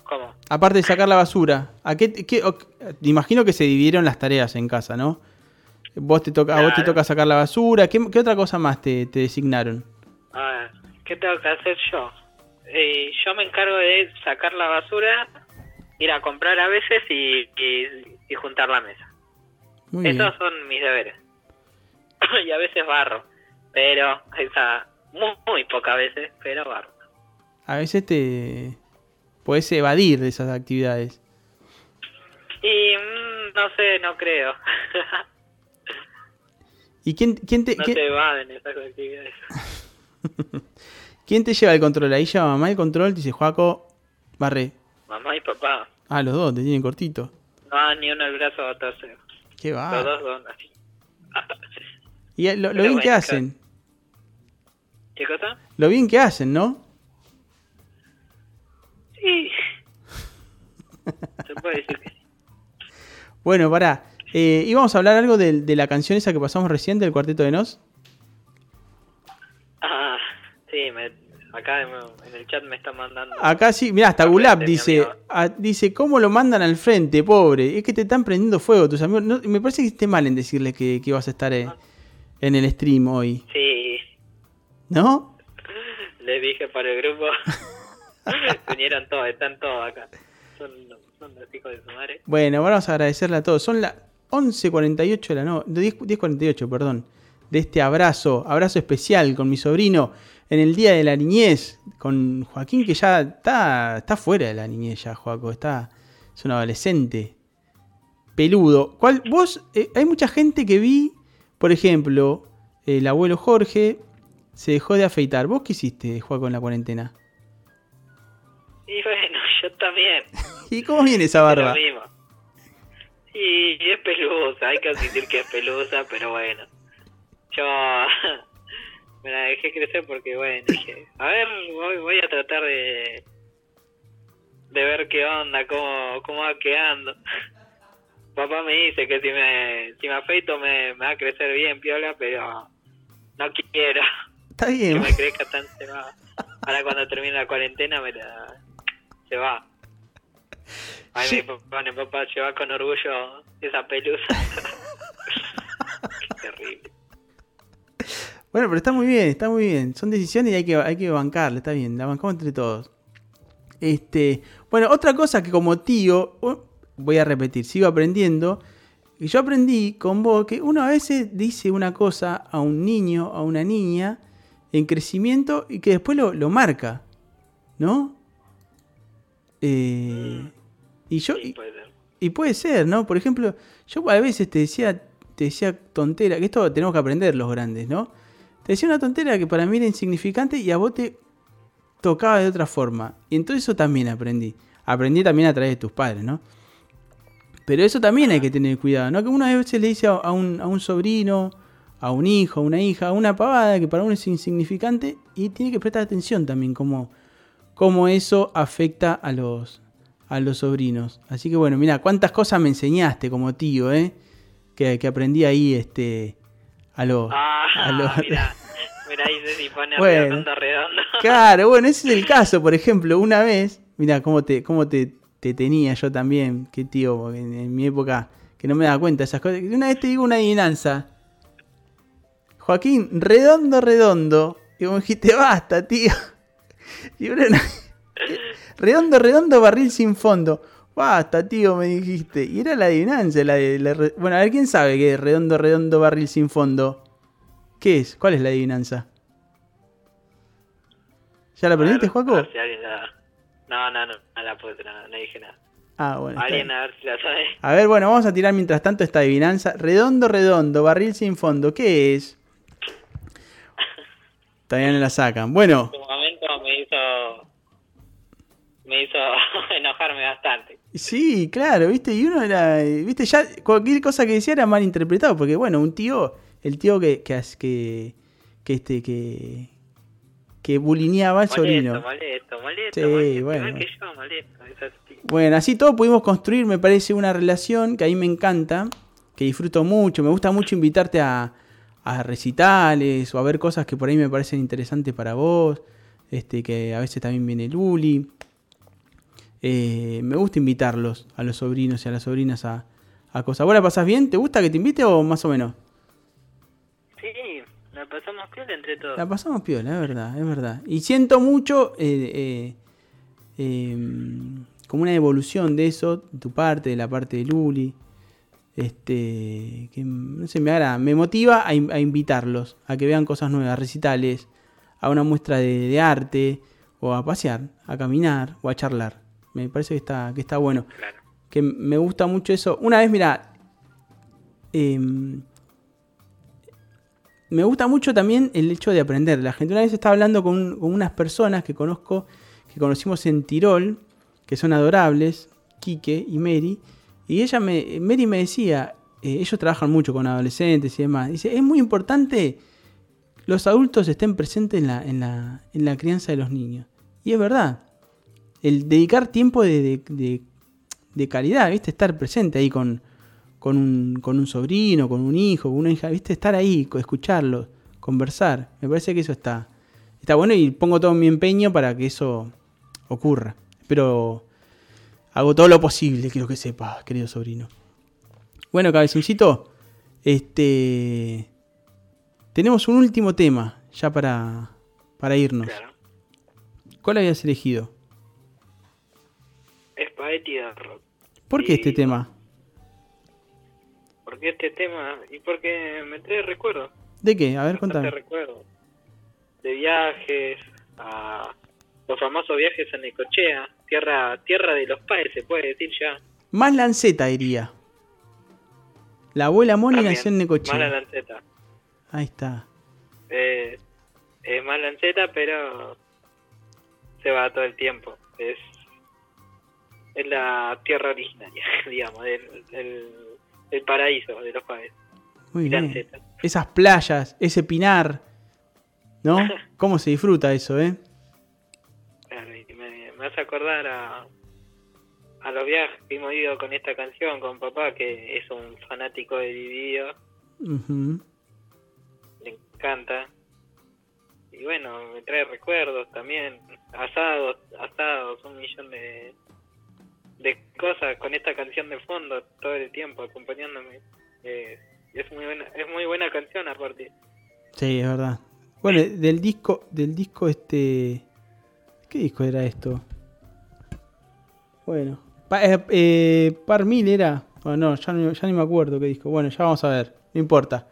¿Cómo? Aparte de sacar la basura. ¿A qué, qué- o- te imagino que se dividieron las tareas en casa, ¿no? Vos te toca, a vos te toca sacar la basura. ¿Qué, qué otra cosa más te, te designaron? A ver, ¿qué tengo que hacer yo? Eh, yo me encargo de sacar la basura, ir a comprar a veces y, y- y juntar la mesa. Muy bien. Esos son mis deberes. y a veces barro, pero esa muy, muy pocas veces, pero barro. A veces te podés evadir de esas actividades. Y mm, no sé, no creo. ¿Y quién, quién, te, no quién- se evaden esas actividades. quién te lleva el control? Ahí lleva mamá el control, te dice, Joaco, barre. Mamá y papá. Ah, los dos, te tienen cortito. No ni uno el brazo a torcer. Qué Los va. dos son así. Y lo, bien que hacen. ¿Qué cosa? Lo bien que hacen, ¿no? Sí. Se puede decir que sí. Bueno, pará. Eh, íbamos a hablar algo de, de la canción esa que pasamos recién del Cuarteto de Nos. Ah, sí, me, acá en, en el chat me está mandando. Acá sí, mirá, hasta Gulab dice, ah, dice, ¿cómo lo mandan al frente, pobre? Es que te están prendiendo fuego tus amigos. No, me parece que esté mal en decirles que, que vas a estar eh, en el stream hoy, Sí, ¿no? le dije para el grupo. Se unieron todos, están todos acá. Son, son los hijos de su madre. Bueno, vamos a agradecerle a todos. Son las 11.48 de la noche, 10.48, perdón, de este abrazo, abrazo especial con mi sobrino en el Día de la Niñez, con Joaquín que ya está, está fuera de la niñez ya, Joaco, está, es un adolescente. Peludo. ¿Cuál, vos, eh, hay mucha gente que vi, por ejemplo, el abuelo Jorge se dejó de afeitar. ¿Vos qué hiciste, Juaco, en la cuarentena? Y bueno, yo también. ¿Y cómo viene esa barba? Mismo. Y es pelusa, hay que admitir que es pelusa, pero bueno. Yo me la dejé crecer porque, bueno, dije, a ver, voy, voy a tratar de de ver qué onda, cómo, cómo va quedando. Papá me dice que si me, si me afeito me, me va a crecer bien, piola, pero no quiero Está que bien. me crezca tan se va. Ahora cuando termine la cuarentena me la- se va. Ay, Sí. mi papá, mi papá lleva con orgullo esa pelusa. Qué terrible. Bueno, pero está muy bien, está muy bien. Son decisiones y hay que, hay que bancarla, está bien, la bancamos entre todos. Este, bueno, otra cosa que como tío, voy a repetir, sigo aprendiendo. Y yo aprendí con vos que uno a veces dice una cosa a un niño, a una niña, en crecimiento y que después lo, lo marca, ¿no? Eh, y yo, y- puede ser. y puede ser, ¿no? Por ejemplo, yo a veces te decía, te decía tontera, que esto tenemos que aprender los grandes, ¿no? Te decía una tontera que para mí era insignificante y a vos te tocaba de otra forma. Y entonces eso también aprendí. Aprendí también a través de tus padres, ¿no? Pero eso también hay que tener cuidado, ¿no? Que uno a veces le dice a, un, a un sobrino, a un hijo, a una hija, a una pavada que para uno es insignificante y tiene que prestar atención también cómo, cómo eso afecta a los, a los sobrinos. Así que bueno, mira, cuántas cosas me enseñaste como tío, ¿eh? Que, que aprendí ahí este, a los... Ah, a los- mira, mira ahí se pone Bueno. redondo, redondo. Claro, bueno, ese es el caso. Por ejemplo, una vez, mira cómo te, cómo te, te tenía yo también, qué tío, en, en mi época que no me daba cuenta de esas cosas. Una vez te digo una adivinanza. Joaquín, redondo, redondo. Y vos me dijiste, basta, tío. Y una- redondo, redondo, barril sin fondo. Basta, tío, me dijiste. Y era la adivinanza. La de, la re- bueno, a ver, ¿quién sabe qué es redondo, redondo, barril sin fondo? ¿Qué es? ¿Cuál es la adivinanza? ¿Ya la aprendiste, A ver, a Juaco? si alguien la... No, no, no, no la puse, no, no dije nada. Ah, bueno. Alguien a ver si la sabe. A ver, bueno, vamos a tirar mientras tanto esta adivinanza. Redondo, redondo, barril sin fondo. ¿Qué es? Todavía no la sacan. Bueno, En su momento me hizo... Me hizo enojarme bastante. Sí, claro, viste, y uno era, viste, ya cualquier cosa que decía era mal interpretado, porque bueno, un tío, el tío que, que, que, que este, que, que bulineaba al sobrino. Molesto, molesto. Sí, molesto, bueno. Que yo, molesto. Bueno, así todos pudimos construir, me parece, una relación que a mí me encanta, que disfruto mucho. Me gusta mucho invitarte a, a recitales o a ver cosas que por ahí me parecen interesantes para vos. Este, que a veces también viene Luli. Eh, me gusta invitarlos a los sobrinos y a las sobrinas a, a cosas. ¿Vos la pasás bien? ¿Te gusta que te invite o más o menos? Sí, la pasamos piola entre todos. La pasamos piola, es verdad, es verdad. Y siento mucho eh, eh, eh, como una evolución de eso, de tu parte, de la parte de Luli. Este, que no sé, me agrada, me motiva a, in- a invitarlos, a que vean cosas nuevas, recitales, a una muestra de, de arte, o a pasear, a caminar, o a charlar. Me parece que está, que está bueno Claro. que me gusta mucho eso. Una vez, mira, em, me gusta mucho también el hecho de aprender. La gente una vez estaba hablando con, con unas personas que conozco, que conocimos en Tirol, que son adorables, Quique y Mary, y ella me, Mary me decía, eh, ellos trabajan mucho con adolescentes y demás, dice, es muy importante los adultos estén presentes en la, en la, en la crianza de los niños. Y es verdad, el dedicar tiempo de, de- de- de calidad, ¿viste? Estar presente ahí con, con, un, con un sobrino, con un hijo, con una hija, ¿viste? Estar ahí, escucharlo, conversar. Me parece que eso está, está bueno y pongo todo mi empeño para que eso ocurra. Pero hago todo lo posible, quiero que sepas, querido sobrino. Bueno, cabezoncito, este... Tenemos un último tema ya para, para irnos. Claro. ¿Cuál habías elegido? Rock. ¿Por qué Y- este tema? ¿Por qué este tema? Y porque me trae recuerdos. ¿De qué? A ver, contame. recuerdos. De viajes, a los famosos viajes en Necochea, tierra tierra de los padres, se puede decir ya. Más Lanceta diría. La abuela Moni También, nació en Necochea. Más la lanceta. Ahí está. Eh, es más lanceta, pero se va todo el tiempo. Es, es la tierra originaria, digamos, del, del paraíso de los padres. Muy bien. Esas playas, ese pinar. ¿No? ¿Cómo se disfruta eso, eh? Claro, y me, me hace acordar a, a los viajes que hemos ido con esta canción con papá, que es un fanático de Dividido, le encanta. Y bueno, me trae recuerdos también, asados, asados, un millón de, de cosas con esta canción de fondo todo el tiempo acompañándome. Eh, es muy buena, es muy buena canción aparte. Sí, es verdad. Bueno, del disco, del disco este. ¿Qué disco era esto? Bueno. Pa- eh, eh, Par Mil era. No, ya, no- ya ni me acuerdo qué disco. Bueno, ya vamos a ver. No importa.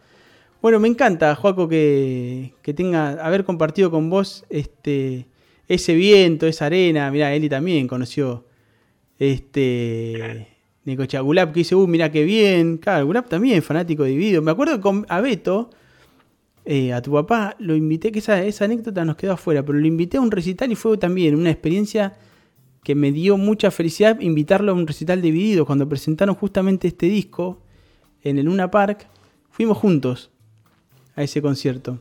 Bueno, me encanta, Joaco, que, que tenga haber compartido con vos este ese viento, esa arena. Mirá, Eli también conoció este Necochea Gulab, que dice, uh, mirá qué bien. Claro, Gulab también, fanático de Dividido. Me acuerdo que con a Beto, eh, a tu papá, lo invité, que esa, esa anécdota nos quedó afuera, pero lo invité a un recital y fue también una experiencia que me dio mucha felicidad invitarlo a un recital dividido. Cuando presentaron justamente este disco en el Luna Park, fuimos juntos a ese concierto.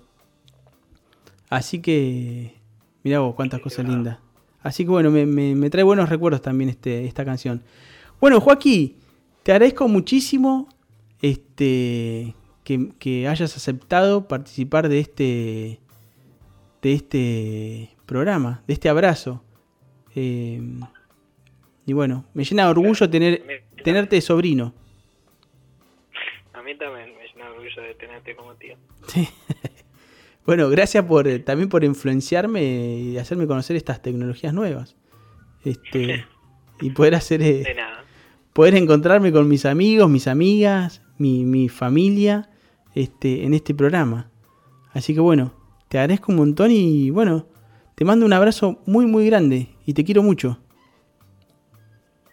Así que, mirá vos, cuántas cosas lindas. Así que bueno, me, me- me trae buenos recuerdos también este, esta canción. Bueno, Joaquín, te agradezco muchísimo este, que, que hayas aceptado participar de este, de este programa, de este abrazo. Eh, y bueno, me llena de orgullo tener, tenerte de sobrino. A mí también me llena de orgullo de tenerte como tío. Sí. Bueno, gracias por eh, también por influenciarme y hacerme conocer estas tecnologías nuevas. Este, y poder hacer eh, De nada. poder encontrarme con mis amigos, mis amigas, mi, mi familia este, en este programa. Así que bueno, te agradezco un montón y bueno, te mando un abrazo muy muy grande y te quiero mucho.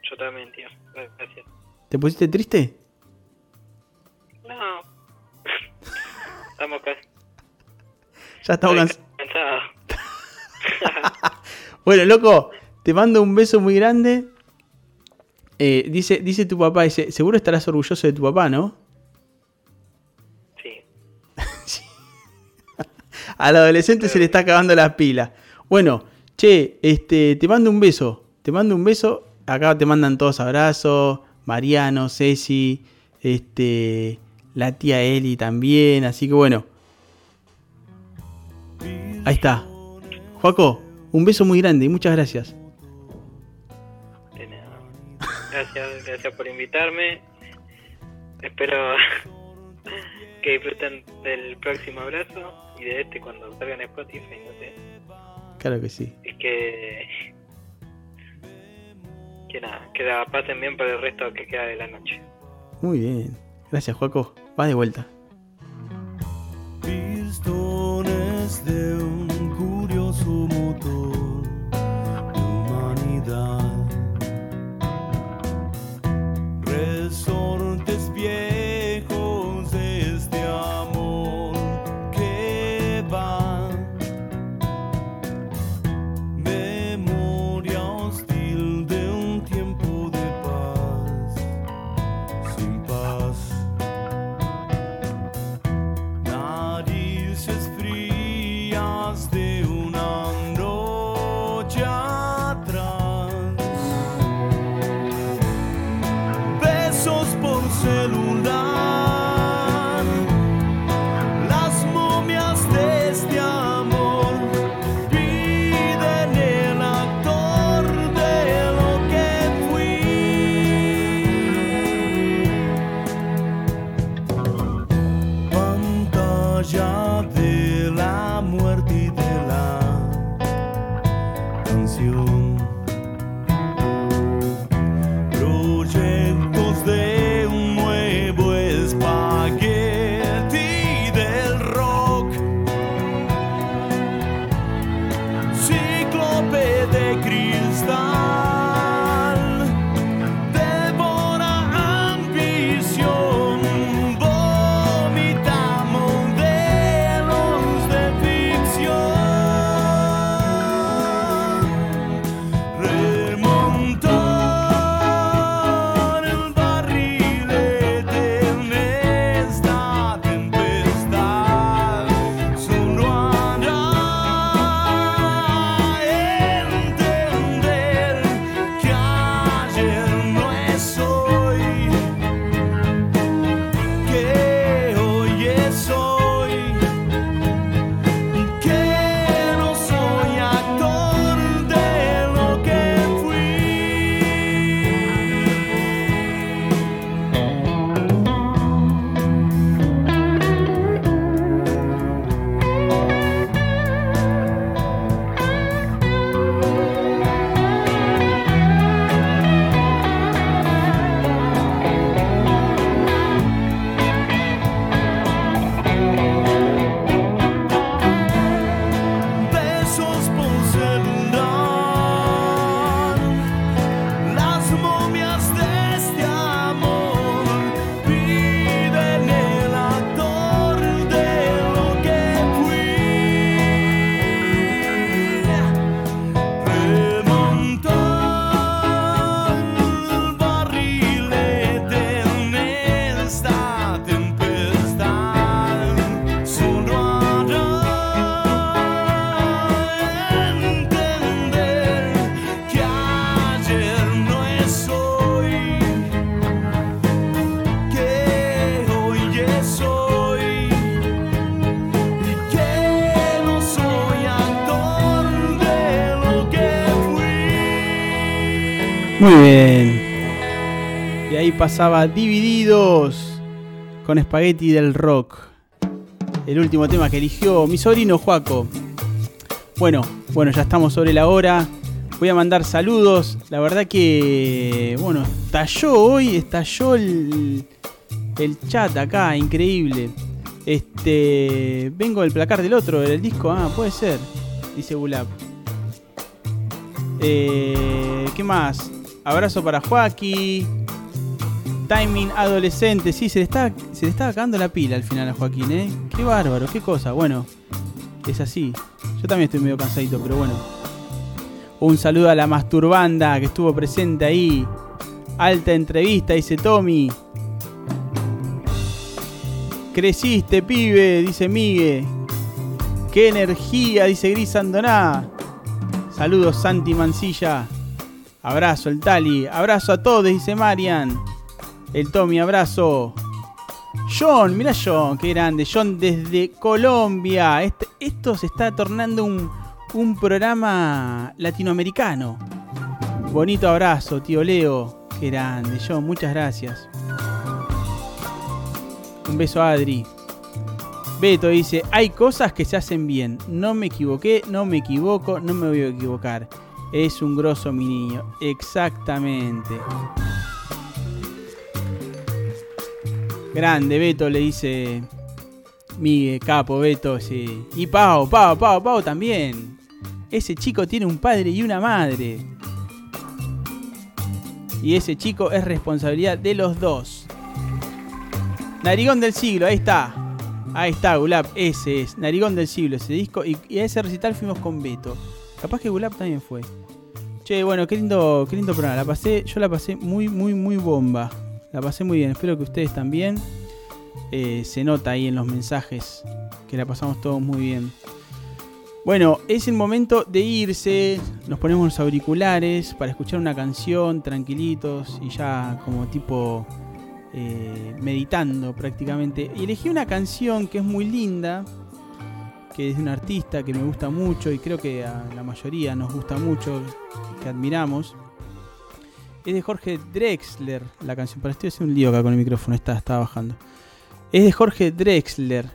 Yo también, tío. Gracias. ¿Te pusiste triste? No. Estamos casi Ya estamos cansados. Bueno, loco, te mando un beso muy grande. Eh, dice, dice tu papá, dice, seguro estarás orgulloso de tu papá, ¿no? Sí. Al adolescente se le está acabando la pila. Bueno, che, este, te mando un beso. Te mando un beso. Acá te mandan todos abrazos. Mariano, Ceci, este, la tía Eli también. Así que bueno. Ahí está. Joaco, un beso muy grande y muchas gracias. De nada. Gracias, gracias por invitarme. Espero que disfruten del próximo abrazo y de este cuando salgan en Spotify, no sé. Claro que sí. Y que. Que nada, que la pasen bien por el resto que queda de la noche. Muy bien. Gracias, Joaco. Va de vuelta. De un curioso motor de humanidad. Resortes viejos so Muy bien. Y ahí pasaba Divididos con Spaghetti del Rock. El último tema que eligió mi sobrino Juaco. Bueno, bueno, ya estamos sobre la hora. Voy a mandar saludos. La verdad que, bueno, estalló hoy, estalló el, el chat acá, increíble. Este, vengo del placar del otro, del disco. Ah, puede ser, dice Gulab. Eh, ¿Qué más? Abrazo para Joaquín. Timing adolescente. Sí, se le, está, se le está acabando la pila al final a Joaquín, ¿eh? Qué bárbaro, qué cosa. Bueno, es así. Yo también estoy medio cansadito, pero bueno. Un saludo a la masturbanda que estuvo presente ahí. Alta entrevista, dice Tommy. Creciste, pibe, dice Migue. Qué energía, dice Gris Andoná. Saludos, Santi Mancilla. Abrazo, el Tali. Abrazo a todos, dice Marian. El Tommy, abrazo. John, mira John, qué grande. John desde Colombia. Este- esto se está tornando un, un programa latinoamericano. Bonito abrazo, tío Leo. Qué grande, John, muchas gracias. Un beso a Adri. Beto dice, hay cosas que se hacen bien. No me equivoqué, no me equivoco, no me voy a equivocar. Es un grosso mi niño. Exactamente. Grande, Beto, le dice Miguel, capo, Beto, sí. Y Pau, Pau, Pau, Pau también. Ese chico tiene un padre y una madre. Y ese chico es responsabilidad de los dos. Narigón del siglo, ahí está. Ahí está, Gulab, ese es. Narigón del siglo, ese disco. Y, y a ese recital fuimos con Beto. Capaz que Gulab también fue. Che, bueno, qué lindo, qué lindo programa. La pasé, yo la pasé muy, muy, muy bomba. La pasé muy bien. Espero que ustedes también. Eh, se nota ahí en los mensajes que la pasamos todos muy bien. Bueno, es el momento de irse. Nos ponemos los auriculares para escuchar una canción tranquilitos y ya como tipo eh, meditando prácticamente. Y elegí una canción que es muy linda, que es un artista que me gusta mucho y creo que a la mayoría nos gusta mucho, que admiramos. Es de Jorge Drexler, la canción. Para estoy haciendo un lío acá con el micrófono, está, está bajando. Es de Jorge Drexler,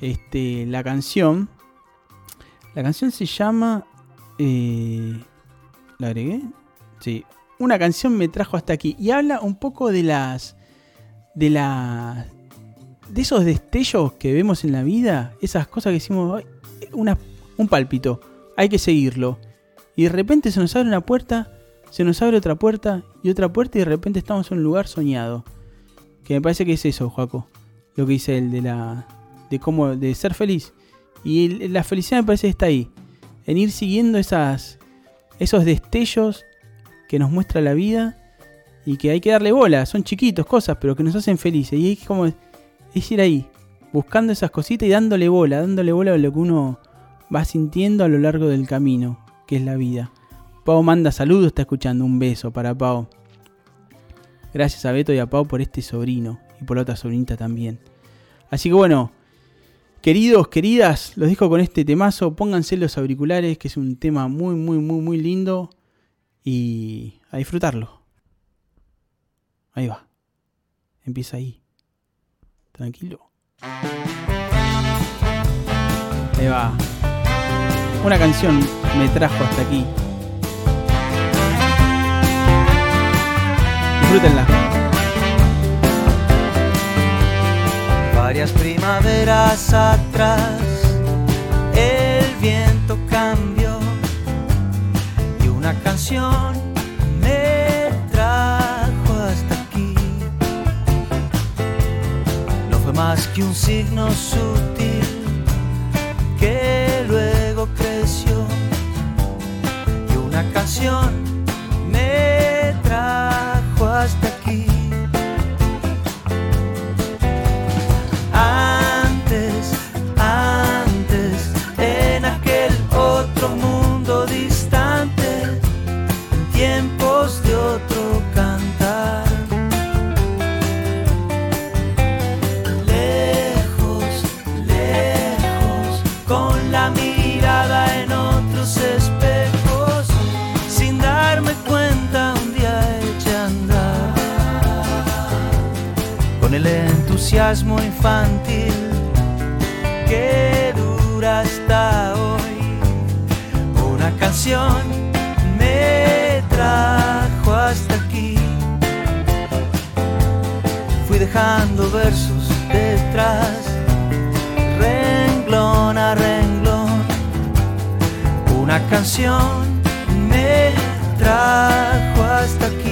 este, la canción. La canción se llama... eh, ¿La agregué? Sí. Una canción me trajo hasta aquí. Y habla un poco de las... De la... De esos destellos que vemos en la vida. Esas cosas que decimos... "Ay, Una, un pálpito. Hay que seguirlo. Y de repente se nos abre una puerta. Se nos abre otra puerta. Y otra puerta. Y de repente estamos en un lugar soñado. Que me parece que es eso, Joaco. Lo que dice él de la... De cómo... De ser feliz. Y la felicidad me parece que está ahí. En ir siguiendo esas, esos destellos que nos muestra la vida y que hay que darle bola. Son chiquitos, cosas, pero que nos hacen felices. Y es como es ir ahí, buscando esas cositas y dándole bola, dándole bola a lo que uno va sintiendo a lo largo del camino, que es la vida. Pau manda saludos, está escuchando. Un beso para Pau. Gracias a Beto y a Pau por este sobrino y por la otra sobrinita también. Así que bueno, Queridos, queridas, los dejo con este temazo. Pónganse los auriculares, que es un tema muy, muy, muy, muy lindo. Y a disfrutarlo. Ahí va. Empieza ahí. Tranquilo. Ahí va. Una canción me trajo hasta aquí. Disfrútenla. Varias primaveras atrás el viento cambió y una canción más que un signo sutil que luego creció. Y una canción me trajo hasta entusiasmo infantil que dura hasta hoy. Una canción me trajo hasta aquí. Fui dejando versos detrás, renglón a renglón. Una canción me trajo hasta aquí.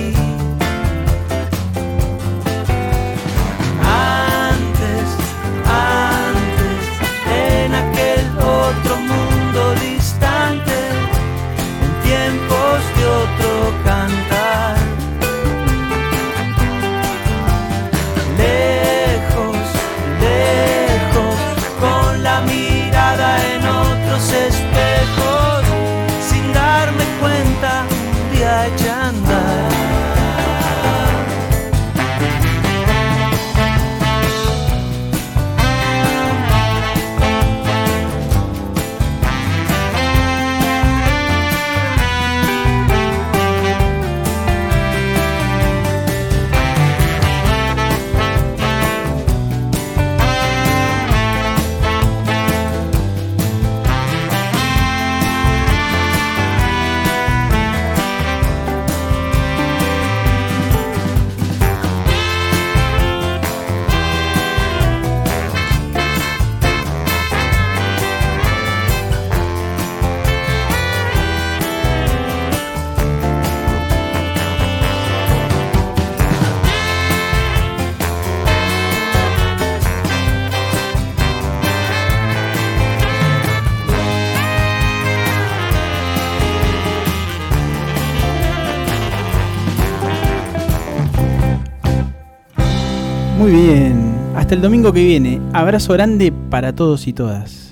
Muy bien. Hasta el domingo que viene. Abrazo grande para todos y todas.